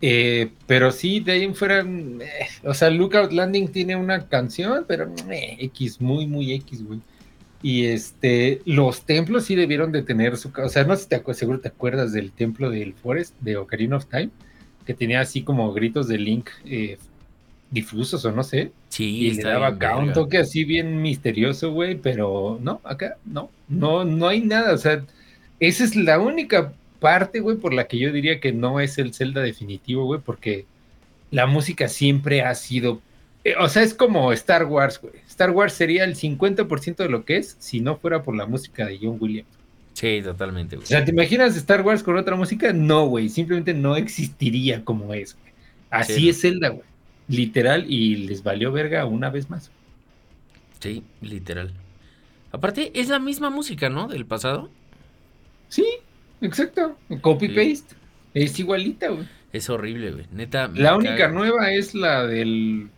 Eh, pero sí, de ahí en fuera, eh, o sea, Lookout Landing tiene una canción, pero eh, X, muy, muy X, güey. Y este, los templos sí debieron de tener su, o sea, no sé si te seguro te acuerdas del templo del Forest de Ocarina of Time, que tenía así como gritos de Link eh, difusos o no sé. Sí, Y le daba acá un toque así bien misterioso, güey, pero no, acá no, no, no hay nada, o sea, esa es la única parte, güey, por la que yo diría que no es el Zelda definitivo, güey, porque la música siempre ha sido, eh, o sea, es como Star Wars, güey. Star Wars sería el 50% de lo que es si no fuera por la música de John Williams. Sí, totalmente, O güey. sea, ¿te imaginas Star Wars con otra música? No, güey, simplemente no existiría como es, güey. Así Sí, es Zelda, güey. Literal, y les valió verga una vez más. Sí, literal. Aparte, es la misma música, ¿no? Del pasado. Sí, exacto. Copy Sí. paste. Es igualita, güey. Es horrible, güey. Neta. La única nueva es la del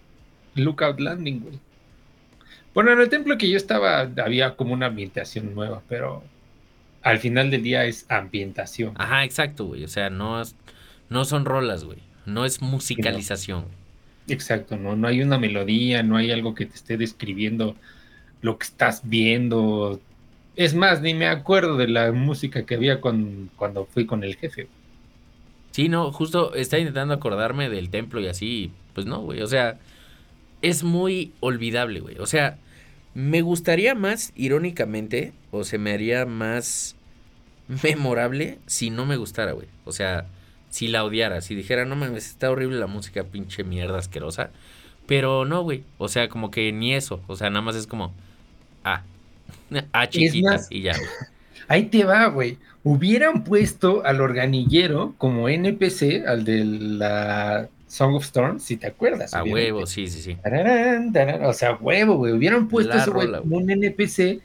Lookout Landing, güey. Bueno, en el templo que yo estaba había como una ambientación nueva, pero al final del día es ambientación. Ajá, exacto, güey. O sea, no, es- no son rolas, güey. No es musicalización. Exacto, ¿no? No hay una melodía, no hay algo que te esté describiendo lo que estás viendo. Es más, ni me acuerdo de la música que había con, cuando fui con el jefe. Sí, no, justo estaba intentando acordarme del templo y así. Pues no, güey. O sea, es muy olvidable, güey. O sea, me gustaría más, irónicamente, o se me haría más memorable si no me gustara, güey. O sea, si la odiara, si dijera, no mames, está horrible la música, pinche mierda asquerosa. Pero no, güey. O sea, como que ni eso. O sea, nada más es como. Ah. Ah, chiquita. más- Y ya, güey. Ahí te va, güey. Hubieran puesto al organillero como NPC, al de la Song of Storms, si te acuerdas. A huevo, sí, sí, sí. Tararán, tararán, O sea, huevo, güey. Hubieran puesto La ese güey rola, como un NPC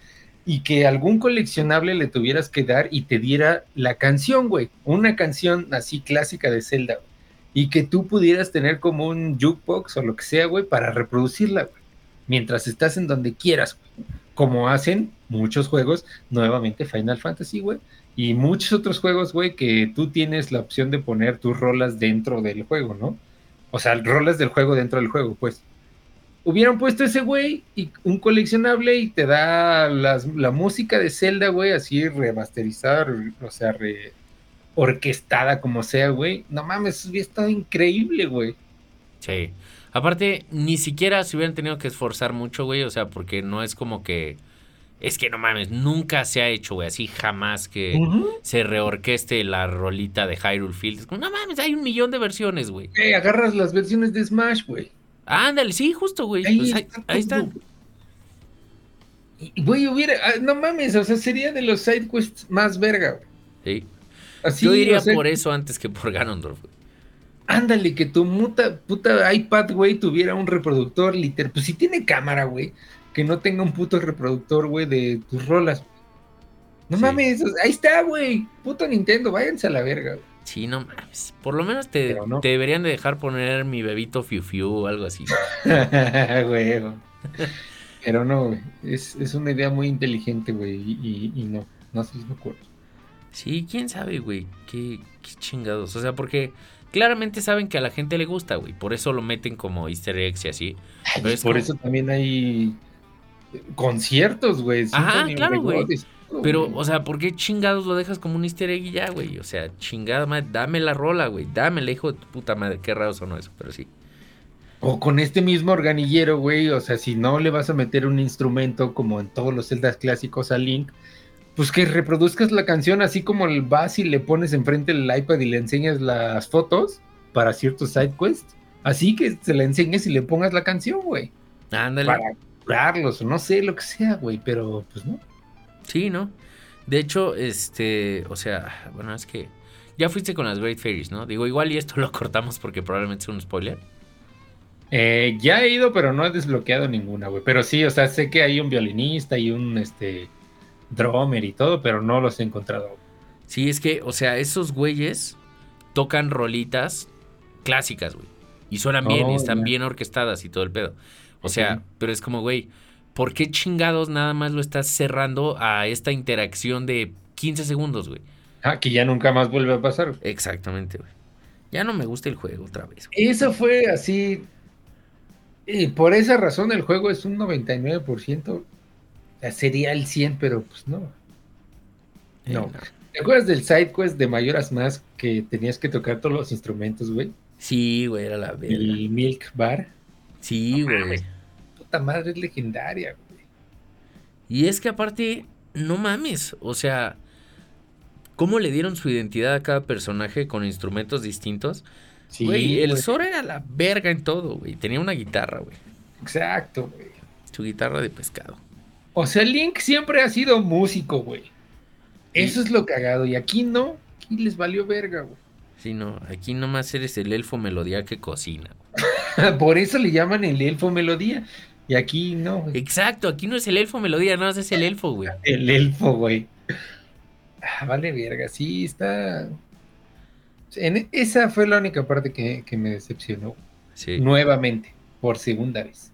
y que algún coleccionable le tuvieras que dar y te diera la canción, güey. Una canción así clásica de Zelda, güey. Y que tú pudieras tener como un jukebox o lo que sea, güey, para reproducirla, güey. Mientras estás en donde quieras, güey. Como hacen muchos juegos, nuevamente Final Fantasy, güey. Y muchos otros juegos, güey, que tú tienes la opción de poner tus rolas dentro del juego, ¿no? O sea, rolas del juego dentro del juego, pues hubieran puesto ese güey y un coleccionable y te da las- la música de Zelda, güey, así remasterizada, re- o sea, re- orquestada como sea, güey. No mames, hubiera estado increíble, güey. Sí. Aparte, ni siquiera se hubieran tenido que esforzar mucho, güey. O sea, porque no es como que. Es que no mames, nunca se ha hecho, güey. Así jamás que se reorqueste la rolita de Hyrule Field. Es como, no mames, hay un millón de versiones, güey. Güey, agarras las versiones de Smash, güey. Ándale, sí, justo, güey. Ahí, Pues ahí, está ahí todo, están. güey. Güey, hubiera, ah, no mames, o sea, sería de los side quests más verga, güey. Sí. Yo diría por eso antes que por Ganondorf. Ándale, que tu muta, puta iPad, güey, tuviera un reproductor literal. Pues si tiene cámara, güey, que no tenga un puto reproductor, güey, de tus rolas. No mames, ahí está, güey. Puto Nintendo, váyanse a la verga. Güey. Sí, no mames. Por lo menos te, deberían de dejar poner mi bebito Fiu Fiu o algo así. güey. Pero no, güey. Es, una idea muy inteligente, güey. Y, no, no se me acuerdo. Sí, quién sabe, güey. Qué, qué chingados. O sea, porque claramente saben que a la gente le gusta, güey. Por eso lo meten como easter eggs y así. por eso también hay conciertos, güey. Ajá, claro, güey. Pero, o sea, ¿por qué chingados lo dejas como un easter egg y ya, güey? O sea, chingada madre, dame la rola, güey. Dame la hijo de tu puta madre. Qué raro sonó eso, pero sí. O con este mismo organillero, güey. O sea, si no le vas a meter un instrumento como en todos los celdas clásicos a Link, pues que reproduzcas la canción así como el vas y le pones enfrente el iPad y le enseñas las fotos para ciertos side quests. Así que se la enseñes y le pongas la canción, güey. Ándale. Para curarlos, no sé, lo que sea, güey, pero pues no. Sí, ¿no? De hecho, este, o sea, bueno, es que ya fuiste con las Great Fairies, ¿no? Digo, igual y esto lo cortamos porque probablemente es un spoiler. Eh, ya he ido, pero no he desbloqueado ninguna, güey. Pero sí, o sea, sé que hay un violinista y un este drummer y todo, pero no los he encontrado. Sí, es que, o sea, esos güeyes tocan rolitas clásicas, güey. Y suenan bien y oh, están bien orquestadas y todo el pedo. O sea, pero es como, güey, ¿por qué chingados nada más lo estás cerrando a esta interacción de 15 segundos, güey? Ah, que ya nunca más vuelve a pasar. Exactamente, güey. Ya no me gusta el juego otra vez. Eso fue así. Y por esa razón el juego es un 99%. sería el 100, pero pues no. Eh, no. ¿Te acuerdas del side quest de Mayoras Más que tenías que tocar todos los instrumentos, güey? Sí, güey, era la verga. El Milk Bar. Sí, güey madre es legendaria, güey. Y es que aparte, no mames, o sea, ¿cómo le dieron su identidad a cada personaje con instrumentos distintos? Sí, güey, el Zoro era la verga en todo, güey. Tenía una guitarra, güey. Exacto, güey. Su guitarra de pescado. O sea, Link siempre ha sido músico, güey. Eso es lo cagado. Y aquí no. Aquí les valió verga, güey. Sí, no. Aquí nomás eres el elfo melodía que cocina. Por eso le llaman el elfo melodía. Y aquí no. Exacto, aquí no es el elfo melodía, no, es el elfo, güey. El elfo, güey. Ah, vale, verga, sí, está. En, esa fue la única parte que, me decepcionó. Sí. Nuevamente, por segunda vez.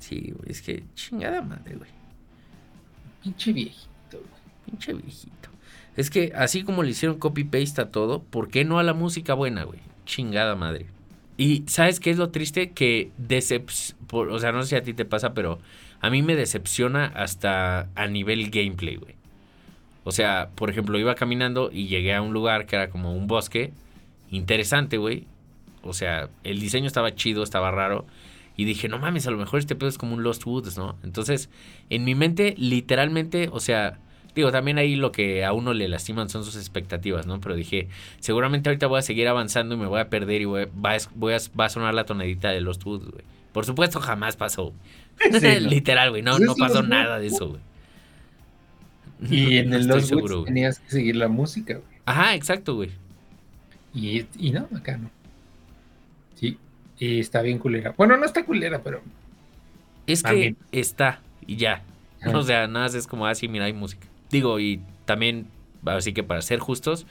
Sí, güey, es que chingada madre, güey. Pinche viejito, güey. Pinche viejito. Es que así como le hicieron copy-paste a todo, ¿por qué no a la música buena, güey? Chingada madre. Y ¿sabes qué es lo triste? Que decep o sea, no sé si a ti te pasa, pero a mí me decepciona hasta a nivel gameplay, güey. O sea, por ejemplo, iba caminando y llegué a un lugar que era como un bosque interesante, güey. O sea, el diseño estaba chido, estaba raro. Y dije, no mames, a lo mejor este pedo es como un Lost Woods, ¿no? Entonces, en mi mente, literalmente, o sea, Digo, también ahí lo que a uno le lastiman son sus expectativas, ¿no? Pero dije, seguramente ahorita voy a seguir avanzando y me voy a perder y voy, va, a, sonar la tonadita de los Woods, güey. Por supuesto, jamás pasó. Literal, güey. No, no pasó nada de eso, güey. Y en el Lost Woods tenías que seguir la música, güey. Ajá, exacto, güey. Y, y no, acá no. Sí, y está bien culera. Bueno, no está culera, pero. Es que está, y ya. O sea, nada es como así, ah, mira, hay música. Digo, y también, así que para ser justos,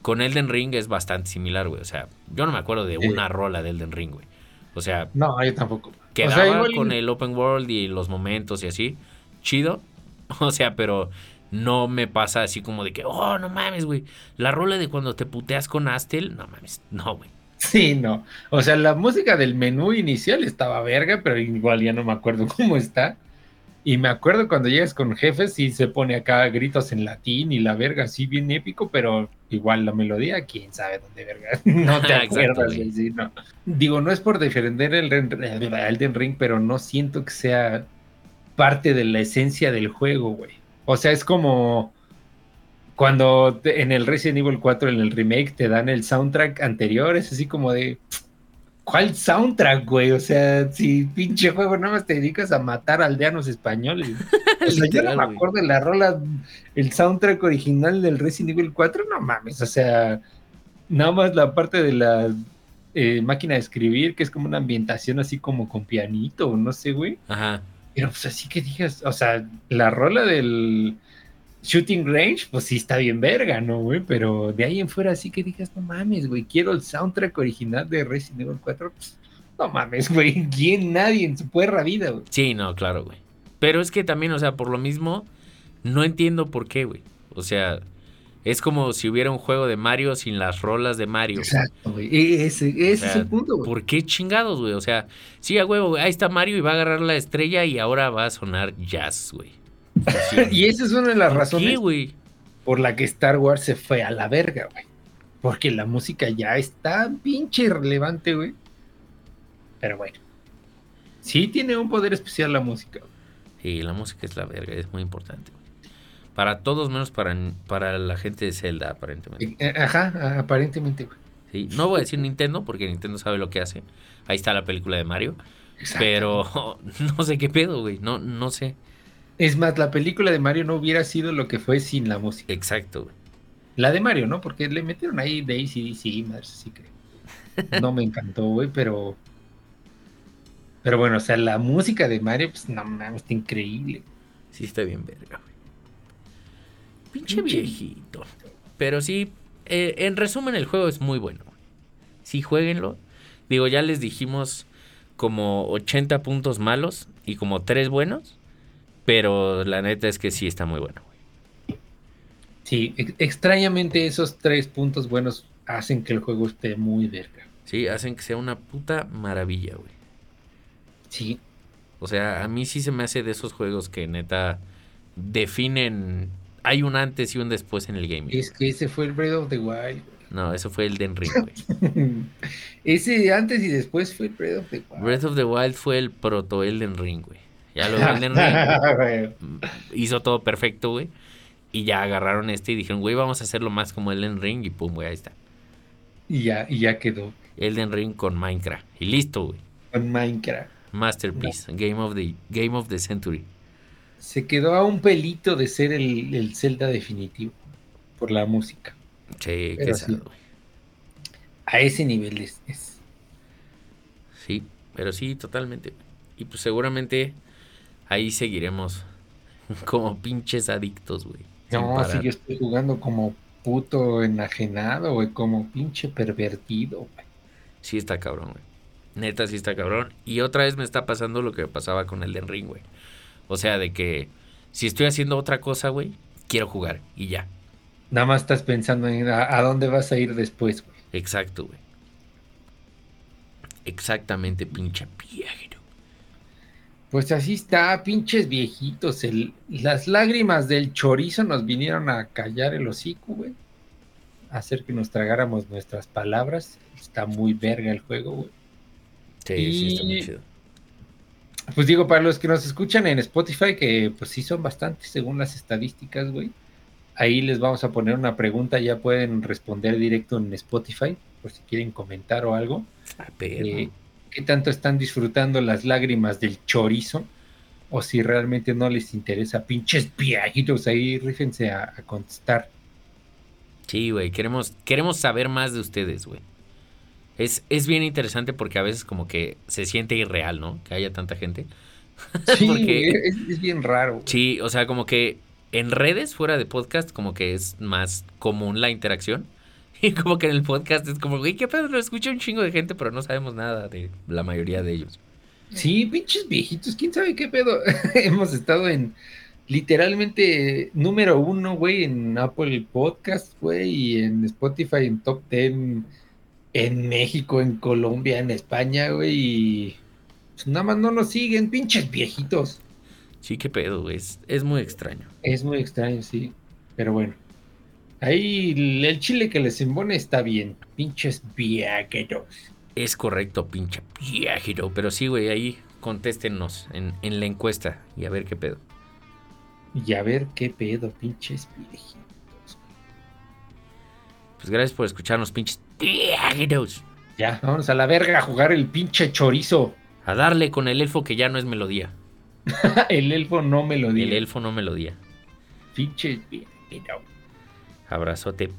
con Elden Ring es bastante similar, güey. O sea, yo no me acuerdo de una rola de Elden Ring, güey. O sea, no, yo tampoco. Quedaba con el open world y los momentos y así. Chido. O sea, pero no me pasa así como de que, oh, no mames, güey. La rola de cuando te puteas con Astel, no mames, no, güey. Sí, no. O sea, la música del menú inicial estaba verga, pero igual ya no me acuerdo cómo está. Y me acuerdo cuando llegas con jefes y se pone acá gritos en latín y la verga así bien épico, pero igual la melodía, quién sabe dónde verga. No te acuerdas. sí, no. Digo, no es por defender el Elden Ring, pero no siento que sea parte de la esencia del juego, güey. O sea, es como cuando en el Resident Evil 4, en el remake, te dan el soundtrack anterior, es así como de ¿Cuál soundtrack, güey? O sea, si pinche juego nada más te dedicas a matar aldeanos españoles. o sea, yo no me acuerdo de la rola, el soundtrack original del Resident Evil 4, no mames, o sea, nada más la parte de la eh, máquina de escribir, que es como una ambientación así como con pianito, no sé, güey. Ajá. Pero pues así que digas, o sea, la rola del Shooting Range, pues sí está bien verga, ¿no, güey? Pero de ahí en fuera así que digas, no mames, güey, quiero el soundtrack original de Resident Evil 4, pues, no mames, güey, ¿quién? Nadie en su puerra vida, güey. Sí, no, claro, güey. Pero es que también, o sea, por lo mismo, no entiendo por qué, güey. O sea, es como si hubiera un juego de Mario sin las rolas de Mario. Exacto, güey. E-, ese, ese es el punto, güey. ¿Por qué chingados, güey? O sea, sí, a huevo, ahí está Mario y va a agarrar la estrella y ahora va a sonar jazz, güey. y esa es una de las razones por la que Star Wars se fue a la verga, güey. Porque la música ya está pinche irrelevante, güey. Pero bueno. Sí tiene un poder especial la música. Sí, la música es la verga, es muy importante. Para todos menos para, para la gente de Zelda, aparentemente. Eh, ajá, aparentemente, güey. Sí, no voy a decir Nintendo porque Nintendo sabe lo que hace. Ahí está la película de Mario. Pero no sé qué pedo, güey. No, no sé. Es más, la película de Mario no hubiera sido lo que fue sin la música. Exacto, güey. La de Mario, ¿no? Porque le metieron ahí Daisy, sí, así que no me encantó, güey, pero pero bueno, o sea, la música de Mario, pues no mames, está increíble. Sí, está bien verga, güey. Pinche, viejito. Pero sí, eh, en resumen, el juego es muy bueno. Sí, jueguenlo. Digo, ya les dijimos como 80 puntos malos y como 3 buenos. Pero la neta es que sí está muy bueno. Sí, extrañamente esos tres puntos buenos hacen que el juego esté muy verga. Sí, hacen que sea una puta maravilla, güey. Sí. O sea, a mí sí se me hace de esos juegos que neta definen. Hay un antes y un después en el gaming. Es que ese fue el Breath of the Wild. No, eso fue el Den Ring, güey. ese antes y después fue el Breath of the Wild. Breath of the Wild fue el proto Elden Ring, güey. Ya lo Elden Ring. hizo todo perfecto, güey. Y ya agarraron este y dijeron, güey, vamos a hacerlo más como Elden Ring. Y pum, güey, ahí está. Y ya, y ya quedó. Elden Ring con Minecraft. Y listo, güey. Con Minecraft. Masterpiece. Game, of the, Game of the Century. Se quedó a un pelito de ser el, el Zelda definitivo. Por la música. Sí, qué sí. A ese nivel es, es. Sí, pero sí, totalmente. Y pues seguramente ahí seguiremos como pinches adictos, güey. No, si yo estoy jugando como puto enajenado, güey, como pinche pervertido, güey. Sí está cabrón, güey. Neta, sí está cabrón. Y otra vez me está pasando lo que pasaba con el Den Ring, güey. O sea, de que si estoy haciendo otra cosa, güey, quiero jugar y ya. Nada más estás pensando en a, dónde vas a ir después, güey. Exacto, güey. Exactamente, pinche viejero. Pues así está, pinches viejitos. las lágrimas del chorizo nos vinieron a callar el hocico, güey. hacer que nos tragáramos nuestras palabras. Está muy verga el juego, güey. Sí, sí, está muy chido. Pues digo, para los que nos escuchan en Spotify, que pues sí son bastantes según las estadísticas, güey. Ahí les vamos a poner una pregunta, ya pueden responder directo en Spotify, por si quieren comentar o algo. Ah, eh, qué tanto están disfrutando las lágrimas del chorizo o si realmente no les interesa, pinches viejitos ahí, rífense a, contestar. Sí, güey, queremos, queremos saber más de ustedes, güey. Es, es bien interesante porque a veces como que se siente irreal, ¿no? Que haya tanta gente. Sí, es, bien raro. Sí, o sea, como que en redes, fuera de podcast, como que es más común la interacción. Y como que en el podcast es como, güey, ¿qué pedo? Lo escucha un chingo de gente, pero no sabemos nada de la mayoría de ellos. Sí, pinches viejitos, quién sabe qué pedo. Hemos estado en literalmente número uno, güey, en Apple Podcast, güey, y en Spotify en top ten en México, en Colombia, en España, güey, y pues nada más no nos siguen, pinches viejitos. Sí, qué pedo, güey, es muy extraño. Es muy extraño, sí, pero bueno. Ahí el chile que les embone está bien. Pinches viajeros. Es correcto, pinche viajero. Pero sí, güey, ahí contéstenos en, en, la encuesta y a ver qué pedo. Y a ver qué pedo, pinches viejitos. Pues gracias por escucharnos, pinches viajeros. Ya, vamos a la verga a jugar el pinche chorizo. A darle con el elfo que ya no es melodía. el elfo no melodía. El elfo no melodía. Pinche. Abrazote.